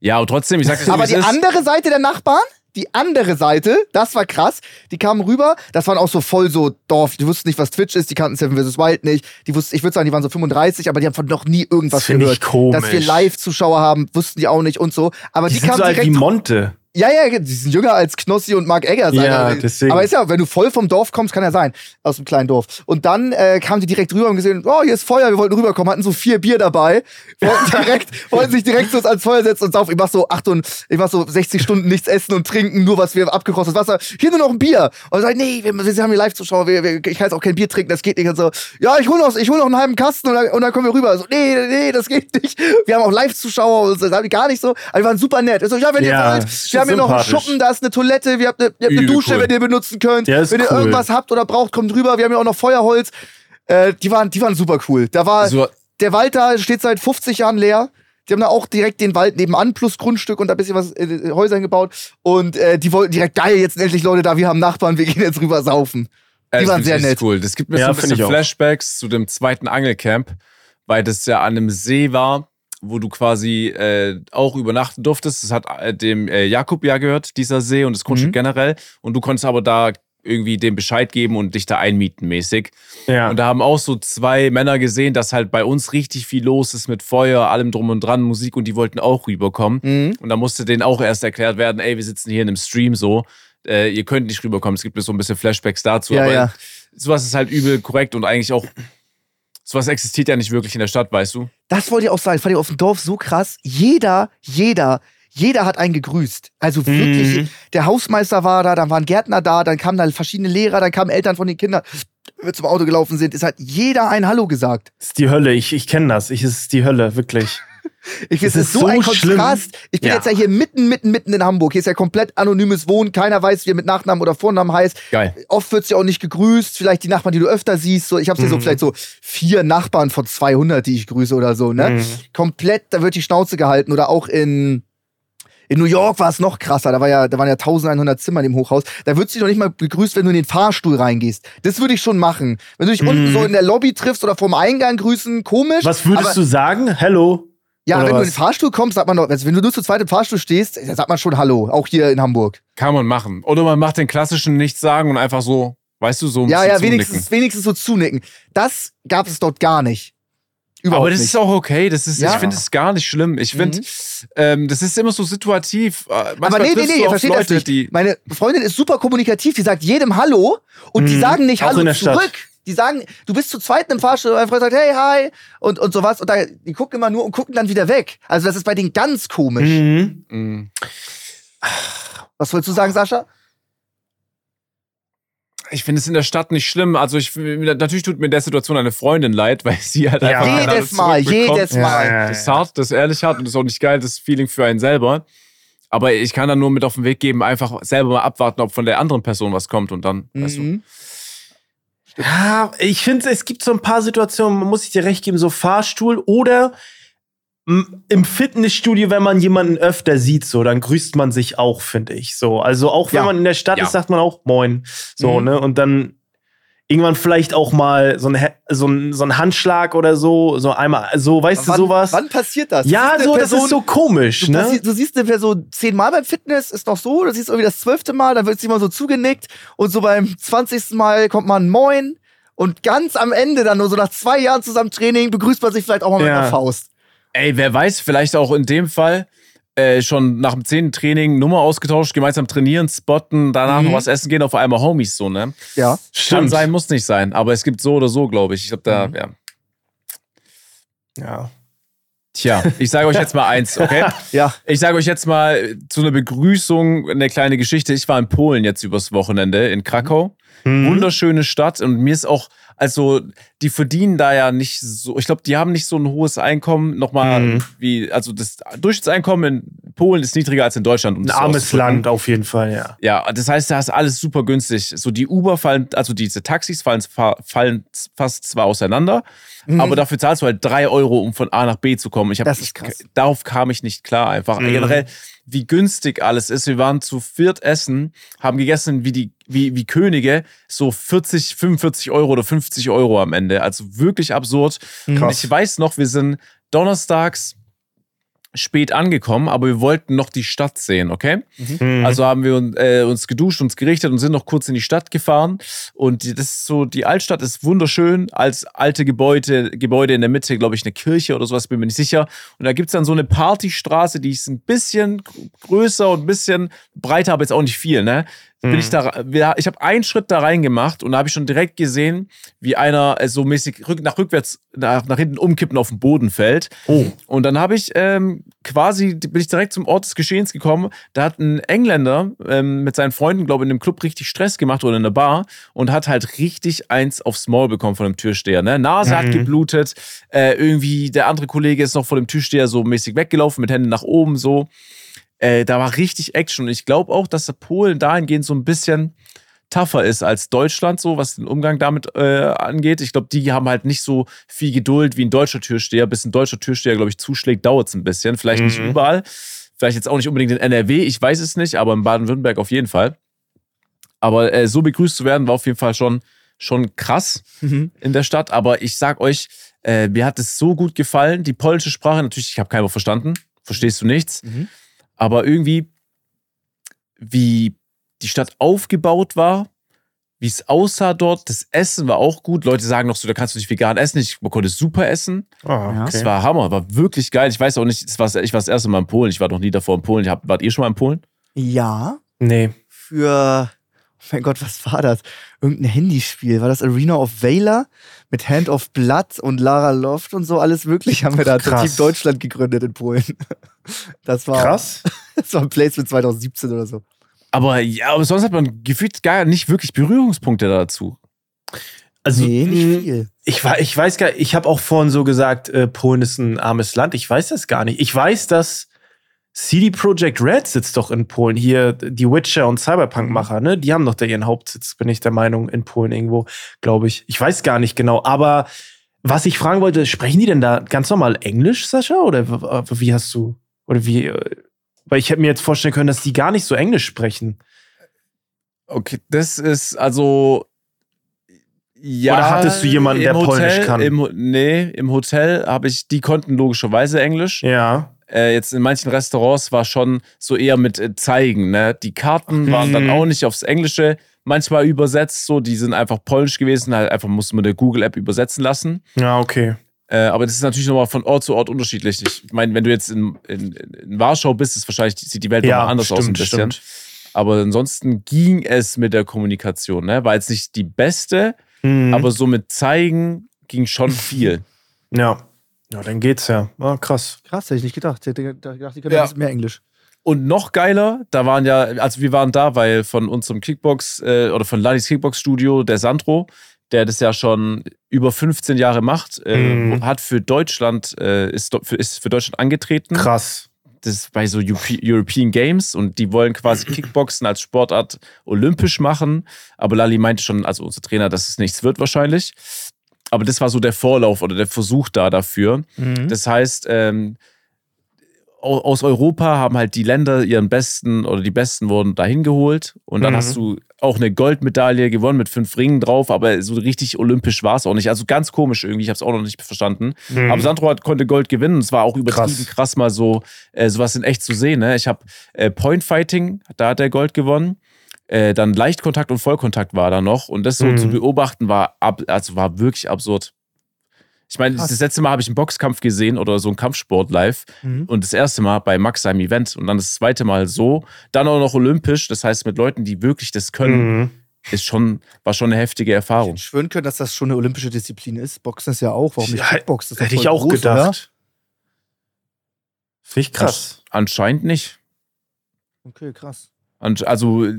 Speaker 3: Ja, aber trotzdem, ich sag dir so,
Speaker 1: Aber die
Speaker 3: ist.
Speaker 1: andere Seite der Nachbarn, die andere Seite, das war krass. Die kamen rüber, das waren auch so voll so Dorf. Die wussten nicht, was Twitch ist, die kannten Seven vs. Wild nicht. Die wussten, ich würde sagen, die waren so 35, aber die haben von noch nie irgendwas
Speaker 2: Das find ich
Speaker 1: gehört.
Speaker 2: komisch.
Speaker 1: Dass wir Live-Zuschauer haben, wussten die auch nicht und so. Aber
Speaker 2: Die,
Speaker 1: die, kamen
Speaker 2: so alt wie
Speaker 1: direkt.
Speaker 2: Monte.
Speaker 1: Ja, ja, die sind jünger als Knossi und Mark Eggers.
Speaker 2: Ja,
Speaker 1: Alter.
Speaker 2: deswegen.
Speaker 1: Aber ist ja, wenn du voll vom Dorf kommst, kann ja sein, aus dem kleinen Dorf. Und dann äh, kamen die direkt rüber und gesehen, oh, hier ist Feuer, wir wollten rüberkommen, hatten so vier Bier dabei, wollten direkt, wollten sich direkt so ans Feuer setzen und saufen. Ich mach so acht und ich mach so 60 Stunden nichts essen und trinken, nur was wir abgekochtes Wasser. Hier nur noch ein Bier. Und ich sag, nee, wir, wir haben hier Live-Zuschauer, ich kann jetzt auch kein Bier trinken, das geht nicht. Und so, ja, ich hol noch, ich hol noch einen halben Kasten und dann, und dann kommen wir rüber. So, nee, nee, das geht nicht. Wir haben auch Live-Zuschauer und so, das haben die gar nicht so. Aber die waren super nett. Ich so, ja, wenn ihr
Speaker 2: Ja,
Speaker 1: wollt,
Speaker 2: ist
Speaker 1: wir haben hier noch einen. Schuppen, da ist eine Toilette, wir habt eine, ihr habt eine Dusche,
Speaker 3: cool.
Speaker 1: wenn ihr benutzen könnt.
Speaker 2: Ja, ist
Speaker 1: wenn ihr
Speaker 2: cool.
Speaker 1: irgendwas habt oder braucht, kommt rüber. Wir haben ja auch noch Feuerholz. Äh, die, waren, die waren super cool. Da war,
Speaker 3: So,
Speaker 1: der Wald da steht seit 50 Jahren leer. Die haben da auch direkt den Wald nebenan plus Grundstück und da ein bisschen was äh, Häusern gebaut. Und äh, die wollten direkt, geil, jetzt sind endlich Leute da, wir haben Nachbarn, wir gehen jetzt rüber saufen. Die
Speaker 3: das
Speaker 1: waren sehr nett.
Speaker 3: cool. Das gibt mir
Speaker 2: Ja,
Speaker 3: so ein bisschen. Flashbacks zu dem zweiten Angelcamp, weil das ja an einem See war, wo du quasi äh, auch übernachten durftest. Das hat äh, dem äh, Jakob ja gehört, dieser See und das Grundstück
Speaker 1: Mhm.
Speaker 3: generell. Und du konntest aber da irgendwie dem Bescheid geben und dich da einmieten mäßig.
Speaker 2: Ja.
Speaker 3: Und da haben auch so zwei Männer gesehen, dass halt bei uns richtig viel los ist mit Feuer, allem drum und dran, Musik und die wollten auch rüberkommen.
Speaker 1: Mhm.
Speaker 3: Und da musste denen auch erst erklärt werden, ey, wir sitzen hier in einem Stream so, äh, ihr könnt nicht rüberkommen. Es gibt so ein bisschen Flashbacks dazu.
Speaker 1: Ja,
Speaker 3: aber
Speaker 1: ja.
Speaker 3: sowas ist halt übel korrekt und eigentlich auch, sowas existiert ja nicht wirklich in der Stadt, weißt du?
Speaker 1: Das wollte ich auch sagen. Fand ich auf dem Dorf so krass. Jeder, jeder, jeder hat einen gegrüßt. Also wirklich,
Speaker 2: Mhm.
Speaker 1: der Hausmeister war da, dann waren Gärtner da, dann kamen da verschiedene Lehrer, dann kamen Eltern von den Kindern, die zum Auto gelaufen sind. Es hat jeder ein Hallo gesagt.
Speaker 2: Das ist die Hölle. Ich, ich kenne das. Ich, es ist die Hölle, wirklich.
Speaker 1: Ich
Speaker 2: Es
Speaker 1: es
Speaker 2: ist
Speaker 1: so,
Speaker 2: so
Speaker 1: ein
Speaker 2: schlimm.
Speaker 1: Kontrast. Ich bin
Speaker 2: Ja.
Speaker 1: jetzt ja hier mitten, mitten, mitten in Hamburg. Hier ist ja komplett anonymes Wohnen. Keiner weiß, wie er mit Nachnamen oder Vornamen heißt.
Speaker 3: Geil.
Speaker 1: Oft wird's ja auch nicht gegrüßt. Vielleicht die Nachbarn, die du öfter siehst. So, ich habe hier so
Speaker 2: Mhm.
Speaker 1: vielleicht so vier Nachbarn von 200, die ich grüße oder so. Ne?
Speaker 2: Mhm.
Speaker 1: Komplett, da wird die Schnauze gehalten. Oder auch in in New York war es noch krasser. Da, war ja, da waren ja 1100 Zimmer in dem Hochhaus. Da wird sie noch nicht mal begrüßt, wenn du in den Fahrstuhl reingehst. Das würde ich schon machen. Wenn du dich
Speaker 2: Mhm.
Speaker 1: unten so in der Lobby triffst oder vorm Eingang grüßen, komisch.
Speaker 2: Was würdest du sagen? Hello?
Speaker 1: Ja, wenn du in
Speaker 2: was?
Speaker 1: den Fahrstuhl kommst, sagt man doch, also wenn du nur zu zweit im Fahrstuhl stehst, sagt man schon Hallo. Auch hier in Hamburg.
Speaker 3: Kann man machen. Oder man macht den klassischen Nichts sagen und einfach so, weißt du, so ein
Speaker 1: Ja,
Speaker 3: bisschen
Speaker 1: ja,
Speaker 3: zunicken.
Speaker 1: wenigstens, wenigstens so zunicken. Das gab es dort gar nicht. Überhaupt
Speaker 3: Aber das
Speaker 1: nicht.
Speaker 3: ist auch okay. Das ist,
Speaker 1: Ja.
Speaker 3: Ich finde es gar nicht schlimm. Ich finde, ähm, das ist immer so situativ. Äh,
Speaker 1: aber
Speaker 3: manchmal
Speaker 1: nee, nee, nee, ihr
Speaker 3: auf
Speaker 1: versteht das
Speaker 3: Leute,
Speaker 1: nicht.
Speaker 3: Die,
Speaker 1: Meine Freundin ist super kommunikativ, die sagt jedem Hallo und die
Speaker 2: Mhm.
Speaker 1: sagen nicht Hallo
Speaker 2: der Stadt.
Speaker 1: Die sagen, du bist zu zweit im Fahrstuhl, und ein Freund sagt, hey, hi, und, und sowas. Und da, die gucken immer nur und gucken dann wieder weg. Also das ist bei denen ganz komisch.
Speaker 2: Mhm.
Speaker 3: Mhm.
Speaker 1: Was wolltest du sagen, Sascha?
Speaker 3: Ich finde es in der Stadt nicht schlimm. Also ich natürlich tut mir in der Situation eine Freundin leid, weil sie halt
Speaker 2: Ja.
Speaker 3: einfach
Speaker 1: jedes Mal, jedes Mal.
Speaker 2: ja,
Speaker 3: Das ist hart, das ist ehrlich hart und das ist auch nicht geil, das Feeling für einen selber. Aber ich kann dann nur mit auf den Weg geben, einfach selber mal abwarten, ob von der anderen Person was kommt und dann, weißt du.
Speaker 2: Ja, ich finde, es gibt so ein paar Situationen, man muss sich dir recht geben, so Fahrstuhl oder im Fitnessstudio, wenn man jemanden öfter sieht, so, dann grüßt man sich auch, finde ich. So, also auch wenn
Speaker 1: Ja.
Speaker 2: man in der Stadt
Speaker 3: Ja.
Speaker 2: ist, sagt man auch Moin. So,
Speaker 1: Mhm.
Speaker 2: ne? Und dann irgendwann vielleicht auch mal so ein, so ein, so ein Handschlag oder so, so einmal, so, weißt du,
Speaker 1: wann,
Speaker 2: sowas.
Speaker 1: Wann passiert das?
Speaker 2: ja,
Speaker 1: Du
Speaker 2: so,
Speaker 1: eine
Speaker 2: das
Speaker 1: Person-
Speaker 2: ist so komisch,
Speaker 1: Du,
Speaker 2: ne?
Speaker 1: passi- du siehst eine Person zehnmal beim Fitness, ist noch so, du siehst irgendwie das zwölfte Mal, dann wird sie mal so zugenickt und so beim zwanzigsten Mal kommt man Moin und ganz am Ende dann nur so nach zwei Jahren zusammen Training begrüßt man sich vielleicht auch mal mit
Speaker 2: Ja.
Speaker 1: einer Faust.
Speaker 3: Ey, wer weiß, vielleicht auch in dem Fall äh, schon nach dem zehnten Training Nummer ausgetauscht, gemeinsam trainieren, spotten, danach
Speaker 1: Mhm.
Speaker 3: noch was essen gehen, auf einmal Homies so, ne?
Speaker 1: Ja.
Speaker 3: Kann
Speaker 2: Stimmt.
Speaker 3: sein, muss nicht sein, aber es gibt so oder so, glaube ich. Ich glaube, da,
Speaker 1: Mhm.
Speaker 3: ja.
Speaker 2: Ja.
Speaker 3: Tja, ich sage euch jetzt mal eins, okay?
Speaker 1: Ja.
Speaker 3: Ich sage euch jetzt mal zu einer Begrüßung eine kleine Geschichte. Ich war in Polen jetzt übers Wochenende in Krakau.
Speaker 2: Mhm.
Speaker 3: Wunderschöne Stadt und mir ist auch, also die verdienen da ja nicht so, ich glaube, die haben nicht so ein hohes Einkommen, nochmal
Speaker 2: Mhm.
Speaker 3: wie, also das Durchschnittseinkommen in Polen ist niedriger als in Deutschland. Um
Speaker 2: Ein armes. Land auf jeden Fall, ja.
Speaker 3: Ja, das heißt, da ist alles super günstig. So die Uber fallen, also diese Taxis fallen, fallen fast zwar auseinander,
Speaker 1: Mhm.
Speaker 3: aber dafür zahlst du halt drei Euro, um von A nach B zu kommen. Ich hab,
Speaker 1: Das ist
Speaker 3: ich,
Speaker 1: krass.
Speaker 3: Darauf kam ich nicht klar einfach.
Speaker 2: Mhm.
Speaker 3: Generell, wie günstig alles ist. Wir waren zu viert essen, haben gegessen wie die wie, wie Könige, so 40, 45 Euro oder 50 Euro am Ende. Also wirklich absurd. Und
Speaker 2: Krass.
Speaker 3: ich weiß noch, wir sind donnerstags spät angekommen, aber wir wollten noch die Stadt sehen, okay?
Speaker 2: Mhm.
Speaker 3: Also haben wir äh, uns geduscht, uns gerichtet und sind noch kurz in die Stadt gefahren. Und das ist so, die Altstadt ist wunderschön. Als alte Gebäude, Gebäude in der Mitte, glaube ich, eine Kirche oder sowas, bin mir nicht sicher. Und da gibt es dann so eine Partystraße, die ist ein bisschen größer und ein bisschen breiter, aber jetzt auch nicht viel, ne? Bin
Speaker 2: Mhm.
Speaker 3: ich da, wir- ich habe einen Schritt da reingemacht und da habe ich schon direkt gesehen, wie einer äh, so mäßig nach rückwärts, nach, nach hinten umkippen auf den Boden fällt.
Speaker 2: oh.
Speaker 3: Und dann habe ich ähm, quasi, bin ich direkt zum Ort des Geschehens gekommen. Da hat ein Engländer ähm, mit seinen Freunden, glaube ich, in einem Club richtig Stress gemacht oder in der Bar und hat halt richtig eins aufs Maul bekommen von dem Türsteher. Ne? Nase hat
Speaker 2: Mhm.
Speaker 3: geblutet, äh, irgendwie der andere Kollege ist noch vor dem Türsteher so mäßig weggelaufen mit Händen nach oben so. Äh, da war richtig Action und ich glaube auch, dass Polen dahingehend so ein bisschen tougher ist als Deutschland, so was den Umgang damit äh, angeht. Ich glaube, die haben halt nicht so viel Geduld wie ein deutscher Türsteher. Bis ein deutscher Türsteher, glaube ich, zuschlägt, dauert es ein bisschen. Vielleicht nicht
Speaker 2: Mhm.
Speaker 3: überall. Vielleicht jetzt auch nicht unbedingt in NRW, ich weiß es nicht, aber in Baden-Württemberg auf jeden Fall. Aber äh, so begrüßt zu werden, war auf jeden Fall schon, schon krass
Speaker 1: Mhm.
Speaker 3: in der Stadt. Aber ich sag euch, äh, mir hat es so gut gefallen. Die polnische Sprache, natürlich, ich habe kein Wort verstanden. Verstehst du nichts?
Speaker 1: Mhm.
Speaker 3: Aber irgendwie, wie die Stadt aufgebaut war, wie es aussah dort, das Essen war auch gut. Leute sagen noch so, da kannst du nicht vegan essen. Ich man konnte super essen.
Speaker 1: Ja.
Speaker 2: okay.
Speaker 3: Das war Hammer, war wirklich geil. Ich weiß auch nicht, das war, ich war das erste Mal in Polen. Ich war noch nie davor in Polen. Ich hab, wart ihr schon mal in Polen?
Speaker 1: Ja,
Speaker 2: Nee.
Speaker 1: für, oh mein Gott, was war das? Irgendein Handyspiel. War das Arena of Valor mit Hand of Blood und Lara Loft und so? Alles mögliche haben wir da
Speaker 2: Krass.
Speaker 1: Team Deutschland gegründet in Polen. Das war,
Speaker 2: Krass.
Speaker 1: Das war ein Placement 2017 oder so.
Speaker 3: Aber ja, aber sonst hat man gefühlt gar nicht wirklich Berührungspunkte dazu.
Speaker 2: Also,
Speaker 1: nee, nicht viel.
Speaker 2: Ich, ich weiß gar ich habe auch vorhin so gesagt, äh, Polen ist ein armes Land. Ich weiß das gar nicht. Ich weiß, dass CD Projekt Red sitzt doch in Polen. Hier die Witcher und Cyberpunk-Macher, ne? Die haben doch da ihren Hauptsitz, bin ich der Meinung, in Polen irgendwo, glaube ich. Ich weiß gar nicht genau. Aber was ich fragen wollte, sprechen die denn da ganz normal Englisch, Sascha? Oder wie hast du, oder wie, äh, weil ich hätte mir jetzt vorstellen können, dass die gar nicht so Englisch sprechen.
Speaker 3: Okay, das ist also. Ja,
Speaker 2: Oder hattest du jemanden, der
Speaker 3: im
Speaker 2: Polnisch
Speaker 3: Hotel,
Speaker 2: kann?
Speaker 3: Im, nee, im Hotel habe ich, die konnten logischerweise Englisch.
Speaker 2: Ja.
Speaker 3: Äh, jetzt in manchen Restaurants war schon so eher mit äh, Zeigen. Ne? Die Karten
Speaker 2: Mhm.
Speaker 3: waren dann auch nicht aufs Englische manchmal übersetzt, so die sind einfach polnisch gewesen, halt einfach musste man der Google-App übersetzen lassen.
Speaker 2: Ja, okay.
Speaker 3: Äh, aber das ist natürlich nochmal von Ort zu Ort unterschiedlich. Ich meine, wenn du jetzt in, in, in Warschau bist, ist wahrscheinlich, sieht die Welt nochmal anders aus ein bisschen. Aber ansonsten ging es mit der Kommunikation. Ne? War jetzt nicht die beste,
Speaker 2: Mhm.
Speaker 3: aber so mit zeigen ging schon viel.
Speaker 2: ja. Ja, dann geht's ja. Ah, krass.
Speaker 1: Krass, hätte ich nicht gedacht. Ich hätte gedacht, die können
Speaker 3: Ja.
Speaker 1: ein bisschen mehr Englisch.
Speaker 3: Und noch geiler, da waren ja, also wir waren da, weil von unserem Kickbox äh, oder von Ladis Kickbox Studio, der Sandro, der das ja schon über 15 Jahre macht, äh,
Speaker 2: Mhm.
Speaker 3: hat für Deutschland, äh, ist, ist für Deutschland angetreten.
Speaker 2: Krass.
Speaker 3: Das ist bei so Europe- European Games und die wollen quasi Kickboxen als Sportart olympisch machen. Aber Lali meinte schon, also unser Trainer, dass es nichts wird wahrscheinlich. Aber das war so der Vorlauf oder der Versuch da dafür.
Speaker 1: Mhm.
Speaker 3: Das heißt, ähm, au- aus Europa haben halt die Länder ihren Besten oder die Besten wurden dahin geholt. Und dann
Speaker 2: Mhm.
Speaker 3: hast du auch eine Goldmedaille gewonnen mit fünf Ringen drauf, aber so richtig olympisch war es auch nicht. Also ganz komisch irgendwie, ich habe es auch noch nicht verstanden.
Speaker 2: Mhm.
Speaker 3: Aber Sandro hat, konnte Gold gewinnen und es war auch übertrieben
Speaker 2: Krass.
Speaker 3: krass, mal so äh, sowas in echt zu sehen. Ne? Ich habe äh, Point Fighting, da hat er Gold gewonnen. Äh, dann Leichtkontakt und Vollkontakt war da noch. Und das so
Speaker 2: Mhm.
Speaker 3: zu beobachten war, ab, also war wirklich absurd. Ich meine,
Speaker 1: Krass.
Speaker 3: das letzte Mal habe ich einen Boxkampf gesehen oder so einen Kampfsport live.
Speaker 1: Mhm.
Speaker 3: Und das erste Mal bei Max seinem Event. Und dann das zweite Mal so. Dann auch noch olympisch. Das heißt, mit Leuten, die wirklich das können,
Speaker 2: Mhm.
Speaker 3: ist schon, war schon eine heftige Erfahrung.
Speaker 1: Ich schwören können, dass das schon eine olympische Disziplin ist. Boxen ist ja auch. Warum nicht
Speaker 2: Ja,
Speaker 1: Kickboxen? Doch
Speaker 2: Hätte ich auch
Speaker 1: groß,
Speaker 2: gedacht. Finde ich krass.
Speaker 3: Anscheinend nicht.
Speaker 1: Okay, krass.
Speaker 3: Und also äh,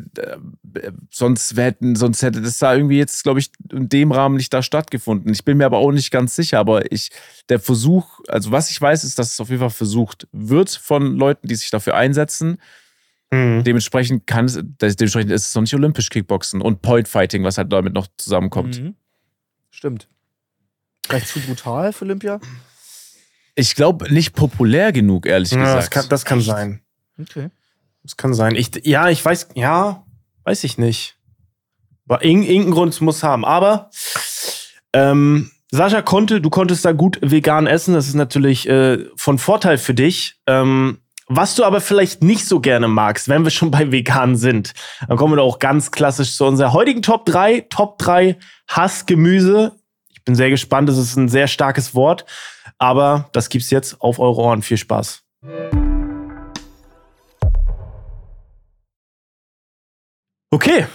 Speaker 3: äh, sonst hätten, sonst hätte das da irgendwie jetzt, glaube ich, in dem Rahmen nicht da stattgefunden. Ich bin mir aber auch nicht ganz sicher, aber ich, der Versuch, also was ich weiß, ist, dass es auf jeden Fall versucht wird von Leuten, die sich dafür einsetzen.
Speaker 2: Mhm.
Speaker 3: Dementsprechend kann es, dementsprechend ist es noch nicht olympisch Kickboxen und Point Fighting, was halt damit noch zusammenkommt.
Speaker 1: Mhm. Stimmt. Vielleicht zu brutal für Olympia?
Speaker 3: Ich glaube, nicht populär genug, ehrlich
Speaker 2: Ja,
Speaker 3: gesagt.
Speaker 2: das, kann, das kann sein.
Speaker 1: Okay.
Speaker 2: Das kann sein. Ich, ja, ich weiß, ja, weiß ich nicht. Aber irg- irgendeinen Grund muss haben. Aber ähm, Sascha konnte, du konntest da gut vegan essen. Das ist natürlich äh, von Vorteil für dich. Ähm, was du aber vielleicht nicht so gerne magst, wenn wir schon bei vegan sind, dann kommen wir doch auch ganz klassisch zu unserer heutigen Top 3. Top 3 Hassgemüse. Ich bin sehr gespannt. Das ist ein sehr starkes Wort. Aber das gibt's jetzt auf eure Ohren. Viel Spaß. Okay.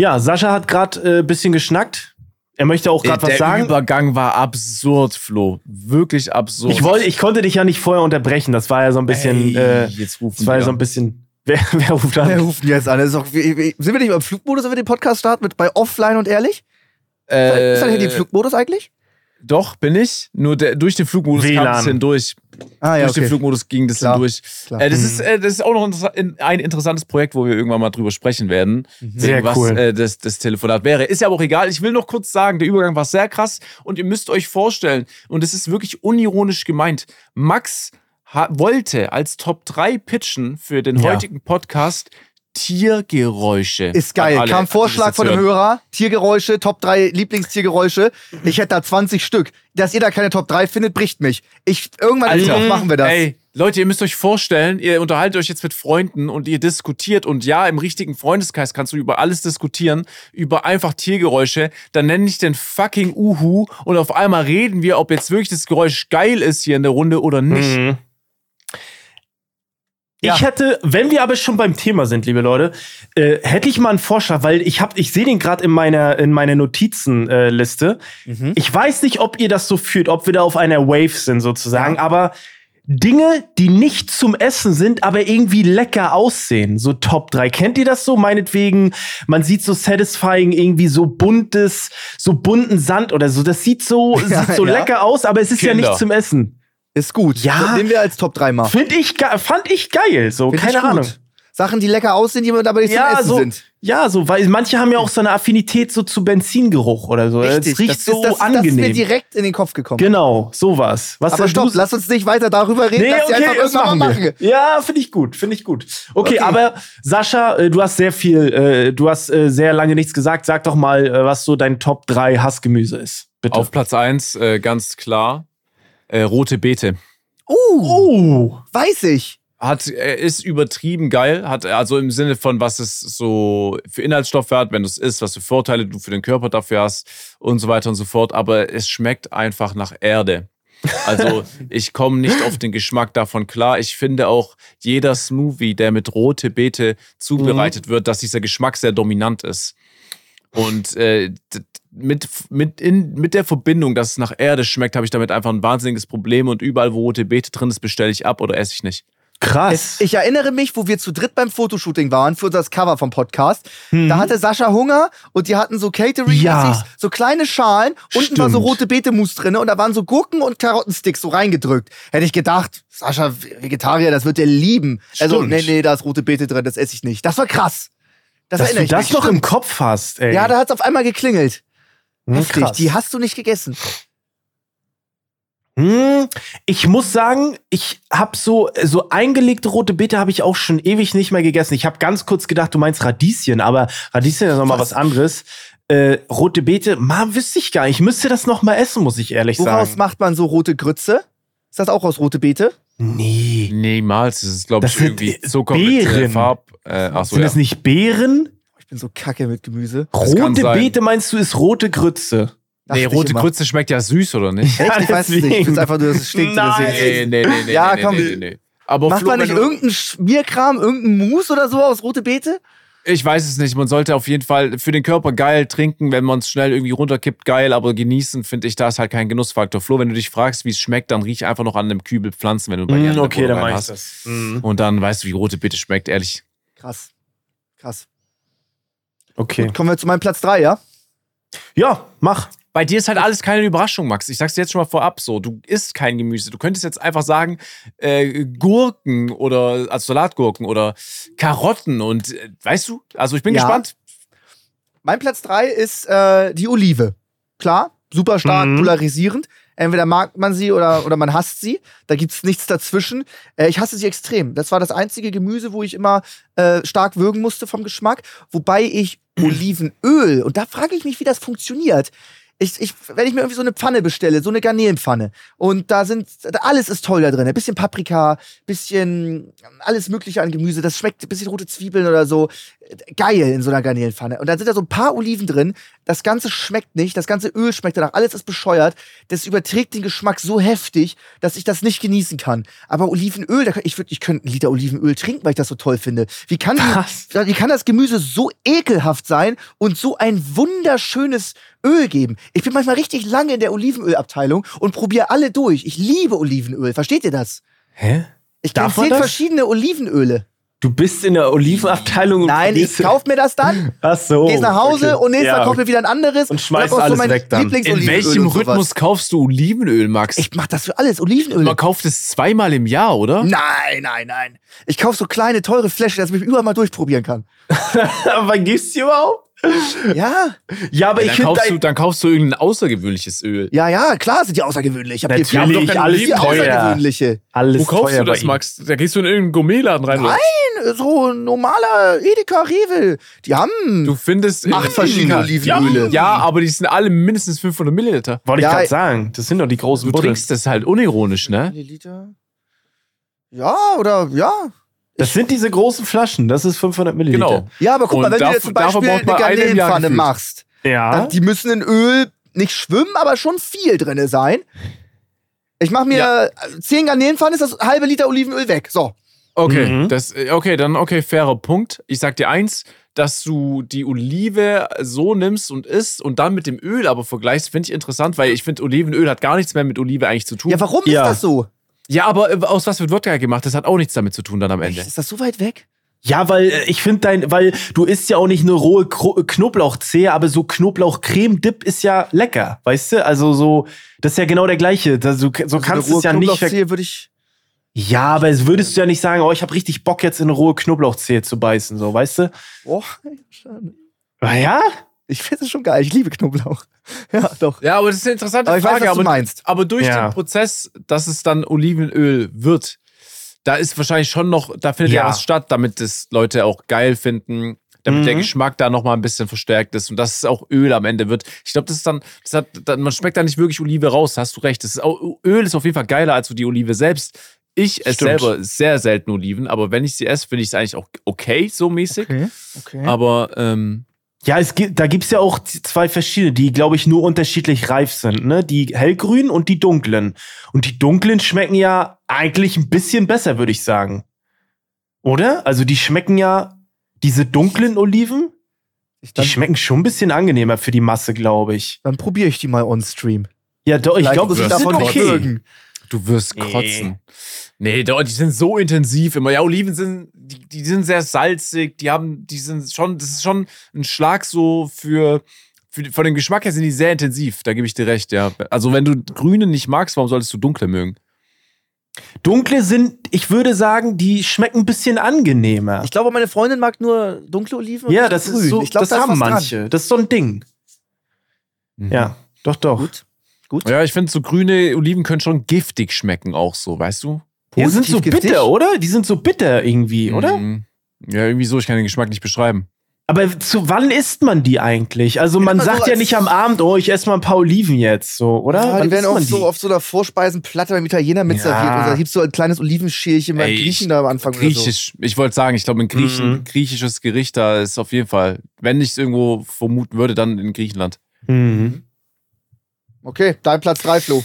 Speaker 2: Ja, Sascha hat gerade ein äh, bisschen geschnackt. Er möchte auch gerade was
Speaker 3: der
Speaker 2: sagen.
Speaker 3: Übergang war absurd, Flo. Wirklich absurd.
Speaker 2: Ich, wollte, ich konnte dich ja nicht vorher unterbrechen. Das war ja so ein bisschen.
Speaker 3: Ey,
Speaker 2: äh,
Speaker 3: jetzt rufen
Speaker 2: das war ja
Speaker 3: die
Speaker 2: so ein
Speaker 3: an.
Speaker 2: bisschen. Wer, wer ruft
Speaker 1: Wer
Speaker 2: an?
Speaker 1: ruft denn jetzt an? Das ist auch, wie- wie- sind wir nicht im Flugmodus, wenn wir den Podcast starten mit bei Offline und ehrlich?
Speaker 3: Äh,
Speaker 1: ist dein Handy im Flugmodus eigentlich?
Speaker 3: Doch, bin ich. Nur der, durch den Flugmodus kam
Speaker 2: WLAN.
Speaker 3: das hindurch.
Speaker 1: Ah ja,
Speaker 3: durch den
Speaker 1: okay.
Speaker 3: Flugmodus ging das
Speaker 1: Klar,
Speaker 3: hindurch.
Speaker 1: klar.
Speaker 3: Äh, das,
Speaker 2: Mhm.
Speaker 3: ist, äh, das ist auch noch ein interessantes Projekt, wo wir irgendwann mal drüber sprechen werden.
Speaker 2: Sehr
Speaker 3: was
Speaker 2: cool.
Speaker 3: äh, das, das Telefonat wäre. Ist ja aber auch egal. Ich will noch kurz sagen, der Übergang war sehr krass und ihr müsst euch vorstellen, und es ist wirklich unironisch gemeint, Max wollte als Top 3 pitchen für den
Speaker 2: Ja.
Speaker 3: heutigen Podcast Tiergeräusche.
Speaker 1: Ist geil.
Speaker 3: Alle,
Speaker 1: Kam Vorschlag von dem. Hörer. Tiergeräusche, Top 3 Lieblingstiergeräusche. Ich hätte da 20 Stück. Dass ihr da keine Top 3 findet, bricht mich. Ich, irgendwann
Speaker 3: Alter,
Speaker 1: Zukunft machen wir das.
Speaker 3: Ey, Leute, ihr müsst euch vorstellen, ihr unterhaltet euch jetzt mit Freunden und ihr diskutiert und ja, im richtigen Freundeskreis kannst du über alles diskutieren, über einfach Tiergeräusche, dann nenne ich den fucking Uhu und auf einmal reden wir, ob jetzt wirklich das Geräusch geil ist hier in der Runde oder nicht.
Speaker 2: Mhm.
Speaker 1: Ja.
Speaker 2: Ich hätte, wenn wir aber schon beim Thema sind, liebe Leute, äh, hätte ich mal einen Vorschlag, weil ich hab, ich sehe den gerade in meiner in meiner Notizenliste. Äh.
Speaker 1: Mhm.
Speaker 2: Ich weiß nicht, ob ihr das so fühlt, ob wir da auf einer Wave sind sozusagen, aber Dinge, die nicht zum Essen sind, aber irgendwie lecker aussehen. So Top 3. Kennt ihr das so? Meinetwegen, man sieht so satisfying irgendwie so buntes, so bunten Sand oder so. Das sieht so,
Speaker 1: Ja,
Speaker 2: sieht so
Speaker 1: ja.
Speaker 2: lecker aus, aber es ist ja
Speaker 3: Kinder.
Speaker 2: nicht zum Essen.
Speaker 1: Ist gut.
Speaker 2: Ja.
Speaker 1: Nehmen wir als Top 3 mal.
Speaker 2: Find ich, fand ich geil. So,
Speaker 1: Find
Speaker 2: keine. Ahnung.
Speaker 1: Sachen, die lecker aussehen, die aber nicht
Speaker 2: Ja,
Speaker 1: zum Essen
Speaker 2: so,
Speaker 1: sind.
Speaker 2: ja, so, weil manche haben ja auch so eine Affinität so zu Benzingeruch oder so.
Speaker 1: Richtig.
Speaker 2: Es riecht
Speaker 1: das,
Speaker 2: so
Speaker 1: ist, das, das ist mir
Speaker 2: angenehm.
Speaker 1: direkt in den Kopf gekommen.
Speaker 2: genau, sowas. Was
Speaker 1: aber stopp, lass uns nicht weiter darüber reden,
Speaker 2: Nee,
Speaker 1: dass
Speaker 2: okay,
Speaker 1: einfach
Speaker 2: das
Speaker 1: irgendwann
Speaker 2: machen
Speaker 1: mal
Speaker 2: wir.
Speaker 1: machen.
Speaker 2: Ja, finde ich gut, finde ich gut. Okay,
Speaker 1: Okay.
Speaker 2: aber Sascha, äh, du hast sehr viel, äh, du hast äh, sehr lange nichts gesagt. Sag doch mal, was so dein Top 3 Hassgemüse ist. Bitte.
Speaker 3: Auf Platz 1 äh, ganz klar äh, rote Beete.
Speaker 1: Uh,
Speaker 2: oh.
Speaker 1: weiß ich.
Speaker 3: Hat, äh, ist übertrieben geil, hat also im Sinne von, was es so für Inhaltsstoffe hat, wenn du es isst, was für Vorteile du für den Körper dafür hast und so weiter und so fort. Aber es schmeckt einfach nach Erde. Also ich komme nicht auf den Geschmack davon klar. Ich finde auch jeder Smoothie, der mit rote Beete zubereitet wird, dass dieser Geschmack sehr dominant ist. Und äh, d- mit, mit, in, mit der Verbindung, dass es nach Erde schmeckt, habe ich damit einfach ein wahnsinniges Problem. Und überall, wo rote Beete drin ist, bestelle ich ab oder esse ich nicht.
Speaker 2: Krass.
Speaker 1: Es, ich erinnere mich, wo wir zu dritt beim Fotoshooting waren für das Cover vom Podcast.
Speaker 2: Mhm.
Speaker 1: Da hatte Sascha Hunger und die hatten so catering
Speaker 2: Ja.
Speaker 1: so kleine Schalen. Unten war so
Speaker 2: Stimmt.
Speaker 1: rote Beetemus drin und da waren so Gurken und Karottensticks so reingedrückt. Hätte ich gedacht, Sascha, Vegetarier, das wird er lieben. Also,
Speaker 2: Stimmt.
Speaker 1: nee, nee, da ist rote Beete drin, das esse ich nicht. Das war krass. Das
Speaker 2: Dass du
Speaker 1: erinnere ich
Speaker 2: das
Speaker 1: mich.
Speaker 2: noch im
Speaker 1: Stimmt.
Speaker 2: Kopf hast, ey.
Speaker 1: Ja, da hat's auf einmal geklingelt.
Speaker 2: Hm,
Speaker 1: Heftig.
Speaker 2: krass.
Speaker 1: Die hast du nicht gegessen.
Speaker 2: Hm, ich muss sagen, ich habe so so eingelegte rote Beete habe ich auch schon ewig nicht mehr gegessen. Ich habe ganz kurz gedacht, du meinst Radieschen, aber Radieschen ist noch mal
Speaker 1: Was?
Speaker 2: was anderes. Äh, rote Beete, man wüsste ich gar nicht. Ich müsste das noch mal essen, muss ich ehrlich
Speaker 1: Woraus
Speaker 2: sagen.
Speaker 1: macht man so rote Grütze? Ist das auch aus rote Beete?
Speaker 2: Nee.
Speaker 3: Niemals. Das ist, glaube ich, irgendwie Zucker mit
Speaker 2: Beeren.
Speaker 3: äh, Farb. Äh, ach so,
Speaker 2: Sind
Speaker 3: ja.
Speaker 2: das nicht Beeren?
Speaker 1: Ich bin so kacke mit Gemüse.
Speaker 3: Das kann
Speaker 2: Rote
Speaker 3: sein.
Speaker 2: Beete meinst du ist rote Grütze?
Speaker 3: Nee,
Speaker 1: Dachte ich
Speaker 3: rote
Speaker 1: immer.
Speaker 3: Grütze schmeckt ja süß, oder nicht?
Speaker 1: Echt? Ich weiß es nicht. Ich find's einfach nur, dass es stinkt.
Speaker 2: Nein.
Speaker 1: deswegen-
Speaker 3: nee, nee, nee,
Speaker 1: Ja,
Speaker 3: nee,
Speaker 1: komm.
Speaker 3: nee, nee, nee. Aber
Speaker 1: Macht
Speaker 3: Flo,
Speaker 1: man
Speaker 3: wenn
Speaker 1: nicht
Speaker 3: du-
Speaker 1: irgendeinen Schmierkram, irgendeinen Mousse oder so aus rote Beete?
Speaker 3: Ich weiß es nicht. Man sollte auf jeden Fall für den Körper geil trinken, wenn man es schnell irgendwie runterkippt, geil, aber genießen, finde ich, da ist halt kein Genussfaktor. Flo, wenn du dich fragst, wie es schmeckt, dann riech einfach noch an einem Kübel Pflanzen, wenn du bei dir
Speaker 2: Hm,
Speaker 3: der
Speaker 2: okay,
Speaker 3: Wohnung
Speaker 2: dann mach ich
Speaker 3: hast.
Speaker 2: das. Hm,
Speaker 3: Und dann weißt du, wie rote Beete schmeckt, ehrlich.
Speaker 1: Krass. Krass.
Speaker 2: Okay.
Speaker 1: Gut, kommen wir zu meinem Platz 3, ja?
Speaker 2: Ja, mach.
Speaker 3: Bei dir ist halt alles keine Überraschung, Max. Ich sag's dir jetzt schon mal vorab so. Du isst kein Gemüse. Du könntest jetzt einfach sagen, äh, Gurken oder also Salatgurken oder Karotten und äh, weißt du? Also ich bin
Speaker 1: Ja.
Speaker 3: gespannt.
Speaker 1: Mein Platz 3 ist äh, die Olive. Klar, super stark
Speaker 2: Mhm.
Speaker 1: polarisierend. Entweder mag man sie oder, oder man hasst sie. Da gibt's nichts dazwischen. Äh, ich hasse sie extrem. Das war das einzige Gemüse, wo ich immer äh, stark würgen musste vom Geschmack. Wobei ich Olivenöl, und da frage ich mich, wie das funktioniert. Ich, ich, wenn ich mir irgendwie so eine Pfanne bestelle, so eine Garnelenpfanne, und da sind, alles ist toll da drin. Ein bisschen Paprika, bisschen alles Mögliche an Gemüse, das schmeckt ein bisschen rote Zwiebeln oder so. Geil in so einer Garnelenpfanne. Und dann sind da so ein paar Oliven drin. Das Ganze schmeckt nicht, das ganze Öl schmeckt danach, alles ist bescheuert. Das überträgt den Geschmack so heftig, dass ich das nicht genießen kann. Aber Olivenöl, da kann, ich würde, ich könnte einen Liter Olivenöl trinken, weil ich das so toll finde. Wie kann, die, wie kann das Gemüse so ekelhaft sein und so ein wunderschönes Öl geben? Ich bin manchmal richtig lange in der Olivenölabteilung und probiere alle durch. Ich liebe Olivenöl. Versteht ihr das?
Speaker 2: Hä?
Speaker 1: Ich kenne zehn verschiedene Olivenöle.
Speaker 2: Du bist in der Olivenabteilung. und
Speaker 1: Nein, ich kauf mir das dann,
Speaker 2: Ach so.
Speaker 1: gehst nach Hause
Speaker 2: okay.
Speaker 1: und nächstes Mal
Speaker 2: Ja,
Speaker 1: kauf mir wieder ein anderes
Speaker 2: Und schmeißt
Speaker 1: auch
Speaker 2: alles
Speaker 1: mein
Speaker 2: weg dann.
Speaker 3: In
Speaker 1: Lieblingsolivenöl
Speaker 3: welchem
Speaker 1: und sowas.
Speaker 3: Rhythmus kaufst du Olivenöl, Max?
Speaker 1: Ich mach das für alles, Olivenöl.
Speaker 3: Man kauft es zweimal im Jahr, oder?
Speaker 1: Nein, nein, nein. Ich kauf so kleine, teure Fläschchen, dass ich mich überall mal durchprobieren kann.
Speaker 2: Aber gibt's die überhaupt?
Speaker 1: Ja,
Speaker 2: Ja, aber
Speaker 3: dann,
Speaker 2: ich
Speaker 3: kaufst du, dann kaufst du irgendein außergewöhnliches Öl.
Speaker 1: ja, ja, klar sind die außergewöhnlich. Ich hab die-
Speaker 2: Natürlich,
Speaker 1: die haben doch
Speaker 2: alles
Speaker 1: die
Speaker 2: teuer.
Speaker 1: außergewöhnliche.
Speaker 2: alles
Speaker 3: Wo kaufst
Speaker 2: teuer
Speaker 3: du das. Max? Da gehst du in irgendeinen Gourmetladen rein. oder?
Speaker 1: Nein, so ein normaler Edeka Rewe. Die haben
Speaker 3: Du findest
Speaker 1: acht verschiedene Olivenöle.
Speaker 3: Ja, aber die sind alle mindestens 500 Milliliter.
Speaker 2: Wollte
Speaker 1: Ja,
Speaker 2: ich gerade sagen. Das sind doch die großen
Speaker 3: Du
Speaker 2: Buddel.
Speaker 3: trinkst das halt unironisch, ne?
Speaker 1: Milliliter. Ja, oder ja.
Speaker 2: Das sind diese großen Flaschen. Das ist 500 Milliliter.
Speaker 3: Genau.
Speaker 1: Ja, aber guck
Speaker 3: Und
Speaker 1: mal, wenn du jetzt zum Beispiel eine Garnelenpfanne machst,
Speaker 2: Ja.
Speaker 1: dann, die müssen in Öl nicht schwimmen, aber schon viel drin sein. Ich mach mir
Speaker 3: Ja.
Speaker 1: äh, zehn Garnelenpfannen, ist das halbe Liter Olivenöl weg. So.
Speaker 3: Okay,
Speaker 2: Mhm.
Speaker 3: das, okay, dann okay, fairer Punkt. Ich sag dir eins, dass du die Olive so nimmst und isst und dann mit dem Öl aber vergleichst, finde ich interessant, weil ich finde, Olivenöl hat gar nichts mehr mit Olive eigentlich zu tun.
Speaker 1: Ja, warum
Speaker 2: Ja.
Speaker 1: ist das so?
Speaker 3: Ja, aber äh, aus was wird Wodka gemacht? Das hat auch nichts damit zu tun dann am Ende.
Speaker 1: Ist das so weit weg?
Speaker 2: Ja, weil äh, ich finde dein, weil du isst ja auch nicht nur rohe Kro- Knoblauchzehe, aber so Knoblauch-Creme-Dip ist ja lecker, weißt du? Also so, das ist ja genau der gleiche. Das, du, so kannst du es ja nicht.
Speaker 1: würde ich.
Speaker 2: Ja, aber es würdest du ja nicht sagen, oh, ich habe richtig Bock jetzt in eine rohe Knoblauchzehe zu beißen, so, weißt du?
Speaker 1: Boah, schade.
Speaker 2: Ja?
Speaker 1: Ich finde es schon geil. Ich liebe Knoblauch. Ja, doch.
Speaker 3: Ja, aber das ist eine interessante
Speaker 1: Aber ich weiß,
Speaker 3: Frage.
Speaker 1: was du
Speaker 3: aber,
Speaker 1: meinst.
Speaker 3: aber durch
Speaker 2: Ja.
Speaker 3: den Prozess, dass es dann Olivenöl wird, da ist wahrscheinlich schon noch, da findet ja,
Speaker 2: Ja.
Speaker 3: was statt, damit das Leute auch geil finden, damit
Speaker 2: Mhm.
Speaker 3: der Geschmack da noch mal ein bisschen verstärkt ist und dass es auch Öl am Ende wird. Ich glaube, das ist dann, das hat, dann, man schmeckt da nicht wirklich Olive raus, hast du recht. Das ist auch, Öl ist auf jeden Fall geiler als so die Olive selbst. Ich esse
Speaker 2: Stimmt.
Speaker 3: selber sehr selten Oliven, aber wenn ich sie esse, finde ich es eigentlich auch okay, so mäßig.
Speaker 1: Okay. okay.
Speaker 3: Aber ähm,
Speaker 2: Ja, es gibt, da gibt's ja auch zwei verschiedene, die, glaube ich, nur unterschiedlich reif sind, ne? Die hellgrünen und die dunklen. Und die dunklen schmecken ja eigentlich ein bisschen besser, würde ich sagen. Oder? Also die schmecken ja, diese dunklen Oliven, Die schmecken schon ein bisschen angenehmer für die Masse, glaube ich.
Speaker 1: dann probiere ich die mal on Stream.
Speaker 2: Ja, doch, ich glaube,
Speaker 1: davon nicht
Speaker 2: okay.
Speaker 1: mögen.
Speaker 3: Du wirst
Speaker 2: Nee.
Speaker 3: kotzen. Nee, doch, die sind so intensiv immer. Ja, Oliven sind, die, die sind sehr salzig, die haben, die sind schon, das ist schon ein Schlag so für, für von dem Geschmack her sind die sehr intensiv, da gebe ich dir recht, ja. Also wenn du grüne nicht magst, warum solltest du dunkle mögen?
Speaker 2: Dunkle sind, ich würde sagen, die schmecken ein bisschen angenehmer.
Speaker 1: Ich glaube, meine Freundin mag nur dunkle Oliven. und
Speaker 2: ja, das
Speaker 1: grün.
Speaker 2: ist so,
Speaker 1: ich glaub,
Speaker 2: das
Speaker 1: da ist
Speaker 2: haben
Speaker 1: was dran.
Speaker 2: manche. Das ist so ein Ding. Ja, doch, doch.
Speaker 1: Gut. Gut.
Speaker 3: Ja, ich finde, so grüne Oliven können schon giftig schmecken, auch so, weißt du?
Speaker 2: Die sind so
Speaker 1: Positiv giftig?
Speaker 2: bitter, oder? Die sind so bitter irgendwie, oder?
Speaker 3: Mhm. Ja, irgendwie so, ich kann den Geschmack nicht beschreiben.
Speaker 2: Aber zu wann isst man die eigentlich? Also man
Speaker 1: Immer so
Speaker 2: sagt ja nicht am Abend, oh, ich esse mal ein paar Oliven jetzt, so, oder?
Speaker 1: Ja, die werden auch so auf so einer Vorspeisenplatte beim Italiener mit
Speaker 2: Ja.
Speaker 1: serviert. Und da gibt's so ein kleines Olivenschälchen beim Griechen da am Anfang
Speaker 3: Griechisch, ich wollte sagen, ich glaube, ein Griechen,
Speaker 2: Mhm.
Speaker 3: griechisches Gericht da ist auf jeden Fall, wenn ich es irgendwo vermuten würde, dann in Griechenland.
Speaker 2: Mhm.
Speaker 1: Okay, dein Platz 3, Flo.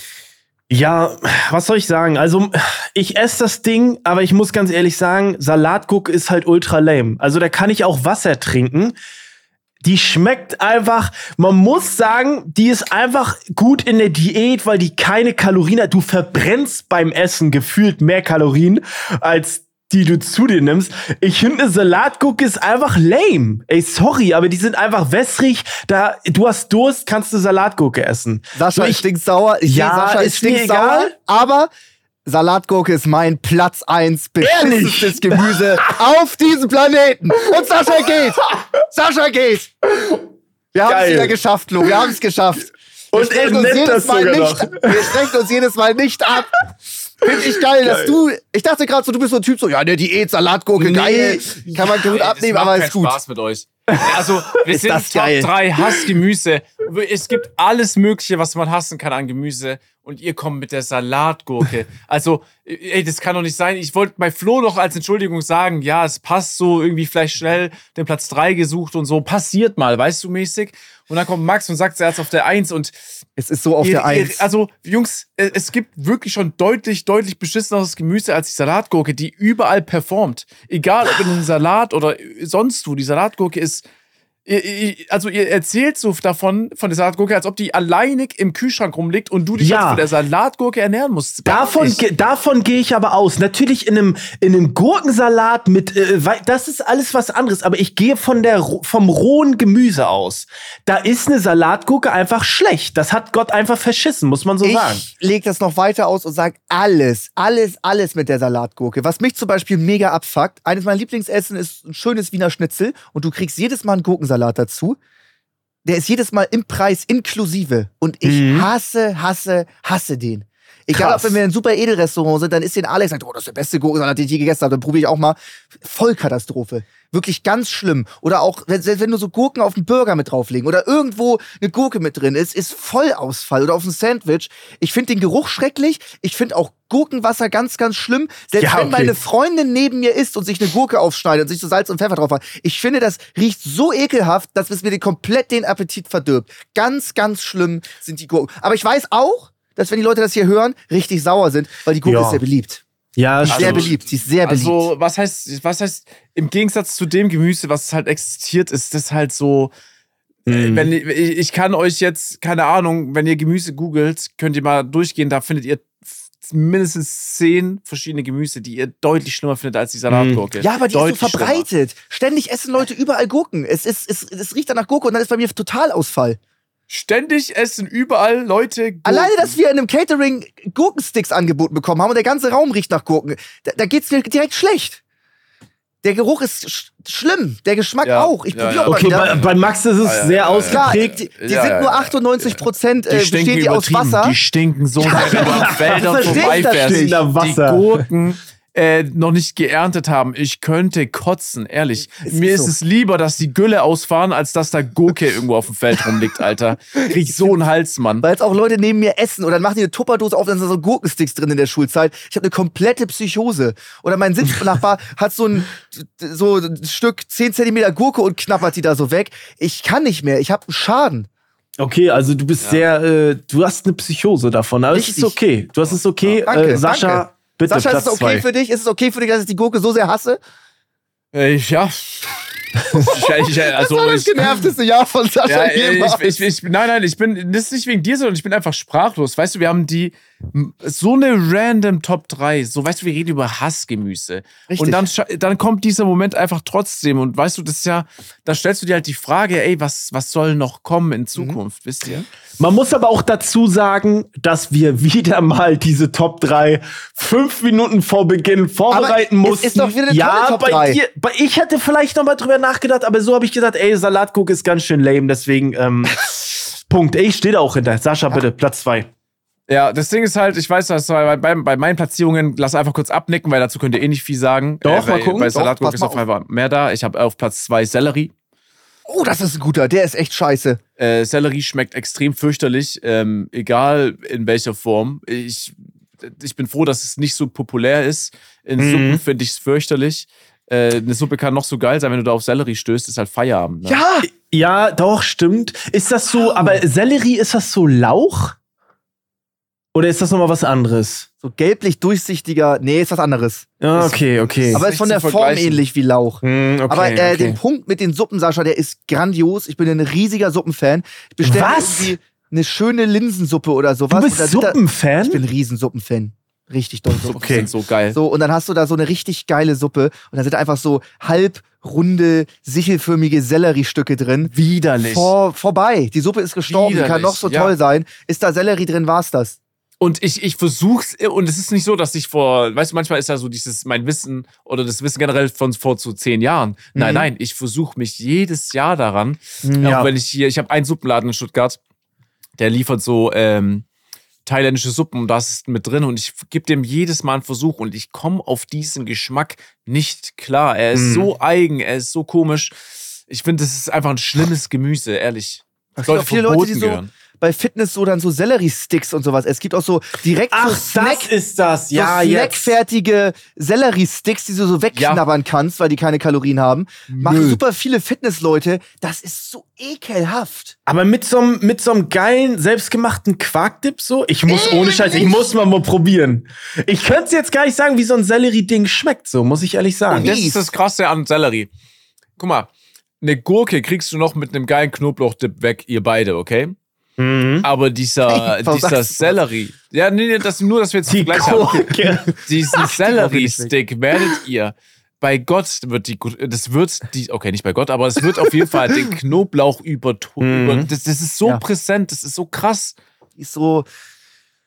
Speaker 2: Ja, was soll ich sagen? Also, ich esse das Ding, aber ich muss ganz ehrlich sagen, Salatgurke ist halt ultra lame. Also, da kann ich auch Wasser trinken. Die schmeckt einfach, man muss sagen, die ist einfach gut in der Diät, weil die keine Kalorien hat. Du verbrennst beim Essen gefühlt mehr Kalorien, als die du zu dir nimmst. Ich finde, Salatgurke ist einfach lame. Ey, sorry, aber die sind einfach wässrig. Da, du hast Durst, kannst du Salatgurke essen.
Speaker 1: Sascha
Speaker 2: So,
Speaker 1: ist stinksauer. Ich
Speaker 2: Ja,
Speaker 1: Sascha ist stinksauer.
Speaker 2: egal.
Speaker 1: Aber Salatgurke ist mein Platz 1 beschissenstes
Speaker 2: Ehrlich?
Speaker 1: Gemüse auf diesem Planeten. Und Sascha geht. Sascha geht. Wir haben es wieder geschafft, Flo. Wir haben es geschafft. Wir
Speaker 2: Und er
Speaker 1: uns
Speaker 2: nennt
Speaker 1: jedes
Speaker 2: das
Speaker 1: Mal
Speaker 2: sogar
Speaker 1: nicht. Wir sprechen uns jedes Mal nicht ab. Finde ich geil, dass du. Ich dachte gerade so, du bist so ein Typ, so, ja, der Diät, Salatgurke,
Speaker 2: Nee.
Speaker 1: geil. Kann man gut abnehmen, aber ist gut.
Speaker 3: Spaß mit euch. Also, wir
Speaker 1: Ist
Speaker 3: sind
Speaker 1: das
Speaker 3: Top
Speaker 1: geil.
Speaker 3: 3 Hassgemüse. Es gibt alles Mögliche, was man hassen kann an Gemüse. Und ihr kommt mit der Salatgurke. Also, ey, das kann doch nicht sein. Ich wollte bei Flo noch als Entschuldigung sagen, ja, es passt so, irgendwie vielleicht schnell den Platz 3 gesucht und so. Passiert mal, weißt du, mäßig. Und dann kommt Max und sagt, er ist auf der 1 und
Speaker 1: Es ist so auf
Speaker 3: ihr,
Speaker 1: der Eins.
Speaker 3: Ihr, also, Jungs, äh, es gibt wirklich schon deutlich, deutlich beschisseneres Gemüse als die Salatgurke, die überall performt. Egal ob in einem Salat oder sonst wo. Die Salatgurke ist. Ihr, ihr, also, ihr erzählt so davon, von der Salatgurke, als ob die alleinig im Kühlschrank rumliegt und du dich
Speaker 2: Ja.
Speaker 3: jetzt von der Salatgurke ernähren musst.
Speaker 2: Davon, ge- davon gehe ich aber aus. Natürlich in einem, in einem Gurkensalat mit, äh, das ist alles was anderes. Aber ich gehe von der, vom rohen Gemüse aus. Da ist eine Salatgurke einfach schlecht. Das hat Gott einfach verschissen, muss man so sagen.
Speaker 1: Ich lege das noch weiter aus und sage alles, alles, alles mit der Salatgurke. Was mich zum Beispiel mega abfuckt, eines meiner Lieblingsessen ist ein schönes Wiener Schnitzel und du kriegst jedes Mal einen Gurkensalat dazu. Der ist jedes Mal im Preis inklusive. Und ich
Speaker 2: Mhm.
Speaker 1: hasse, hasse, hasse den. Egal,
Speaker 2: Krass.
Speaker 1: ob wenn wir in einem super Edelrestaurant sind, dann ist den Alex sagt, oh, das ist der beste Gurkensalat, den ich je gegessen habe. Dann probiere ich auch mal. Vollkatastrophe. Wirklich ganz schlimm. Oder auch, wenn, selbst wenn du so Gurken auf einen Burger mit drauflegen oder irgendwo eine Gurke mit drin ist, ist Vollausfall. Oder auf ein Sandwich. Ich finde den Geruch schrecklich. Ich finde auch Gurkenwasser ganz, ganz schlimm. Selbst
Speaker 2: Ja,
Speaker 1: wenn
Speaker 2: okay.
Speaker 1: meine Freundin neben mir isst und sich eine Gurke aufschneidet und sich so Salz und Pfeffer drauf macht. Ich finde, das riecht so ekelhaft, dass es mir den komplett den Appetit verdirbt. Ganz, ganz schlimm sind die Gurken. Aber ich weiß auch, dass wenn die Leute das hier hören, richtig sauer sind, weil die Gurke
Speaker 2: Ja.
Speaker 1: ist sehr beliebt.
Speaker 2: Ja,
Speaker 1: sehr
Speaker 3: Also-
Speaker 1: beliebt. Sie ist sehr beliebt.
Speaker 3: Also, was heißt, was heißt, im Gegensatz zu dem Gemüse, was halt existiert, ist das halt so. äh,
Speaker 2: Mhm.
Speaker 3: Wenn ich, ich kann euch jetzt, keine Ahnung, wenn ihr Gemüse googelt, könnt ihr mal durchgehen, da findet ihr mindestens zehn verschiedene Gemüse, die ihr deutlich schlimmer findet als die Salatgurke.
Speaker 1: ja, aber die
Speaker 3: Deutlich
Speaker 1: ist so verbreitet. Ständig essen Leute überall Gurken. Es, ist, es, es riecht dann nach Gurke und dann ist bei mir Totalausfall.
Speaker 3: Ständig essen überall Leute Gurken.
Speaker 1: Alleine, dass wir in einem Catering Gurkensticks angeboten bekommen haben und der ganze Raum riecht nach Gurken, da, da geht's mir direkt schlecht. Der Geruch ist sch schlimm, der Geschmack
Speaker 3: Ja,
Speaker 1: auch. Ich
Speaker 3: ja,
Speaker 1: probiere
Speaker 3: ja.
Speaker 1: auch mal
Speaker 2: Okay,
Speaker 1: wieder.
Speaker 2: bei, bei Max ist es
Speaker 3: Ja, ja,
Speaker 2: sehr
Speaker 3: ja, ja.
Speaker 1: Klar,
Speaker 2: ausgeprägt.
Speaker 1: die, die
Speaker 3: Ja,
Speaker 1: sind
Speaker 3: ja,
Speaker 1: nur
Speaker 3: ja.
Speaker 1: 98 Prozent äh, bestehen die aus. Wasser.
Speaker 3: Die stinken so wenn du am Felder
Speaker 1: verstehe ich das
Speaker 3: vorbeifährst. Die
Speaker 2: Nach Wasser.
Speaker 3: Gurken äh, noch nicht geerntet haben. Ich könnte kotzen, ehrlich.
Speaker 1: Es
Speaker 3: Mir
Speaker 1: ist so.
Speaker 3: es lieber, dass die Gülle ausfahren, als dass da Gurke irgendwo auf dem Feld rumliegt, Alter. Krieg ich so einen Hals, Mann.
Speaker 1: Weil jetzt auch Leute neben mir essen oder dann machen die eine Tupperdose auf, dann sind so Gurkensticks drin in der Schulzeit. Ich habe eine komplette Psychose. Oder mein Sitznachbar hat so ein, so ein Stück 10 Zentimeter Gurke und knappert die da so weg. Ich kann nicht mehr. Ich habe einen Schaden.
Speaker 2: Okay, also du bist sehr, äh, du hast eine Psychose davon, aber es ist okay. Du hast es okay.
Speaker 1: Ja, danke,
Speaker 2: äh, Sascha,
Speaker 1: danke.
Speaker 2: Bitte
Speaker 1: Sascha, ist
Speaker 2: Platz
Speaker 1: es okay
Speaker 2: zwei.
Speaker 1: für dich? Ist es okay für dich, dass ich die Gurke so sehr hasse?
Speaker 3: Äh, ja. ich, also
Speaker 1: das war das
Speaker 3: ich,
Speaker 1: genervteste Jahr von Sascha
Speaker 3: ja,
Speaker 1: jemals.
Speaker 3: ich, ich, ich, nein, nein, ich bin, das ist nicht wegen dir, sondern ich bin einfach sprachlos. Weißt du, wir haben die, so eine random Top 3. So, weißt du, wir reden über Hassgemüse.
Speaker 1: Richtig.
Speaker 3: Und dann, dann kommt dieser Moment einfach trotzdem. Und weißt du, das ist ja, da stellst du dir halt die Frage, ey, was, was soll noch kommen
Speaker 1: Mhm.
Speaker 3: in Zukunft, wisst ihr?
Speaker 2: Man muss aber auch dazu sagen, dass wir wieder mal diese Top 3 fünf Minuten vor Beginn vorbereiten
Speaker 1: es
Speaker 2: mussten.
Speaker 1: ist doch wieder eine
Speaker 2: ja,
Speaker 1: Top
Speaker 2: bei
Speaker 1: 3.
Speaker 2: dir, bei, ich hätte vielleicht noch mal drüber nachgedacht, aber so habe ich gesagt, ey, Salatguck ist ganz schön lame, deswegen ähm, Punkt. Ich stehe da auch hinter. Sascha, bitte, Platz 2.
Speaker 3: Ja, das Ding ist halt, ich weiß, dass bei, bei, bei meinen Platzierungen, lass einfach kurz abnicken, weil dazu könnt ihr eh nicht viel sagen.
Speaker 2: Doch,
Speaker 3: äh,
Speaker 2: mal
Speaker 3: weil,
Speaker 2: gucken.
Speaker 3: Bei
Speaker 1: Doch,
Speaker 3: Salatgurke
Speaker 1: pass
Speaker 3: ist
Speaker 1: mal
Speaker 3: auf einmal mehr da. Ich habe auf Platz 2 Sellerie.
Speaker 1: oh, das ist ein guter. Der ist echt scheiße.
Speaker 3: Äh, Sellerie schmeckt extrem fürchterlich, ähm, egal in welcher Form. Ich, ich bin froh, dass es nicht so populär ist. In
Speaker 2: Mhm.
Speaker 3: Suppen finde ich es fürchterlich. Äh, eine Suppe kann noch so geil sein, wenn du da auf Sellerie stößt, ist halt Feierabend. Ne?
Speaker 1: Ja,
Speaker 2: Ja, doch, stimmt. Ist das so, aber Sellerie, ist das so Lauch? Oder ist das nochmal was anderes?
Speaker 1: so gelblich durchsichtiger. Nee, ist was anderes.
Speaker 2: Ja, okay, okay.
Speaker 1: Aber ist von der Form ähnlich wie Lauch.
Speaker 2: Hm, okay,
Speaker 1: Aber äh,
Speaker 2: okay.
Speaker 1: den Punkt mit den Suppen, Sascha, der ist grandios. Ich bin ein riesiger Suppenfan. Ich bestelle irgendwie eine schöne Linsensuppe oder sowas.
Speaker 2: du bist Suppenfan?
Speaker 1: Ich bin ein Riesensuppenfan. Richtig doll Suppen.
Speaker 3: Die sind so geil.
Speaker 1: So, und dann hast du da so eine richtig geile Suppe und da sind einfach so halbrunde, sichelförmige Selleriestücke drin.
Speaker 3: Widerlich.
Speaker 1: Vor, vorbei. Die Suppe ist gestorben, die kann
Speaker 3: Widerlich,
Speaker 1: noch so
Speaker 3: ja.
Speaker 1: toll sein. Ist da Sellerie drin, war's das.
Speaker 3: Und ich, ich versuch's, und es ist nicht so, dass ich vor, weißt du, manchmal ist ja so dieses, mein Wissen oder das Wissen generell von vor so zehn Jahren. Nein,
Speaker 1: Mhm.
Speaker 3: nein, ich versuche mich jedes Jahr daran.
Speaker 2: Ja.
Speaker 3: Auch wenn ich hier, ich habe einen Suppenladen in Stuttgart, der liefert so ähm, thailändische Suppen und das ist mit drin und ich gebe dem jedes Mal einen Versuch und ich komme auf diesen Geschmack nicht klar. Er ist
Speaker 2: Mhm.
Speaker 3: so eigen, er ist so komisch. Ich finde, das ist einfach ein schlimmes Gemüse, ehrlich.
Speaker 1: Es gibt viele Leute, die so
Speaker 3: gehören.
Speaker 1: Bei Fitness so dann so Sellerie-Sticks und sowas. Es gibt auch so direkt
Speaker 2: Ach,
Speaker 1: so Snack,
Speaker 2: das ist das.
Speaker 1: so
Speaker 2: Ja, jetzt.
Speaker 1: snackfertige Sellerie-Sticks, die du so wegknabbern kannst, weil die keine Kalorien haben. Machen super viele Fitnessleute. Das ist so ekelhaft.
Speaker 2: Aber mit so einem mit so einem geilen selbstgemachten Quarkdip so, ich muss ohne Scheiß, ich muss mal mal probieren. Ich könnte jetzt gar nicht sagen, wie so ein Sellerie-Ding schmeckt, so muss ich ehrlich sagen.
Speaker 3: Und das ist das Krasse an Sellerie. Guck mal, eine Gurke kriegst du noch mit einem geilen Knoblauchdip weg, ihr beide, okay?
Speaker 2: Mhm.
Speaker 3: Aber dieser,
Speaker 1: Hey,
Speaker 3: dieser Sellerie. Ja, nee, nee, das nur, dass wir jetzt
Speaker 2: Die
Speaker 3: Vergleich haben. Diesen Sellerie-Stick werdet ihr. Bei Gott wird die, das wird die, okay, nicht bei Gott, aber es wird auf jeden Fall den Knoblauch über,
Speaker 2: Mhm.
Speaker 3: das, das ist so
Speaker 1: Ja.
Speaker 3: präsent, das ist so krass.
Speaker 1: ist so,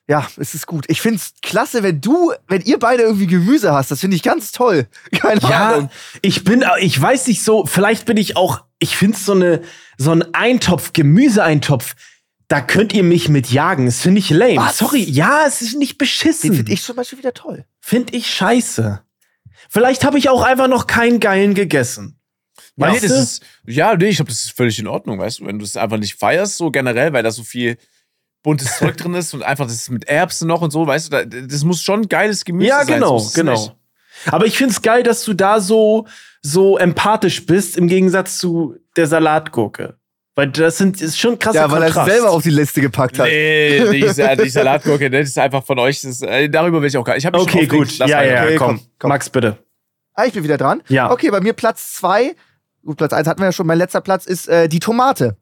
Speaker 1: ja, es ist gut. Ich find's klasse, wenn du, wenn ihr beide irgendwie Gemüse hast. Das finde ich ganz toll. Keine
Speaker 2: Ja,
Speaker 1: Ahnung.
Speaker 2: ich bin, ich weiß nicht so, vielleicht bin ich auch, ich finde so eine, so ein Eintopf, Gemüseeintopf, da könnt ihr mich mit jagen. Das finde ich lame.
Speaker 1: Was?
Speaker 2: Sorry, ja, es ist nicht
Speaker 1: Den
Speaker 2: beschissen.
Speaker 1: finde ich zum Beispiel wieder toll.
Speaker 2: Finde ich scheiße. Vielleicht habe ich auch einfach noch keinen geilen gegessen.
Speaker 3: Ja, nee,
Speaker 2: Weißt
Speaker 3: das
Speaker 2: du?
Speaker 3: ist, ja, nee, ich glaube, das ist völlig in Ordnung, weißt du, wenn du es einfach nicht feierst, so generell, weil da so viel buntes Zeug drin ist und einfach das mit Erbsen noch und so, weißt du, da, das muss schon geiles Gemüse
Speaker 2: Ja,
Speaker 3: sein.
Speaker 2: genau, genau.
Speaker 3: nicht.
Speaker 2: Aber ich finde es geil, dass du da so, so empathisch bist, im Gegensatz zu der Salatgurke. Weil das sind, ist schon ein krasser
Speaker 1: Ja, weil er es
Speaker 2: Kontrast.
Speaker 1: selber auf die Liste gepackt hat.
Speaker 3: Nee, die, Sa- die Salatgurke, ne, das ist einfach von euch, das, äh, darüber will ich auch gar nicht. Ich hab mich schon
Speaker 2: Okay, gut.
Speaker 3: Lass
Speaker 2: Ja, ja,
Speaker 1: Okay,
Speaker 2: komm.
Speaker 1: komm, komm.
Speaker 2: Max, bitte.
Speaker 1: Ah, ich bin wieder dran.
Speaker 2: Ja.
Speaker 1: Okay, bei mir Platz zwei. Gut, Platz eins hatten wir ja schon. Mein letzter Platz ist äh, die Tomate.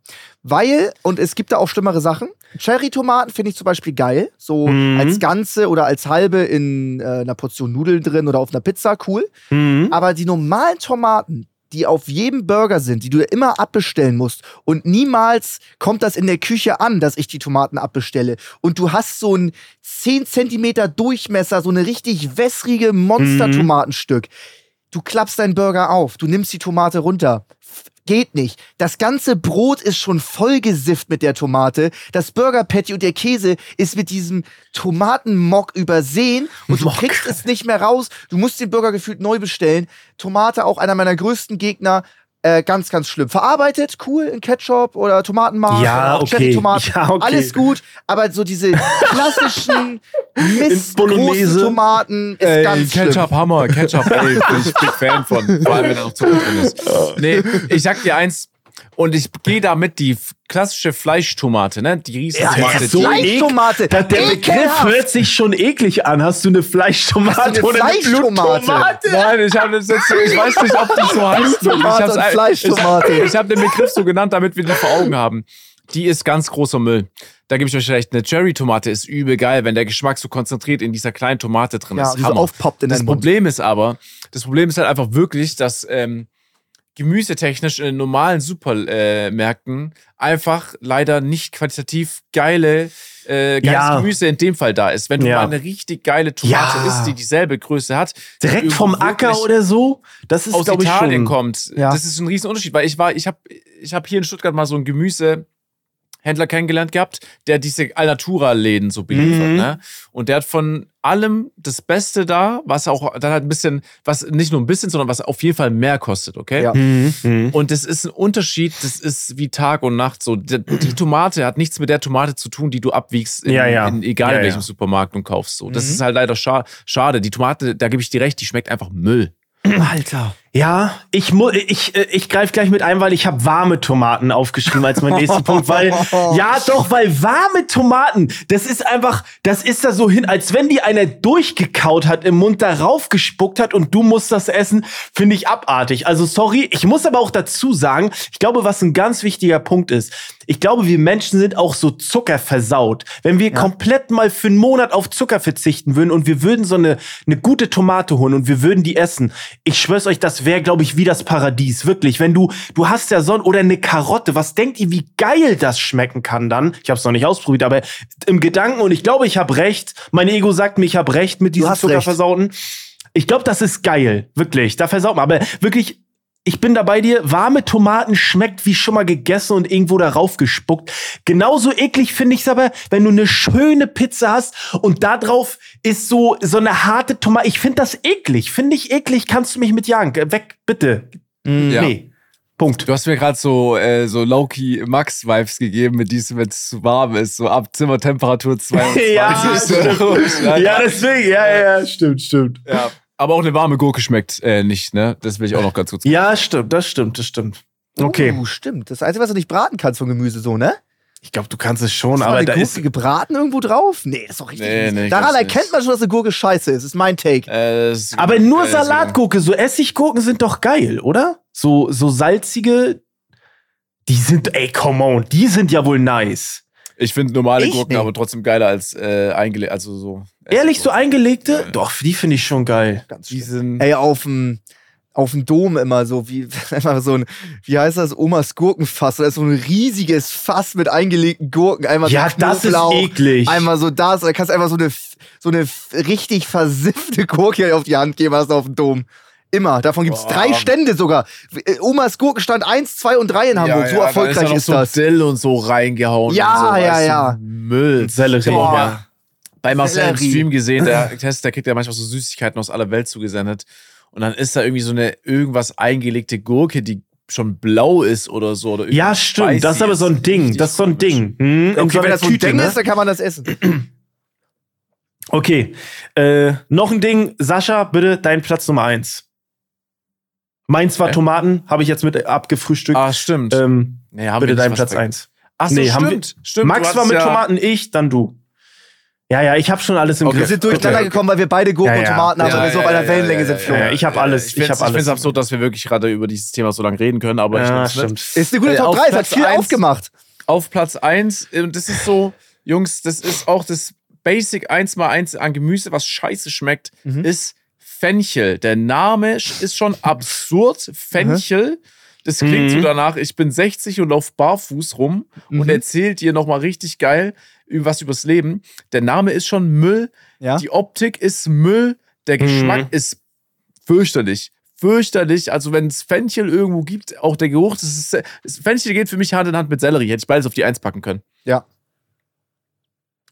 Speaker 1: Weil, und es gibt da auch schlimmere Sachen. Cherry-Tomaten finde ich zum Beispiel geil. So
Speaker 2: Mhm.
Speaker 1: als Ganze oder als halbe in äh, einer Portion Nudeln drin oder auf einer Pizza, cool.
Speaker 2: Mhm.
Speaker 1: Aber die normalen Tomaten, die auf jedem Burger sind, die du immer abbestellen musst und niemals kommt das in der Küche an, dass ich die Tomaten abbestelle. Und du hast so ein 10 Zentimeter Durchmesser, so eine richtig wässrige Monster-Tomatenstück. Du klappst deinen Burger auf, du nimmst die Tomate runter. Geht nicht. Das ganze Brot ist schon vollgesifft mit der Tomate. Das Burger Patty und der Käse ist mit diesem Tomatenmock übersehen und du
Speaker 2: Mock.
Speaker 1: kriegst es nicht mehr raus. Du musst den Burger gefühlt neu bestellen. Tomate auch einer meiner größten Gegner. Äh, ganz, ganz schlimm. Verarbeitet, cool, in Ketchup oder Tomatenmark.
Speaker 2: Ja, okay.
Speaker 1: Cherry-Tomaten.
Speaker 2: Ja, okay.
Speaker 1: Alles gut, aber so diese klassischen mistgroßen. Tomaten ist
Speaker 3: Ey,
Speaker 1: ganz
Speaker 3: Ketchup,
Speaker 1: schlimm.
Speaker 3: Hammer, Ketchup, ey, bin ich Fan von. Vor allem, wenn da noch Zucker drin ist. Nee, ich sag dir eins, Und ich gehe damit die klassische Fleischtomate, ne? Die Riesentomate.
Speaker 2: Ja,
Speaker 3: die-
Speaker 2: so
Speaker 1: Fleischtomate.
Speaker 2: Der Begriff
Speaker 1: Ekelhaft.
Speaker 2: hört sich schon eklig an. Hast du eine Fleischtomate
Speaker 1: Hast du eine
Speaker 2: oder eine
Speaker 1: Fleischtomate?
Speaker 3: Nein, ich habe das jetzt, ich weiß nicht, ob die so heißt. Ich ein-
Speaker 1: Fleischtomate.
Speaker 3: Ich, ich habe den Begriff so genannt, damit wir die vor Augen haben. Die ist ganz großer Müll. Da gebe ich euch recht. Eine Cherry-Tomate ist übel geil, wenn der Geschmack so konzentriert in dieser kleinen Tomate drin
Speaker 1: Ja,
Speaker 3: ist.
Speaker 1: wie so aufpoppt in
Speaker 3: Das
Speaker 1: deinem Mund.
Speaker 3: Problem ist aber, das Problem ist halt einfach wirklich, dass ähm, gemüsetechnisch in den normalen Supermärkten einfach leider nicht qualitativ geile äh, geiles
Speaker 2: Ja.
Speaker 3: Gemüse in dem Fall da ist. Wenn du
Speaker 2: Ja.
Speaker 3: mal eine richtig geile Tomate
Speaker 2: Ja.
Speaker 3: isst, die dieselbe Größe hat,
Speaker 2: Direkt vom Acker oder so? Das ist,
Speaker 3: aus
Speaker 2: glaube ich,
Speaker 3: Italien
Speaker 2: schon.
Speaker 3: kommt. Das ist ein riesen Unterschied, weil ich war, ich habe ich hab hier in Stuttgart mal so einen Gemüsehändler kennengelernt gehabt, der diese Alnatura-Läden so beliefert,
Speaker 2: Mhm.
Speaker 3: ne? Und der hat von allem das Beste da, was auch dann halt ein bisschen, was nicht nur ein bisschen, sondern was auf jeden Fall mehr kostet, okay?
Speaker 1: Ja.
Speaker 2: Mhm. Mhm.
Speaker 3: Und das ist ein Unterschied, das ist wie Tag und Nacht so. Die, die Tomate hat nichts mit der Tomate zu tun, die du abwiegst in,
Speaker 2: Ja, ja.
Speaker 3: in egal
Speaker 2: Ja,
Speaker 3: in welchem
Speaker 2: ja.
Speaker 3: Supermarkt und kaufst. So. Das
Speaker 1: Mhm.
Speaker 3: ist halt leider scha schade. Die Tomate, da gebe ich dir recht, die schmeckt einfach Müll.
Speaker 1: Alter.
Speaker 2: Ja, ich, mu ich, äh, ich greife gleich mit ein, weil ich habe warme Tomaten aufgeschrieben als mein nächster Punkt, weil ja doch, weil warme Tomaten, das ist einfach, das ist da so hin, als wenn die einer durchgekaut hat, im Mund darauf gespuckt hat und du musst das essen, finde ich abartig. Also sorry, ich muss aber auch dazu sagen, ich glaube, was ein ganz wichtiger Punkt ist, ich glaube, wir Menschen sind auch so zuckerversaut. Wenn wir komplett mal für einen Monat auf Zucker verzichten würden und wir würden so eine, eine gute Tomate holen und wir würden die essen, ich schwör's euch, das wäre, glaube ich, wie das Paradies. Wirklich. Wenn du, du hast ja so, oder eine Karotte, was denkt ihr, wie geil das schmecken kann dann? Ich habe es noch nicht ausprobiert, aber im Gedanken, und ich glaube, ich habe recht, mein Ego sagt mir, ich habe recht mit diesem
Speaker 1: recht.
Speaker 2: Zuckerversauten. Ich glaube, das ist geil. Wirklich. Da versaut man. Aber wirklich, ich bin da bei dir. Warme Tomaten schmeckt wie schon mal gegessen und irgendwo darauf gespuckt. Genauso eklig finde ich es aber, wenn du eine schöne Pizza hast und da drauf ist so, so eine harte Tomate. Ich finde das eklig. Finde ich eklig. Kannst du mich mit jagen? Äh, Weg, bitte.
Speaker 3: Ja.
Speaker 2: Nee. Punkt.
Speaker 3: Du hast mir gerade so, äh, so Loki Max-Vibes gegeben mit diesem, wenn es zu warm ist, so ab Zimmertemperatur 22.
Speaker 2: Ja,
Speaker 3: So,
Speaker 2: stimmt. Ja, deswegen. Ja, ja, ja, stimmt, stimmt.
Speaker 3: ja. Aber auch eine warme Gurke schmeckt äh, nicht, ne? Das will ich auch noch ganz kurz
Speaker 2: Ja, stimmt. Das stimmt, das stimmt. Okay.
Speaker 1: Uh, stimmt. Das Einzige, was du nicht braten kannst von Gemüse, so, ne?
Speaker 2: Ich glaube, du kannst es schon,
Speaker 1: Ist
Speaker 2: aber
Speaker 1: eine
Speaker 2: da
Speaker 1: Gurke
Speaker 2: ist.
Speaker 1: gebraten irgendwo drauf? Nee, das ist doch richtig.
Speaker 3: Nee, nee,
Speaker 1: Daran erkennt
Speaker 3: nicht.
Speaker 1: man schon, dass eine Gurke scheiße ist. Ist mein Take.
Speaker 3: Äh, das-
Speaker 2: Aber nur
Speaker 3: äh,
Speaker 2: Salatgurke, so Essiggurken sind doch geil, oder? So, so salzige, die sind, ey, come on, die sind ja wohl nice.
Speaker 3: Ich finde normale
Speaker 1: Ich
Speaker 3: Gurken
Speaker 1: nicht.
Speaker 3: aber trotzdem geiler als äh, eingelegt, also so.
Speaker 2: Ehrlich, so eingelegte?
Speaker 3: Ja.
Speaker 2: Doch, die finde ich schon geil.
Speaker 1: Ganz
Speaker 3: Die
Speaker 1: schlimm.
Speaker 3: sind.
Speaker 1: Ey, auf dem auf dem Dom immer so, wie einfach so ein, wie heißt das, Omas Gurkenfass. Da ist so ein riesiges Fass mit eingelegten Gurken. Einmal
Speaker 2: Ja,
Speaker 1: so
Speaker 2: das ist eklig.
Speaker 1: Einmal so das, da kannst du einfach so eine, so eine richtig versiffte Gurke auf die Hand geben, hast du auf dem Dom. Immer. Davon gibt's
Speaker 3: Boah.
Speaker 1: drei Stände sogar. Omas Gurkenstand 1, 2 und 3 in Hamburg. so erfolgreich
Speaker 3: da
Speaker 1: ist,
Speaker 3: ist, noch
Speaker 1: das.
Speaker 3: so Dill und so reingehauen.
Speaker 1: Ja,
Speaker 3: und so,
Speaker 1: ja, ja.
Speaker 3: Müll.
Speaker 2: Sellerie,
Speaker 1: Boah.
Speaker 2: ja.
Speaker 3: Bei Marcel im. Stream gesehen, der Test, der kriegt ja manchmal so Süßigkeiten aus aller Welt zugesendet. Und dann ist da irgendwie so eine irgendwas eingelegte Gurke, die schon blau ist oder so. Oder
Speaker 2: Ja, stimmt. Das ist aber so ein Ding. Das ist so ein
Speaker 3: komisch.
Speaker 2: Ding. Hm,
Speaker 1: Okay,
Speaker 2: so
Speaker 1: wenn das so ein Ding
Speaker 2: ne?
Speaker 1: ist, dann kann man das essen.
Speaker 2: Okay. Äh, noch ein Ding. Sascha, bitte dein Platz Nummer eins. Meins war
Speaker 3: Hä?
Speaker 2: Tomaten, habe ich jetzt mit abgefrühstückt.
Speaker 3: Ah, stimmt.
Speaker 2: ähm,
Speaker 3: nee, haben
Speaker 2: bitte
Speaker 3: wir
Speaker 2: dein Platz eins.
Speaker 3: Ach so,
Speaker 2: Nee, haben
Speaker 3: stimmt. stimmt.
Speaker 2: Max war mit
Speaker 3: ja,
Speaker 2: Tomaten, ich, dann du. Ja, ja, ich habe schon alles im
Speaker 3: Okay.
Speaker 1: Wir
Speaker 2: Griff.
Speaker 1: sind durcheinander
Speaker 2: Okay.
Speaker 1: gekommen, weil wir beide Gurken
Speaker 2: Ja,
Speaker 1: und
Speaker 2: ja.
Speaker 1: Tomaten haben,
Speaker 3: Ja,
Speaker 1: weil wir so auf
Speaker 3: ja,
Speaker 1: einer
Speaker 3: ja,
Speaker 1: Wellenlänge
Speaker 3: ja,
Speaker 1: sind,
Speaker 3: ja,
Speaker 2: ja. ich hab alles,
Speaker 3: Ich
Speaker 2: ich
Speaker 3: finde
Speaker 2: hab
Speaker 3: es
Speaker 2: alles.
Speaker 3: absurd, dass wir wirklich gerade über dieses Thema so lange reden können, aber ich
Speaker 2: Ja,
Speaker 3: mit.
Speaker 2: stimmt.
Speaker 1: Ist eine gute
Speaker 3: Äh,
Speaker 1: Top
Speaker 3: auf
Speaker 1: 3, es hat
Speaker 3: Platz
Speaker 1: viel
Speaker 3: eins.
Speaker 1: aufgemacht.
Speaker 3: auf Platz 1. Und das ist so, Jungs, das ist auch das Basic 1 mal 1 an Gemüse, was scheiße schmeckt,
Speaker 1: Mhm.
Speaker 3: ist Fenchel. Der Name ist schon absurd. Fenchel. Das klingt so
Speaker 2: Mhm.
Speaker 3: danach, ich bin 60 und lauf barfuß rum und
Speaker 1: Mhm.
Speaker 3: erzählt dir nochmal richtig geil was übers Leben. Der Name ist schon Müll.
Speaker 1: Ja.
Speaker 3: Die Optik ist Müll. Der Geschmack ist fürchterlich. Fürchterlich. Also, wenn es Fenchel irgendwo gibt, auch der Geruch, das ist, das Fenchel geht für mich Hand in Hand mit Sellerie. Hätte ich beides auf die Eins packen können.
Speaker 1: Ja.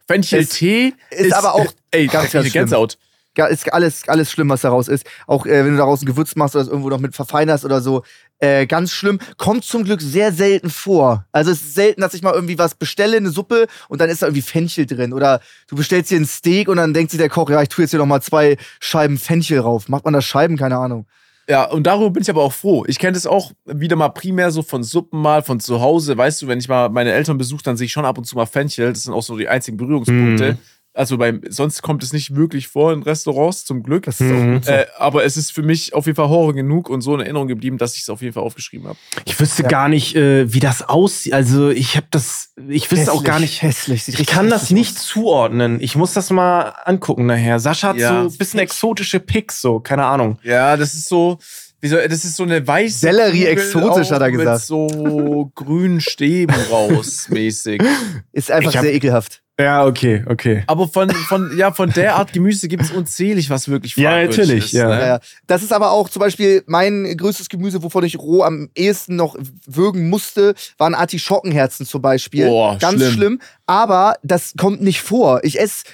Speaker 3: Fenchel-Tee
Speaker 1: ist aber auch
Speaker 3: ey,
Speaker 1: ganz,
Speaker 3: ganz. Gänsehaut.
Speaker 1: Ja, ist alles, alles schlimm, was daraus ist. Auch äh, wenn du daraus ein Gewürz machst oder das irgendwo noch mit verfeinerst oder so. Äh, ganz schlimm. Kommt zum Glück sehr selten vor. Also es ist selten, dass ich mal irgendwie was bestelle, eine Suppe und dann ist da irgendwie Fenchel drin. Oder du bestellst dir ein Steak und dann denkt sich der Koch, ja, ich tue jetzt hier noch mal zwei Scheiben Fenchel rauf. Macht man da Scheiben? Keine Ahnung.
Speaker 3: Ja, und darüber bin ich aber auch froh. Ich kenne das auch wieder mal primär so von Suppen mal, von zu Hause. Weißt du, wenn ich mal meine Eltern besuche, dann sehe ich schon ab und zu mal Fenchel. Das sind auch so die einzigen Berührungspunkte.
Speaker 2: Mhm.
Speaker 3: Also beim, sonst kommt es nicht wirklich vor in Restaurants, zum Glück.
Speaker 1: Das ist auch
Speaker 2: Mhm.
Speaker 3: Äh, aber es ist für mich auf jeden Fall Horror genug und so in Erinnerung geblieben, dass ich es auf jeden Fall aufgeschrieben habe.
Speaker 2: Ich wüsste
Speaker 1: Ja.
Speaker 2: gar nicht, äh, wie das aussieht. Also ich habe das, ich wüsste auch gar nicht.
Speaker 1: hässlich. Sieht
Speaker 2: Ich kann das
Speaker 1: hässlich
Speaker 2: nicht
Speaker 1: aus.
Speaker 2: zuordnen. Ich muss das mal angucken nachher. Sascha hat
Speaker 3: Ja.
Speaker 2: so ein bisschen exotische Picks, so, keine Ahnung.
Speaker 3: Ja, das ist so, wie soll, das ist so eine weiße.
Speaker 1: Sellerie exotisch, hat er
Speaker 3: Mit
Speaker 1: gesagt.
Speaker 3: so grünen Stäben raus, mäßig.
Speaker 1: Ist einfach
Speaker 2: Ich hab-
Speaker 1: sehr ekelhaft.
Speaker 2: Ja, okay, okay.
Speaker 3: Aber von, von, ja, von der Art Gemüse gibt es unzählig, was wirklich
Speaker 2: Ja, natürlich,
Speaker 3: ist.
Speaker 2: ja.
Speaker 3: Ne?
Speaker 1: Ja, ja. Das ist aber auch zum Beispiel mein größtes Gemüse, wovon ich roh am ehesten noch würgen musste, waren Artischockenherzen zum Beispiel.
Speaker 3: Boah,
Speaker 1: Ganz
Speaker 3: schlimm.
Speaker 1: schlimm. Aber das kommt nicht vor. Ich esse.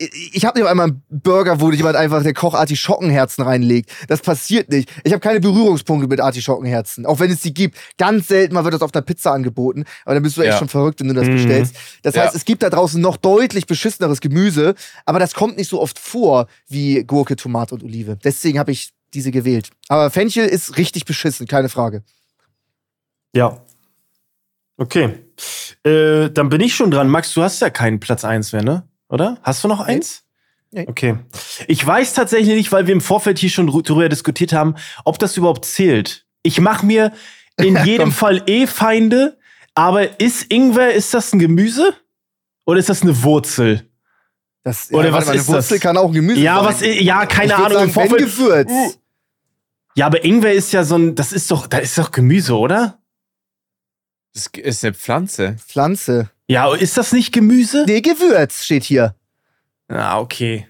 Speaker 1: Ich habe nicht auf einmal einen Burger, wo jemand einfach der Koch Artischockenherzen reinlegt. Das passiert nicht. Ich habe keine Berührungspunkte mit Artischockenherzen. Auch wenn es die gibt. Ganz selten mal wird das auf einer Pizza angeboten. Aber dann bist du echt
Speaker 3: Ja.
Speaker 1: schon verrückt, wenn du das
Speaker 2: Mhm.
Speaker 1: bestellst. Das
Speaker 3: Ja.
Speaker 1: heißt, es gibt da draußen noch deutlich beschisseneres Gemüse. Aber das kommt nicht so oft vor wie Gurke, Tomate und Olive. Deswegen habe ich diese gewählt. Aber Fenchel ist richtig beschissen, keine Frage.
Speaker 2: Ja. Okay. Äh, dann bin ich schon dran. Max, du hast ja keinen Platz 1 mehr, ne? Oder? Hast du noch eins?
Speaker 1: Nee.
Speaker 2: Okay. Ich weiß tatsächlich nicht, weil wir im Vorfeld hier schon drü- drüber diskutiert haben, ob das überhaupt zählt. Ich mache mir in jedem
Speaker 1: Komm.
Speaker 2: Fall eh Feinde, aber ist Ingwer, ist das ein Gemüse? Oder ist das eine Wurzel?
Speaker 1: Das,
Speaker 2: Oder
Speaker 1: ja,
Speaker 2: was
Speaker 1: mal, eine
Speaker 2: ist das?
Speaker 1: Wurzel kann auch ein Gemüse
Speaker 2: Ja,
Speaker 1: sein.
Speaker 2: was, ja, keine
Speaker 1: ich
Speaker 2: Ahnung. Im
Speaker 1: Sagen, wenn
Speaker 2: Vorfeld,
Speaker 1: Gewürz.
Speaker 2: Uh. ja, aber Ingwer ist ja so ein, das ist doch, da ist doch Gemüse, oder?
Speaker 3: Das ist eine Pflanze.
Speaker 1: Pflanze.
Speaker 2: Ja, ist das nicht Gemüse?
Speaker 1: Nee, Gewürz steht hier.
Speaker 2: Ah, okay.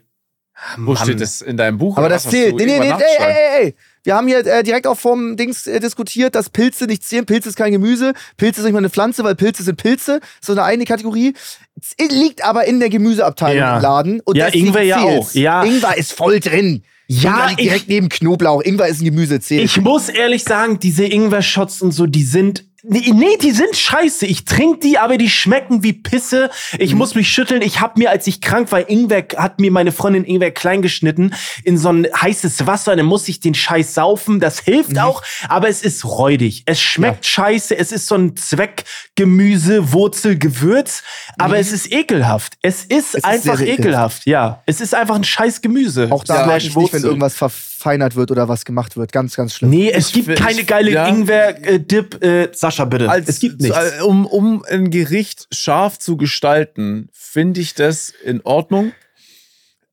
Speaker 2: Ah,
Speaker 3: Wo
Speaker 2: Mann.
Speaker 3: steht das in deinem Buch?
Speaker 1: Aber das zählt. Nee, nee, nee, ey, ey, ey, ey. Wir haben hier äh, direkt auch vom Dings äh, diskutiert, dass Pilze nicht zählen. Pilze ist kein Gemüse. Pilze ist nicht mal eine Pflanze, weil Pilze sind Pilze. So eine eigene Kategorie. Es liegt aber in der Gemüseabteilung
Speaker 2: Ja.
Speaker 1: im Laden. Und
Speaker 2: Ja, Ingwer ja
Speaker 1: zählt's.
Speaker 2: auch. Ja.
Speaker 1: Ingwer ist voll drin.
Speaker 2: Ja,
Speaker 1: liegt
Speaker 2: ich-
Speaker 1: direkt neben Knoblauch. Ingwer ist ein Gemüse, zählt.
Speaker 2: Ich muss ehrlich sagen, diese Ingwer-Shots und so, die sind. Nee, nee, die sind scheiße. Ich trinke die, aber die schmecken wie Pisse. Ich
Speaker 1: Mhm.
Speaker 2: muss mich schütteln. Ich habe mir, als ich krank war, Ingwer, hat mir meine Freundin Ingwer klein geschnitten in so ein heißes Wasser. Dann muss ich den Scheiß saufen. Das hilft
Speaker 1: Mhm.
Speaker 2: auch, aber es ist räudig. Es schmeckt scheiße. Es ist so ein Zweckgemüse, Wurzel, Gewürz. Aber es ist ekelhaft. Es ist
Speaker 1: Mhm. ist
Speaker 2: einfach
Speaker 1: sehr
Speaker 2: ekelhaft. Ja, es ist einfach ein scheiß Gemüse.
Speaker 1: auch da mag ich nicht, wenn irgendwas verfeinert wird oder was gemacht wird. Ganz, ganz schlimm.
Speaker 2: Nee, es
Speaker 3: Ich
Speaker 2: gibt keine
Speaker 3: ich-
Speaker 2: geile
Speaker 3: ja.
Speaker 2: Ingwer-Dip. Äh, Sascha, bitte.
Speaker 3: Als,
Speaker 2: es gibt nichts.
Speaker 3: Um, um ein Gericht scharf zu gestalten, finde ich das in Ordnung.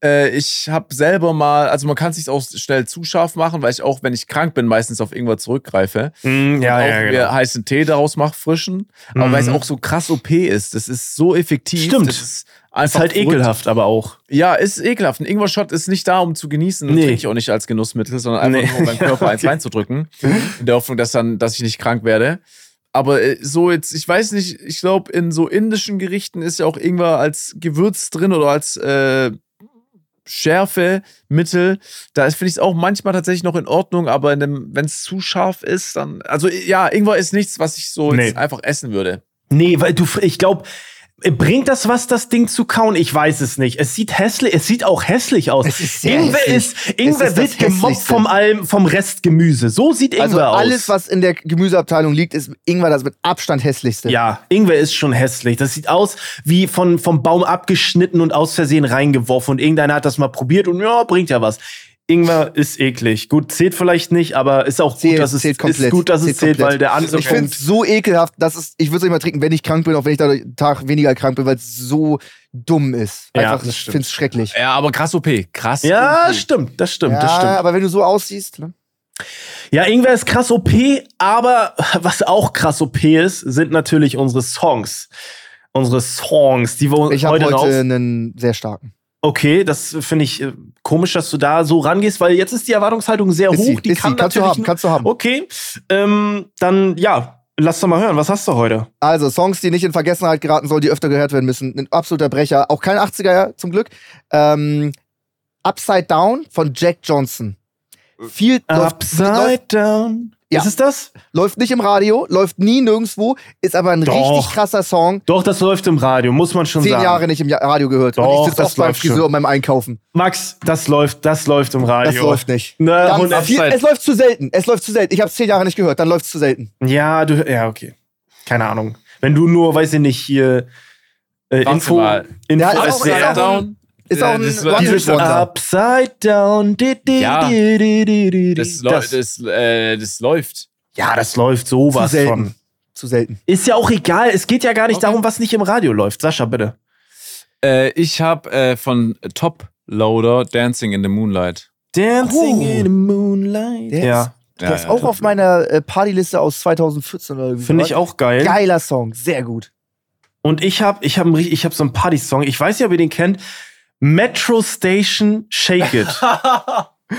Speaker 3: Äh, ich habe selber mal, also man kann es sich auch schnell zu scharf machen, weil ich auch, wenn ich krank bin, meistens auf irgendwas zurückgreife.
Speaker 2: Mm, ja,
Speaker 3: auch
Speaker 2: ja,
Speaker 3: mir
Speaker 2: genau.
Speaker 3: heißen Tee daraus mache, frischen. Aber weil es
Speaker 2: Mhm.
Speaker 3: auch so krass OP ist, das ist so effektiv.
Speaker 2: Stimmt.
Speaker 3: Das ist
Speaker 2: Ist
Speaker 3: einfach
Speaker 2: halt
Speaker 3: verrückt.
Speaker 2: ekelhaft, aber auch.
Speaker 3: Ja, ist ekelhaft. Ein Ingwer-Shot ist nicht da, um zu genießen.
Speaker 2: Nee.
Speaker 3: trinke ich auch nicht als Genussmittel, sondern einfach
Speaker 2: Nee.
Speaker 3: nur, um meinem Körper eins
Speaker 2: Okay.
Speaker 3: reinzudrücken. In der Hoffnung, dass, dann, dass ich nicht krank werde. Aber äh, so jetzt, ich weiß nicht, ich glaube, in so indischen Gerichten ist ja auch Ingwer als Gewürz drin oder als äh, Schärfemittel. Da finde ich es auch manchmal tatsächlich noch in Ordnung, aber wenn es zu scharf ist, dann. Also ja, Ingwer ist nichts, was ich so
Speaker 2: Nee.
Speaker 3: jetzt einfach essen würde.
Speaker 2: Nee, weil du, ich glaube, bringt das was, das Ding zu kauen? Ich weiß es nicht. Es sieht hässlich, es sieht auch hässlich aus.
Speaker 1: Es ist sehr
Speaker 2: Ingwer
Speaker 1: hässlich.
Speaker 2: ist, Ingwer
Speaker 1: ist
Speaker 2: wird gemobbt vom allem, vom Rest Gemüse. So sieht Ingwer
Speaker 1: Also
Speaker 2: aus.
Speaker 1: alles, was in der Gemüseabteilung liegt, ist Ingwer das mit Abstand hässlichste.
Speaker 2: Ja, Ingwer ist schon hässlich. Das sieht aus wie von, vom Baum abgeschnitten und aus Versehen reingeworfen. Und irgendeiner hat das mal probiert und ja, bringt ja was. Ingwer ist eklig. Gut, zählt vielleicht nicht, aber ist auch
Speaker 1: Zählt-
Speaker 2: gut, dass es,
Speaker 1: zählt komplett.
Speaker 2: ist gut, dass es
Speaker 1: Zählt
Speaker 2: zählt,
Speaker 1: komplett.
Speaker 2: weil der andere
Speaker 1: Ich finde es so ekelhaft, dass es, ich würde es nicht mal trinken, wenn ich krank bin, auch wenn ich da einen Tag weniger krank bin, weil es so dumm ist.
Speaker 2: Ja,
Speaker 1: Einfach,
Speaker 2: das
Speaker 1: ich finde es schrecklich.
Speaker 3: Ja, aber krass OP. Krass.
Speaker 2: Ja,
Speaker 3: OP.
Speaker 2: stimmt, das stimmt,
Speaker 1: ja,
Speaker 2: das stimmt.
Speaker 1: aber wenn du so aussiehst, ne?
Speaker 2: Ja, Ingwer ist krass OP, aber was auch krass OP ist, sind natürlich unsere Songs. Unsere Songs, die wir
Speaker 1: ich habe
Speaker 2: heute,
Speaker 1: heute
Speaker 2: raus.
Speaker 1: einen sehr starken.
Speaker 2: Okay, das finde ich äh, komisch, dass du da so rangehst, weil jetzt ist die Erwartungshaltung sehr
Speaker 1: Ist
Speaker 2: hoch.
Speaker 1: sie,
Speaker 2: die kann
Speaker 1: sie. Kannst du haben, kannst du haben.
Speaker 2: Okay, ähm, dann ja, lass doch mal hören. Was hast du heute?
Speaker 1: Also, Songs, die nicht in Vergessenheit geraten sollen, die öfter gehört werden müssen. Ein absoluter Brecher. Auch kein 80er zum Glück. Ähm, Upside Down von Jack Johnson. Viel
Speaker 2: Upside
Speaker 1: läuft,
Speaker 2: down.
Speaker 1: Ja.
Speaker 2: Ist es das?
Speaker 1: läuft nicht im Radio, läuft nie nirgendwo, ist aber ein
Speaker 2: Doch.
Speaker 1: richtig krasser Song.
Speaker 2: Doch, das läuft im Radio, muss man schon
Speaker 1: Zehn
Speaker 2: sagen.
Speaker 1: Jahre nicht im Ja- Radio gehört. und
Speaker 2: Doch,
Speaker 1: ich sitze
Speaker 2: das
Speaker 1: oft beim
Speaker 2: läuft
Speaker 1: Friseur
Speaker 2: schon.
Speaker 1: und beim Einkaufen.
Speaker 2: Max, das läuft, das läuft im Radio.
Speaker 1: Das läuft nicht.
Speaker 2: Ne,
Speaker 1: Ganz
Speaker 2: und-
Speaker 1: viel,
Speaker 3: Upside.
Speaker 1: es läuft zu selten. Es läuft zu selten. Ich habe es zehn Jahre nicht gehört, dann läuft es zu selten.
Speaker 2: Ja, du, ja, okay. Keine Ahnung. Wenn du nur, weiß ich nicht, hier äh, Info,
Speaker 3: mal.
Speaker 2: Info
Speaker 1: Der hat
Speaker 2: als
Speaker 1: auch-
Speaker 2: der-
Speaker 1: ist auch ein- Ist auch ein
Speaker 3: das,
Speaker 1: One-Hit
Speaker 2: dieses
Speaker 1: Wonder.
Speaker 2: Upside Down. Di, di,
Speaker 3: Ja.
Speaker 2: di, di, di, di, di.
Speaker 3: das,
Speaker 2: das,
Speaker 3: das, äh, das läuft.
Speaker 2: ja, das läuft sowas
Speaker 1: Zu selten.
Speaker 2: von.
Speaker 1: Zu selten.
Speaker 2: Ist ja auch egal. Es geht ja gar nicht
Speaker 3: Okay.
Speaker 2: darum, was nicht im Radio läuft. Sascha, bitte.
Speaker 3: Äh, ich habe äh, von Top Loader Dancing in the Moonlight.
Speaker 2: Dancing
Speaker 1: Oh.
Speaker 2: in the Moonlight.
Speaker 1: Der
Speaker 2: ja,
Speaker 3: Ja,
Speaker 1: ist
Speaker 3: ja,
Speaker 1: auch auf meiner äh, Partyliste aus 2014 oder irgendwie.
Speaker 2: finde ich auch geil.
Speaker 1: Geiler Song, sehr gut.
Speaker 2: Und ich habe ich hab, ich hab so einen Party-Song. Ich weiß nicht, ob ihr den kennt. Metro Station Shake It.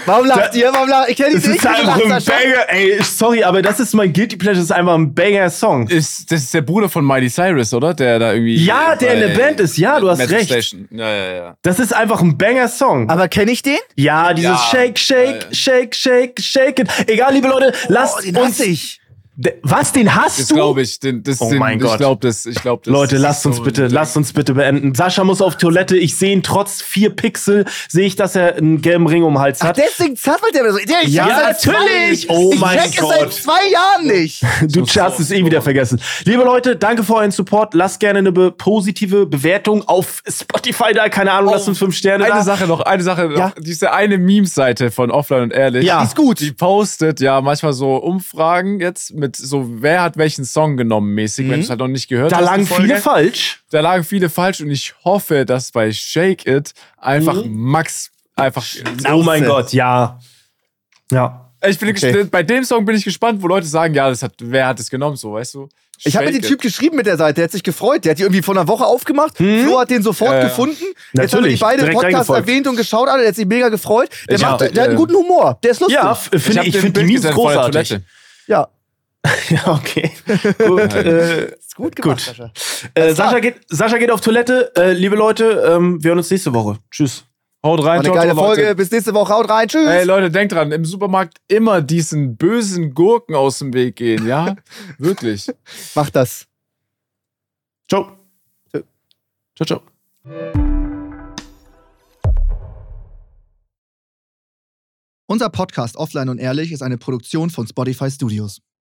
Speaker 1: Warum lacht ihr? Warum lacht Ich kenne die
Speaker 2: Das
Speaker 1: nicht.
Speaker 2: ist einfach ein. Banger. Ey, sorry, aber das ist mein Guilty Pleasure. Das ist einfach ein Banger-Song.
Speaker 3: Ist, das ist der Bruder von Miley Cyrus, oder? Der da irgendwie.
Speaker 2: Ja, der in der Band ist. Ja, du hast
Speaker 3: Metro
Speaker 2: recht.
Speaker 3: Station. Ja, ja, ja.
Speaker 2: Das ist einfach ein Banger-Song.
Speaker 1: Aber kenne ich den?
Speaker 2: Ja, dieses
Speaker 3: Ja.
Speaker 2: Shake, Shake,
Speaker 3: Ja, ja.
Speaker 2: Shake, Shake, Shake it. Egal, liebe Leute, lasst
Speaker 1: Oh, den
Speaker 2: uns.
Speaker 1: hasse ich.
Speaker 2: De- Was, den hast
Speaker 3: Das
Speaker 2: du?
Speaker 3: glaube ich. Den, das,
Speaker 2: Oh
Speaker 3: den,
Speaker 2: mein
Speaker 3: ich
Speaker 2: Gott.
Speaker 3: glaube das. Ich glaube das.
Speaker 2: Leute,
Speaker 3: das
Speaker 2: lasst
Speaker 3: ist
Speaker 2: uns
Speaker 3: so-
Speaker 2: bitte, lasst uns bitte beenden. Sascha muss auf Toilette. Ich sehe ihn trotz vier Pixel, sehe ich, dass er einen gelben Ring um den Hals
Speaker 1: Ach,
Speaker 2: hat.
Speaker 1: deswegen zappelt der mir so. Der, ich
Speaker 2: Ja, natürlich. Oh
Speaker 1: ich
Speaker 2: mein
Speaker 1: check es
Speaker 2: Gott.
Speaker 1: seit zwei Jahren nicht.
Speaker 2: Du hast es eh wieder vergessen. Liebe Leute, danke für euren Support. Lasst gerne eine be positive Bewertung auf Spotify da. Keine Ahnung, lasst uns fünf Sterne
Speaker 3: Eine
Speaker 2: da.
Speaker 3: Sache noch, eine Sache noch.
Speaker 1: Ja.
Speaker 3: Diese eine Meme-Seite von Offline und Ehrlich.
Speaker 2: Ja.
Speaker 1: Die ist gut.
Speaker 3: Die postet ja manchmal so Umfragen jetzt mit so, wer hat welchen Song genommen mäßig, wenn du es halt noch nicht gehört
Speaker 2: Da
Speaker 3: hast. die
Speaker 2: lagen viele falsch.
Speaker 3: Da lagen viele falsch und ich hoffe, dass bei Shake It einfach Max einfach.
Speaker 2: Oh mein
Speaker 1: Schnauze.
Speaker 2: Gott, ja. Ja.
Speaker 3: Ich bin
Speaker 1: Okay.
Speaker 3: bei dem Song bin ich gespannt, wo Leute sagen, ja, das hat, wer hat es genommen, so, weißt du?
Speaker 1: Ich habe mit
Speaker 3: Shake
Speaker 1: dem Typ geschrieben mit der Seite, der hat sich gefreut. Der hat die irgendwie vor einer Woche aufgemacht. Flo hat den sofort
Speaker 3: ja.
Speaker 1: gefunden. Jetzt haben wir die
Speaker 2: Natürlich,
Speaker 1: beide im
Speaker 2: direkt
Speaker 1: Podcast
Speaker 2: reingefolgt.
Speaker 1: erwähnt und geschaut. Der hat sich mega gefreut. Der,
Speaker 3: Ich
Speaker 1: macht,
Speaker 3: hab,
Speaker 1: der hat einen
Speaker 3: äh,
Speaker 1: guten Humor. Der ist lustig.
Speaker 2: Ja, f-
Speaker 3: Ich,
Speaker 2: ich, finde die Memes großartig.
Speaker 1: Ja.
Speaker 2: Ja, okay. Gut, äh,
Speaker 1: Ist gut gemacht,
Speaker 2: Gut.
Speaker 1: Sascha.
Speaker 2: äh, Sascha, geht, Sascha geht auf Toilette. Äh, liebe Leute, ähm, wir hören uns nächste Woche. Tschüss.
Speaker 3: Haut rein,
Speaker 1: War eine
Speaker 3: ciao,
Speaker 1: geile
Speaker 3: Leute.
Speaker 1: Folge. Bis nächste Woche. Haut rein. Tschüss.
Speaker 3: Ey, Leute, denkt dran, im Supermarkt immer diesen bösen Gurken aus dem Weg gehen, ja? Wirklich.
Speaker 1: Mach das.
Speaker 2: Ciao.
Speaker 3: Ciao, ciao.
Speaker 1: Unser Podcast Offline und Ehrlich ist eine Produktion von Spotify Studios.